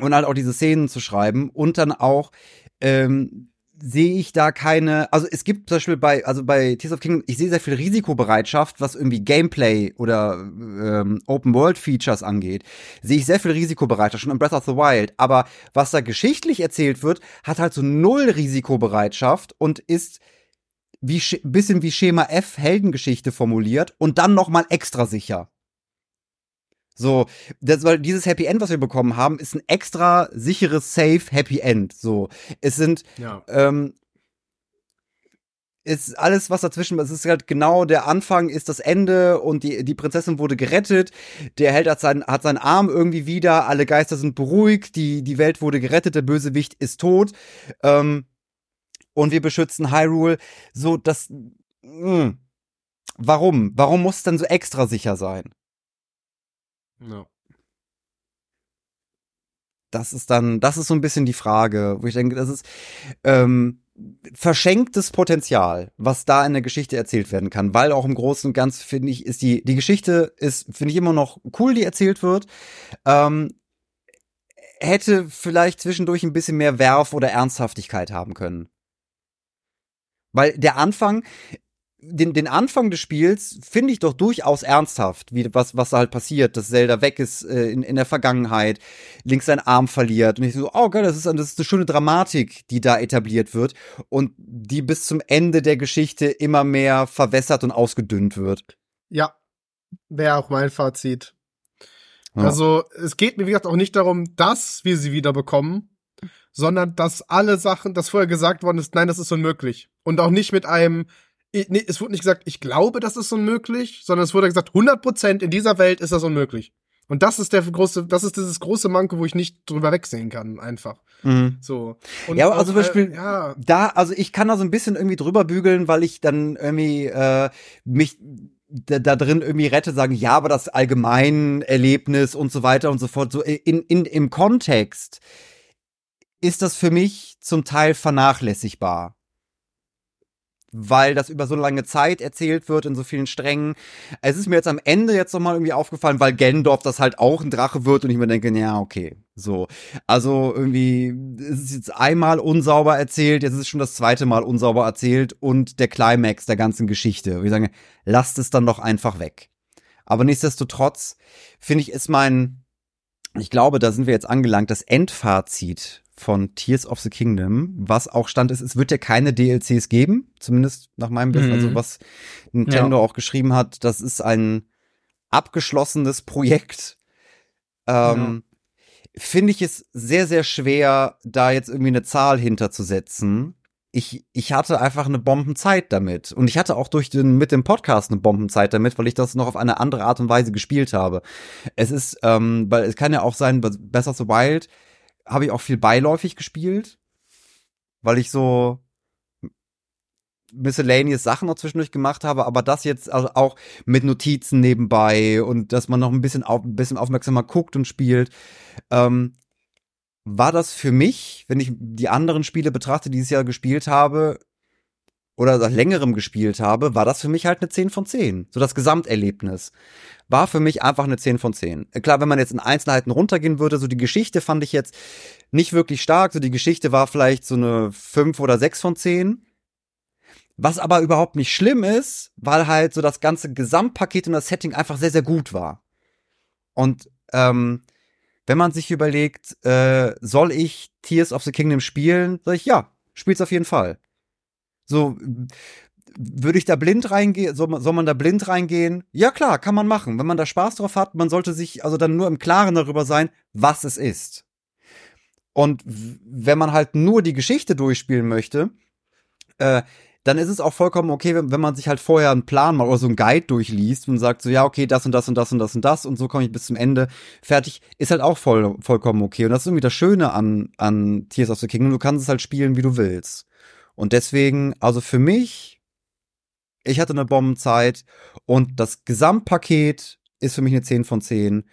und halt auch diese Szenen zu schreiben und dann auch ähm, sehe ich da keine, also es gibt zum Beispiel bei, also bei Tears of Kingdom, ich sehe sehr viel Risikobereitschaft, was irgendwie Gameplay oder ähm, Open World Features angeht, sehe ich sehr viel Risikobereitschaft schon in Breath of the Wild. Aber was da geschichtlich erzählt wird, hat halt so null Risikobereitschaft und ist wie bisschen wie Schema F Heldengeschichte formuliert und dann noch mal extra sicher. So, das, weil dieses Happy End, was wir bekommen haben, ist ein extra sicheres, safe Happy End. So, es sind, ja. ähm, ist alles, was dazwischen, es ist halt genau der Anfang, ist das Ende und die, die Prinzessin wurde gerettet. Der Held hat, sein, hat seinen Arm irgendwie wieder, alle Geister sind beruhigt, die, die Welt wurde gerettet, der Bösewicht ist tot. Ähm, und wir beschützen Hyrule. So, das. Mh. Hm. Warum? Warum muss es dann so extra sicher sein? Ja. Das ist dann, das ist so ein bisschen die Frage, wo ich denke, das ist ähm, verschenktes Potenzial, was da in der Geschichte erzählt werden kann, weil auch im Großen und Ganzen finde ich, ist die, die Geschichte ist, finde ich immer noch cool, die erzählt wird. Ähm, hätte vielleicht zwischendurch ein bisschen mehr Werf oder Ernsthaftigkeit haben können. Weil der Anfang, den, den Anfang des Spiels finde ich doch durchaus ernsthaft, wie was, was da halt passiert, dass Zelda weg ist äh, in, in der Vergangenheit, links seinen Arm verliert und ich so, oh Gott, das ist, das ist eine schöne Dramatik, die da etabliert wird und die bis zum Ende der Geschichte immer mehr verwässert und ausgedünnt wird. Ja, wäre auch mein Fazit. Ja. Also es geht mir, wie gesagt, auch nicht darum, dass wir sie wieder bekommen, sondern dass alle Sachen, das vorher gesagt worden ist, nein, das ist unmöglich. Und auch nicht mit einem, nee, es wurde nicht gesagt, ich glaube, das ist unmöglich, sondern es wurde gesagt, 100 Prozent in dieser Welt ist das unmöglich. Und das ist der große, das ist dieses große Manko, wo ich nicht drüber wegsehen kann, einfach. Mhm. So. Und ja, also zum Beispiel, äh, ja. da, also ich kann da so ein bisschen irgendwie drüber bügeln, weil ich dann irgendwie äh, mich da, da drin irgendwie rette, sagen, ja, aber das Allgemeinerlebnis und so weiter und so fort, so in, in, im Kontext ist das für mich zum Teil vernachlässigbar weil das über so lange Zeit erzählt wird in so vielen Strängen. Es ist mir jetzt am Ende jetzt nochmal irgendwie aufgefallen, weil Gendorf das halt auch ein Drache wird und ich mir denke, ja, okay, so. Also irgendwie, es ist jetzt einmal unsauber erzählt, jetzt ist es schon das zweite Mal unsauber erzählt und der Climax der ganzen Geschichte. Und ich sage, lasst es dann doch einfach weg. Aber nichtsdestotrotz finde ich, ist mein, ich glaube, da sind wir jetzt angelangt, das Endfazit von Tears of the Kingdom, was auch stand ist, es wird ja keine DLCs geben, zumindest nach meinem Wissen, also mhm. also was Nintendo ja. auch geschrieben hat, das ist ein abgeschlossenes Projekt. Ähm, ja. Finde ich es sehr, sehr schwer, da jetzt irgendwie eine Zahl hinterzusetzen. Ich, ich hatte einfach eine Bombenzeit damit. Und ich hatte auch durch den, mit dem Podcast eine Bombenzeit damit, weil ich das noch auf eine andere Art und Weise gespielt habe. Es ist, ähm, weil es kann ja auch sein, Besser the Wild habe ich auch viel beiläufig gespielt, weil ich so miscellaneous Sachen noch zwischendurch gemacht habe, aber das jetzt also auch mit Notizen nebenbei und dass man noch ein bisschen, auf, ein bisschen aufmerksamer guckt und spielt, ähm, war das für mich, wenn ich die anderen Spiele betrachte, die ich dieses Jahr gespielt habe, oder seit längerem gespielt habe, war das für mich halt eine 10 von 10. So das Gesamterlebnis war für mich einfach eine 10 von 10. Äh, klar, wenn man jetzt in Einzelheiten runtergehen würde, so die Geschichte fand ich jetzt nicht wirklich stark. So die Geschichte war vielleicht so eine 5 oder 6 von 10. Was aber überhaupt nicht schlimm ist, weil halt so das ganze Gesamtpaket und das Setting einfach sehr, sehr gut war. Und ähm, wenn man sich überlegt, äh, soll ich Tears of the Kingdom spielen, sag ich ja, spiel's auf jeden Fall. So, würde ich da blind reingehen? Soll, soll man da blind reingehen? Ja, klar, kann man machen. Wenn man da Spaß drauf hat, man sollte sich also dann nur im Klaren darüber sein, was es ist. Und wenn man halt nur die Geschichte durchspielen möchte, äh, dann ist es auch vollkommen okay, wenn, wenn man sich halt vorher einen Plan mal oder so einen Guide durchliest und sagt so, ja, okay, das und das und das und das und das und so komme ich bis zum Ende fertig, ist halt auch voll, vollkommen okay. Und das ist irgendwie das Schöne an, an Tears of the Kingdom. Du kannst es halt spielen, wie du willst. Und deswegen, also für mich, ich hatte eine Bombenzeit und das Gesamtpaket ist für mich eine 10 von 10.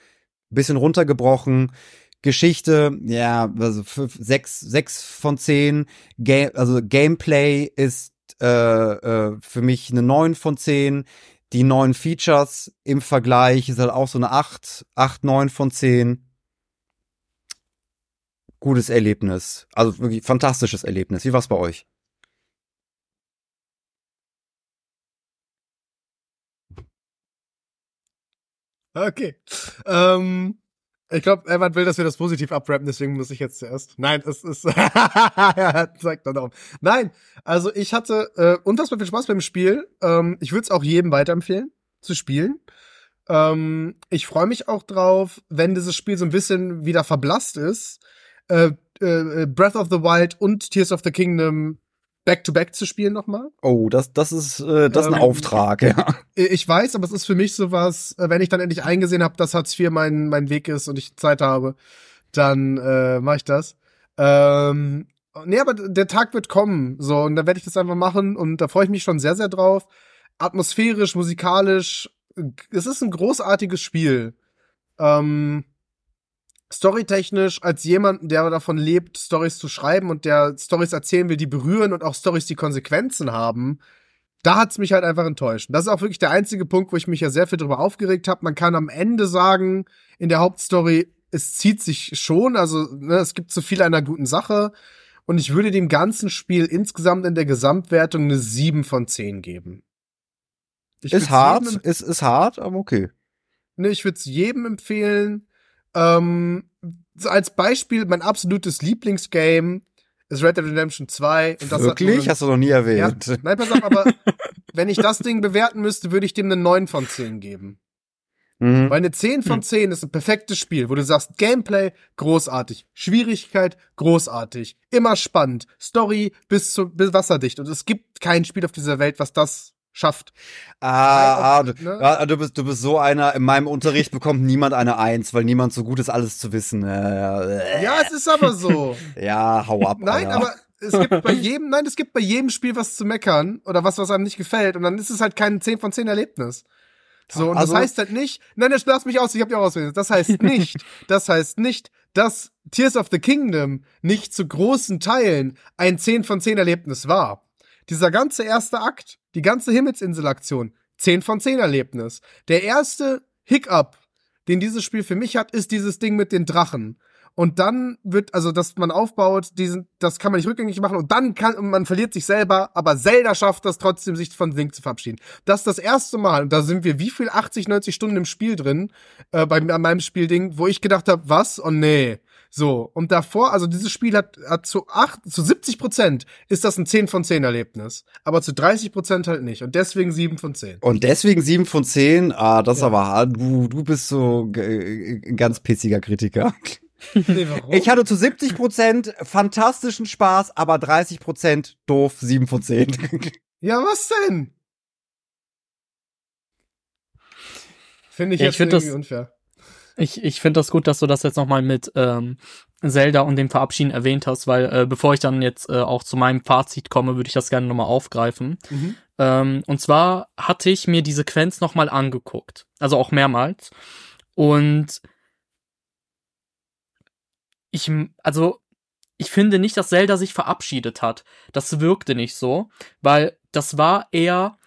Bisschen runtergebrochen. Geschichte, ja, also 6, 6 von 10. Game, also Gameplay ist äh, äh, für mich eine 9 von 10. Die neuen Features im Vergleich ist halt auch so eine 8, 8, 9 von 10 gutes Erlebnis. Also wirklich fantastisches Erlebnis. Wie war's bei euch? Okay. Ähm, ich glaube, Evan will, dass wir das positiv abrappen, deswegen muss ich jetzt zuerst. Nein, es ist. [LAUGHS] zeigt dann darum. Nein, also ich hatte äh, unfassbar viel Spaß beim Spiel. Ähm, ich würde es auch jedem weiterempfehlen, zu spielen. Ähm, ich freue mich auch drauf, wenn dieses Spiel so ein bisschen wieder verblasst ist. Äh, äh, Breath of the Wild und Tears of the Kingdom Back-to-Back -back zu spielen nochmal. Oh, das, das ist, äh, das ist ein ähm, Auftrag, ja. [LAUGHS] Ich weiß, aber es ist für mich sowas, äh, wenn ich dann endlich eingesehen habe, dass Hartz IV mein, mein Weg ist und ich Zeit habe, dann äh, mache ich das. Ähm, nee, aber der Tag wird kommen, so, und dann werde ich das einfach machen und da freue ich mich schon sehr, sehr drauf. Atmosphärisch, musikalisch, es ist ein großartiges Spiel. Ähm, storytechnisch als jemand, der davon lebt, Stories zu schreiben und der Stories erzählen will, die berühren und auch Stories, die Konsequenzen haben, da hat's mich halt einfach enttäuscht. Das ist auch wirklich der einzige Punkt, wo ich mich ja sehr viel drüber aufgeregt habe. Man kann am Ende sagen, in der Hauptstory, es zieht sich schon, also ne, es gibt zu viel einer guten Sache. Und ich würde dem ganzen Spiel insgesamt in der Gesamtwertung eine 7 von 10 geben. Ich ist hart, ist, ist hart, aber okay. Ne, ich würde es jedem empfehlen, ähm, so als Beispiel, mein absolutes Lieblingsgame ist Red Dead Redemption 2. Und das Wirklich? Hat, Hast du noch nie erwähnt. Ja, nein, pass auf, aber [LAUGHS] wenn ich das Ding bewerten müsste, würde ich dem eine 9 von 10 geben. Mhm. Weil eine 10 von 10 mhm. ist ein perfektes Spiel, wo du sagst, Gameplay großartig, Schwierigkeit großartig, immer spannend, Story bis zu bis wasserdicht und es gibt kein Spiel auf dieser Welt, was das schafft. Ah, ah du, ne? ja, du, bist, du bist so einer, in meinem Unterricht bekommt niemand eine Eins, weil niemand so gut ist, alles zu wissen. Äh, ja, es ist aber so. [LAUGHS] ja, hau ab. Nein, Alter. aber es gibt bei jedem, nein, es gibt bei jedem Spiel was zu meckern oder was, was einem nicht gefällt und dann ist es halt kein 10 von 10 Erlebnis. So, und also, das heißt halt nicht, nein, das lass mich aus, ich hab dich auch auswählen. Das heißt [LAUGHS] nicht, das heißt nicht, dass Tears of the Kingdom nicht zu großen Teilen ein 10 von 10 Erlebnis war. Dieser ganze erste Akt, die ganze Himmelsinselaktion, 10 von 10 Erlebnis. Der erste Hiccup, den dieses Spiel für mich hat, ist dieses Ding mit den Drachen. Und dann wird, also, dass man aufbaut, diesen, das kann man nicht rückgängig machen und dann kann, und man verliert sich selber, aber Zelda schafft das trotzdem, sich von Link zu verabschieden. Das ist das erste Mal, und da sind wir wie viel 80, 90 Stunden im Spiel drin, äh, bei meinem Spielding, wo ich gedacht habe, was? Oh nee. So, und davor, also dieses Spiel hat, hat zu acht, zu 70 Prozent ist das ein 10 von 10 Erlebnis. Aber zu 30 Prozent halt nicht. Und deswegen 7 von 10. Und deswegen 7 von 10? Ah, das ja. aber, du, du bist so ein ganz pitziger Kritiker. [LAUGHS] Nee, ich hatte zu 70 Prozent fantastischen Spaß, aber 30 Prozent doof, 7 von 10. [LAUGHS] Ja, was denn? Finde ich ja, jetzt ich irgendwie das, unfair. Ich, ich finde das gut, dass du das jetzt nochmal mit ähm, Zelda und dem Verabschieden erwähnt hast, weil äh, bevor ich dann jetzt äh, auch zu meinem Fazit komme, würde ich das gerne nochmal aufgreifen. Mhm. Ähm, und zwar hatte ich mir die Sequenz nochmal angeguckt, also auch mehrmals. Und ich, also ich finde nicht, dass Zelda sich verabschiedet hat. Das wirkte nicht so, weil das war eher,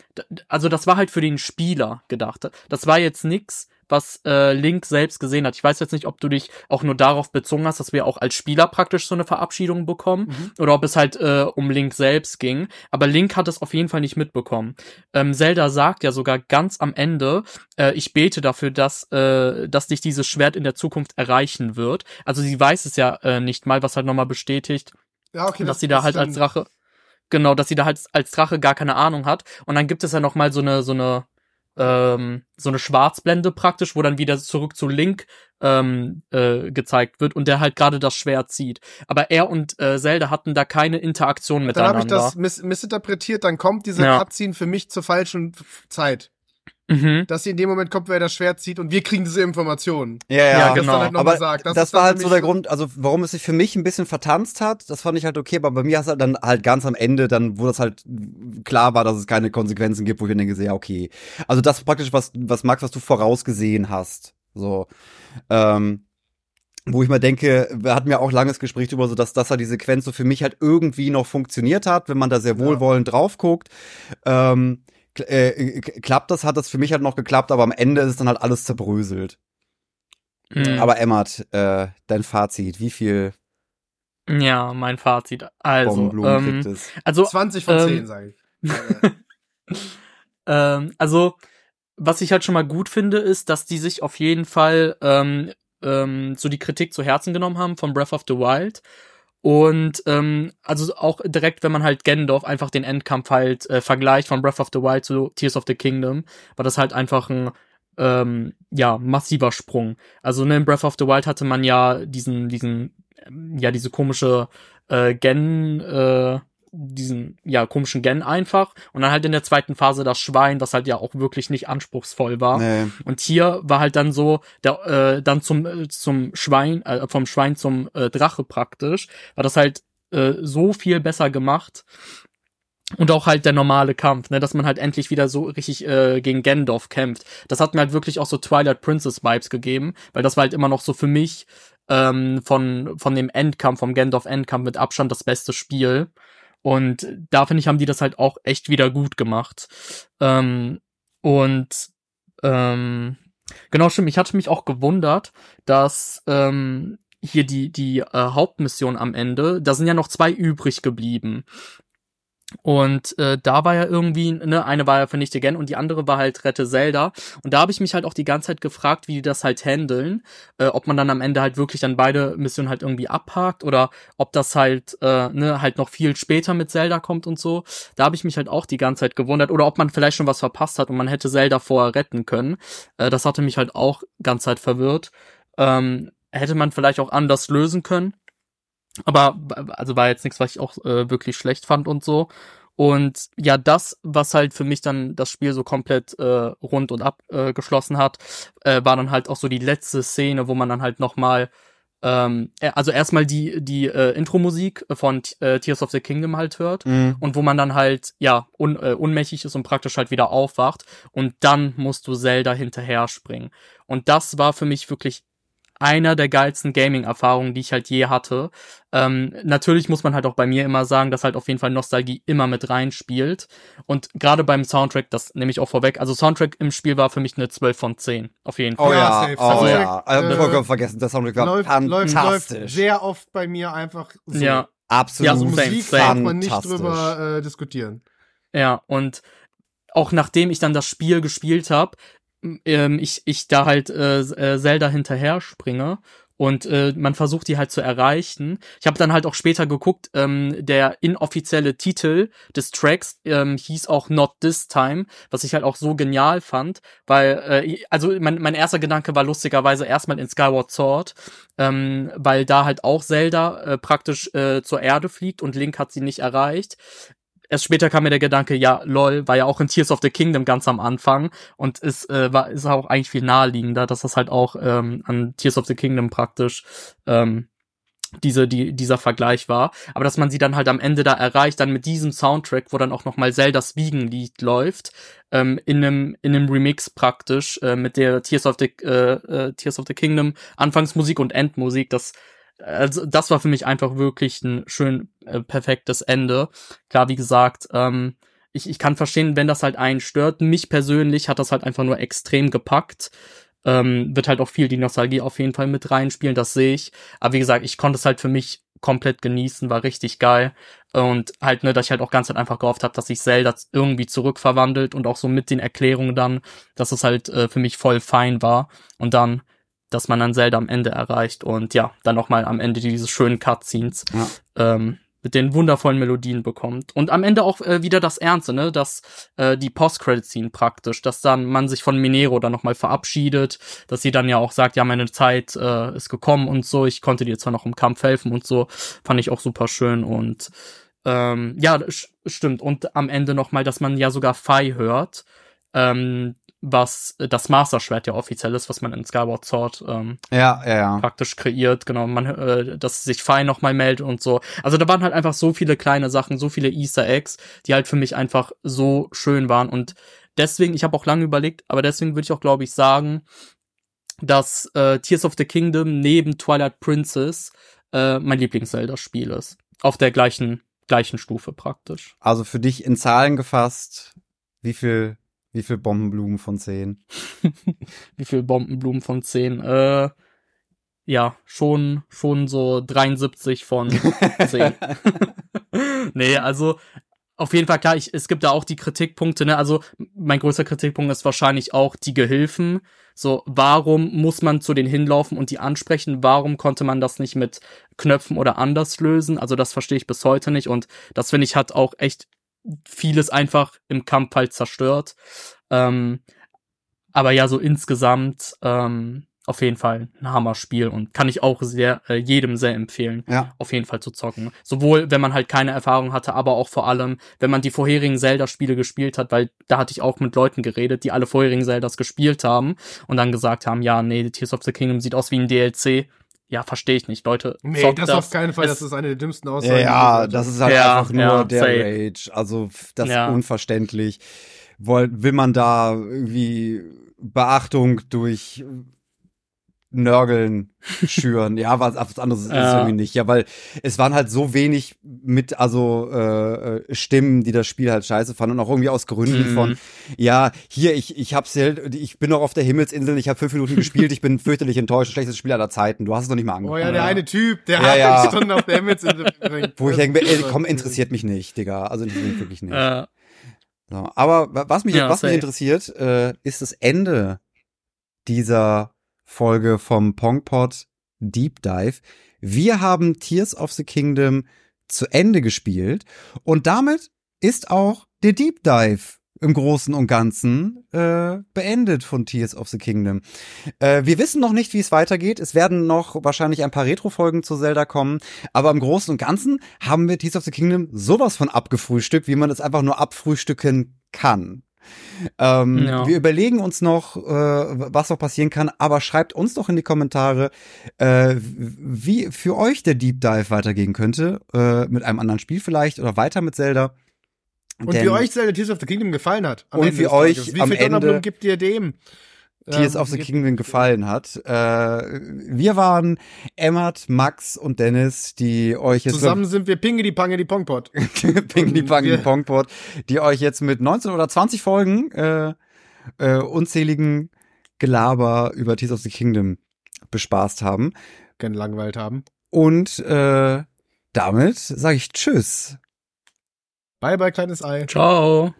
also das war halt für den Spieler gedacht. Das war jetzt nix, was äh, Link selbst gesehen hat. Ich weiß jetzt nicht, ob du dich auch nur darauf bezogen hast, dass wir auch als Spieler praktisch so eine Verabschiedung bekommen mhm. oder ob es halt äh, um Link selbst ging. Aber Link hat es auf jeden Fall nicht mitbekommen. Ähm, Zelda sagt ja sogar ganz am Ende, äh, ich bete dafür, dass, äh, dass dich dieses Schwert in der Zukunft erreichen wird. Also sie weiß es ja äh, nicht mal, was halt nochmal bestätigt, ja, okay, dass das, sie da halt als Drache Genau, dass sie da halt als Drache gar keine Ahnung hat. Und dann gibt es ja noch mal so eine, so eine, ähm, so eine Schwarzblende praktisch, wo dann wieder zurück zu Link ähm, äh, gezeigt wird und der halt gerade das Schwert zieht. Aber er und äh, Zelda hatten da keine Interaktion miteinander. Dann habe ich das miss missinterpretiert, dann kommt dieser ja. Cutscene für mich zur falschen Zeit. Mhm. Dass sie in dem Moment kommt, wer das Schwert zieht und wir kriegen diese Informationen. Ja, ja, ja genau. Halt aber das, das war halt so der Grund, also warum es sich für mich ein bisschen vertanzt hat, das fand ich halt okay, aber bei mir ist halt dann halt ganz am Ende, dann, wo das halt klar war, dass es keine Konsequenzen gibt, wo ich dann denke, ja, okay. Also das praktisch, was, was Max, was du vorausgesehen hast. So. Ähm, wo ich mal denke, wir hatten ja auch langes Gespräch darüber, so dass, dass er die Sequenz so für mich halt irgendwie noch funktioniert hat, wenn man da sehr wohlwollend ja. drauf guckt. Ähm, äh, klappt das, hat das für mich halt noch geklappt, aber am Ende ist es dann halt alles zerbröselt. Mhm. Aber Emmert, äh, dein Fazit, wie viel ja, mein Fazit. Also, ähm, also 20 von 10, ähm, sage ich. [LAUGHS] ähm, also, was ich halt schon mal gut finde, ist, dass die sich auf jeden Fall ähm, ähm, so die Kritik zu Herzen genommen haben von Breath of the Wild und ähm, also auch direkt, wenn man halt Gendorf einfach den Endkampf halt äh, vergleicht von Breath of the Wild zu Tears of the Kingdom, war das halt einfach ein ähm, ja massiver Sprung. Also ne, in Breath of the Wild hatte man ja diesen diesen ja diese komische äh, Gen äh, diesen ja komischen Gen einfach und dann halt in der zweiten Phase das Schwein, das halt ja auch wirklich nicht anspruchsvoll war. Nee. Und hier war halt dann so der äh, dann zum äh, zum Schwein äh, vom Schwein zum äh, Drache praktisch, war das halt äh, so viel besser gemacht. Und auch halt der normale Kampf, ne, dass man halt endlich wieder so richtig äh, gegen Gandalf kämpft. Das hat mir halt wirklich auch so Twilight Princess Vibes gegeben, weil das war halt immer noch so für mich ähm, von von dem Endkampf, vom Gandalf Endkampf mit Abstand das beste Spiel. Und da finde ich, haben die das halt auch echt wieder gut gemacht. Ähm, und ähm, genau stimmt, ich hatte mich auch gewundert, dass ähm, hier die, die äh, Hauptmission am Ende, da sind ja noch zwei übrig geblieben. Und äh, da war ja irgendwie, ne, eine war ja Vernichte Again und die andere war halt Rette Zelda. Und da habe ich mich halt auch die ganze Zeit gefragt, wie die das halt handeln. Äh, ob man dann am Ende halt wirklich dann beide Missionen halt irgendwie abhakt oder ob das halt, äh, ne, halt noch viel später mit Zelda kommt und so. Da habe ich mich halt auch die ganze Zeit gewundert. Oder ob man vielleicht schon was verpasst hat und man hätte Zelda vorher retten können. Äh, das hatte mich halt auch ganz Zeit verwirrt. Ähm, hätte man vielleicht auch anders lösen können. Aber also war jetzt nichts, was ich auch äh, wirklich schlecht fand und so. Und ja, das, was halt für mich dann das Spiel so komplett äh, rund und abgeschlossen äh, hat, äh, war dann halt auch so die letzte Szene, wo man dann halt nochmal, ähm, also erstmal die, die äh, Intro-Musik von äh, Tears of the Kingdom halt hört mhm. und wo man dann halt, ja, un, äh, unmächtig ist und praktisch halt wieder aufwacht und dann musst du Zelda hinterher springen. Und das war für mich wirklich einer der geilsten Gaming-Erfahrungen, die ich halt je hatte. Ähm, natürlich muss man halt auch bei mir immer sagen, dass halt auf jeden Fall Nostalgie immer mit reinspielt. Und gerade beim Soundtrack, das nehme ich auch vorweg, also Soundtrack im Spiel war für mich eine 12 von 10, auf jeden Fall. Oh ja, ja, oh also, ja. Äh, vollkommen vergessen, der Soundtrack war läuft, fantastisch. Läuft, läuft sehr oft bei mir einfach so. Ja. Absolut. Ja, so Musik kann man nicht drüber äh, diskutieren. Ja, und auch nachdem ich dann das Spiel gespielt habe, ähm, ich, ich da halt äh, äh, Zelda hinterher springe und äh, man versucht die halt zu erreichen. Ich habe dann halt auch später geguckt, ähm, der inoffizielle Titel des Tracks ähm, hieß auch Not This Time, was ich halt auch so genial fand, weil äh, also mein, mein erster Gedanke war lustigerweise erstmal in Skyward Sword, ähm, weil da halt auch Zelda äh, praktisch äh, zur Erde fliegt und Link hat sie nicht erreicht erst später kam mir der Gedanke, ja, lol, war ja auch in Tears of the Kingdom ganz am Anfang und ist, äh, war, ist auch eigentlich viel naheliegender, dass das halt auch ähm, an Tears of the Kingdom praktisch ähm, diese, die, dieser Vergleich war. Aber dass man sie dann halt am Ende da erreicht, dann mit diesem Soundtrack, wo dann auch nochmal Zeldas Wiegenlied läuft, ähm, in einem, in einem Remix praktisch, äh, mit der Tears of the, äh, äh, Tears of the Kingdom Anfangsmusik und Endmusik, das also das war für mich einfach wirklich ein schön äh, perfektes Ende. Klar, wie gesagt, ähm, ich, ich kann verstehen, wenn das halt einen stört. Mich persönlich hat das halt einfach nur extrem gepackt. Ähm, wird halt auch viel die Nostalgie auf jeden Fall mit reinspielen, das sehe ich. Aber wie gesagt, ich konnte es halt für mich komplett genießen, war richtig geil. Und halt, ne, dass ich halt auch ganz halt einfach gehofft habe, dass sich Zelda irgendwie zurückverwandelt und auch so mit den Erklärungen dann, dass es halt äh, für mich voll fein war. Und dann dass man dann Zelda am Ende erreicht und ja, dann nochmal am Ende diese schönen Cutscenes ja. ähm, mit den wundervollen Melodien bekommt. Und am Ende auch äh, wieder das Ernste, ne, dass äh, die Post-Credit-Scene praktisch, dass dann man sich von Minero dann nochmal verabschiedet, dass sie dann ja auch sagt, ja, meine Zeit äh, ist gekommen und so, ich konnte dir zwar noch im Kampf helfen und so, fand ich auch super schön und ähm, ja, stimmt. Und am Ende nochmal, dass man ja sogar Fei hört, ähm, was äh, das Master Schwert ja offiziell ist, was man in Skyward Sword ähm, ja, ja, ja. praktisch kreiert, genau, man, äh, dass sich Fei nochmal meldet und so. Also da waren halt einfach so viele kleine Sachen, so viele Easter Eggs, die halt für mich einfach so schön waren und deswegen, ich habe auch lange überlegt, aber deswegen würde ich auch, glaube ich, sagen, dass äh, Tears of the Kingdom neben Twilight Princess äh, mein Lieblings-Zelda-Spiel ist. Auf der gleichen, gleichen Stufe praktisch. Also für dich in Zahlen gefasst, wie viel wie viel Bombenblumen von zehn? [LAUGHS] Wie viel Bombenblumen von zehn? Äh, ja, schon, schon so 73 von 10. [LAUGHS] nee, also auf jeden Fall klar, ich, es gibt da auch die Kritikpunkte, ne? Also mein größter Kritikpunkt ist wahrscheinlich auch die Gehilfen. So, warum muss man zu denen hinlaufen und die ansprechen? Warum konnte man das nicht mit Knöpfen oder anders lösen? Also das verstehe ich bis heute nicht und das finde ich hat auch echt vieles einfach im Kampf halt zerstört. Ähm, aber ja, so insgesamt ähm, auf jeden Fall ein Hammer-Spiel und kann ich auch sehr äh, jedem sehr empfehlen, ja. auf jeden Fall zu zocken. Sowohl, wenn man halt keine Erfahrung hatte, aber auch vor allem, wenn man die vorherigen Zelda-Spiele gespielt hat, weil da hatte ich auch mit Leuten geredet, die alle vorherigen Zeldas gespielt haben und dann gesagt haben, ja, nee, Tears of the Kingdom sieht aus wie ein DLC ja, verstehe ich nicht, Leute. Nee, das, das auf keinen Fall, das ist eine der dümmsten Aussagen. Ja, das ist halt ja, einfach nur ja, der safe. Rage. Also, das ja. ist unverständlich. Will, will man da irgendwie Beachtung durch Nörgeln schüren. ja, was, was anderes ist ja. irgendwie nicht. Ja, weil es waren halt so wenig mit, also äh, äh, Stimmen, die das Spiel halt scheiße fanden und auch irgendwie aus Gründen mhm. von, ja, hier, ich, ich hab's ja, ich bin noch auf der Himmelsinsel, ich habe fünf Minuten gespielt, ich bin fürchterlich enttäuscht, schlechtes Spiel aller Zeiten. Du hast es noch nicht mal angefangen. Oh ja, der eine Typ, der ja, hat ja. Stunden auf der Himmelsinsel Wo ich denke, ey, komm, interessiert mich nicht, Digga. Also interessiert mich wirklich nicht. Ja. So, aber was mich, ja, was mich interessiert, äh, ist das Ende dieser Folge vom Pongpot Deep Dive. Wir haben Tears of the Kingdom zu Ende gespielt und damit ist auch der Deep Dive im Großen und Ganzen äh, beendet von Tears of the Kingdom. Äh, wir wissen noch nicht, wie es weitergeht. Es werden noch wahrscheinlich ein paar Retro-Folgen zu Zelda kommen, aber im Großen und Ganzen haben wir Tears of the Kingdom sowas von abgefrühstückt, wie man es einfach nur abfrühstücken kann. Ähm, ja. Wir überlegen uns noch, äh, was noch passieren kann, aber schreibt uns doch in die Kommentare, äh, wie für euch der Deep Dive weitergehen könnte, äh, mit einem anderen Spiel vielleicht oder weiter mit Zelda. Und Denn, wie euch Zelda Tears of the Kingdom gefallen hat. und Ende wie euch wie am Ende gibt ihr dem? Tears ähm, of the Kingdom gefallen hat. Äh, wir waren Emmert, Max und Dennis, die euch jetzt zusammen sind wir Pingedi Pangedi Pongpot. [LAUGHS] Pingedi Pangedi Pongpot, die euch jetzt mit 19 oder 20 Folgen äh, äh, unzähligen Gelaber über Tears of the Kingdom bespaßt haben, gelangweilt haben. Und äh, damit sage ich Tschüss. Bye bye kleines Ei. Ciao.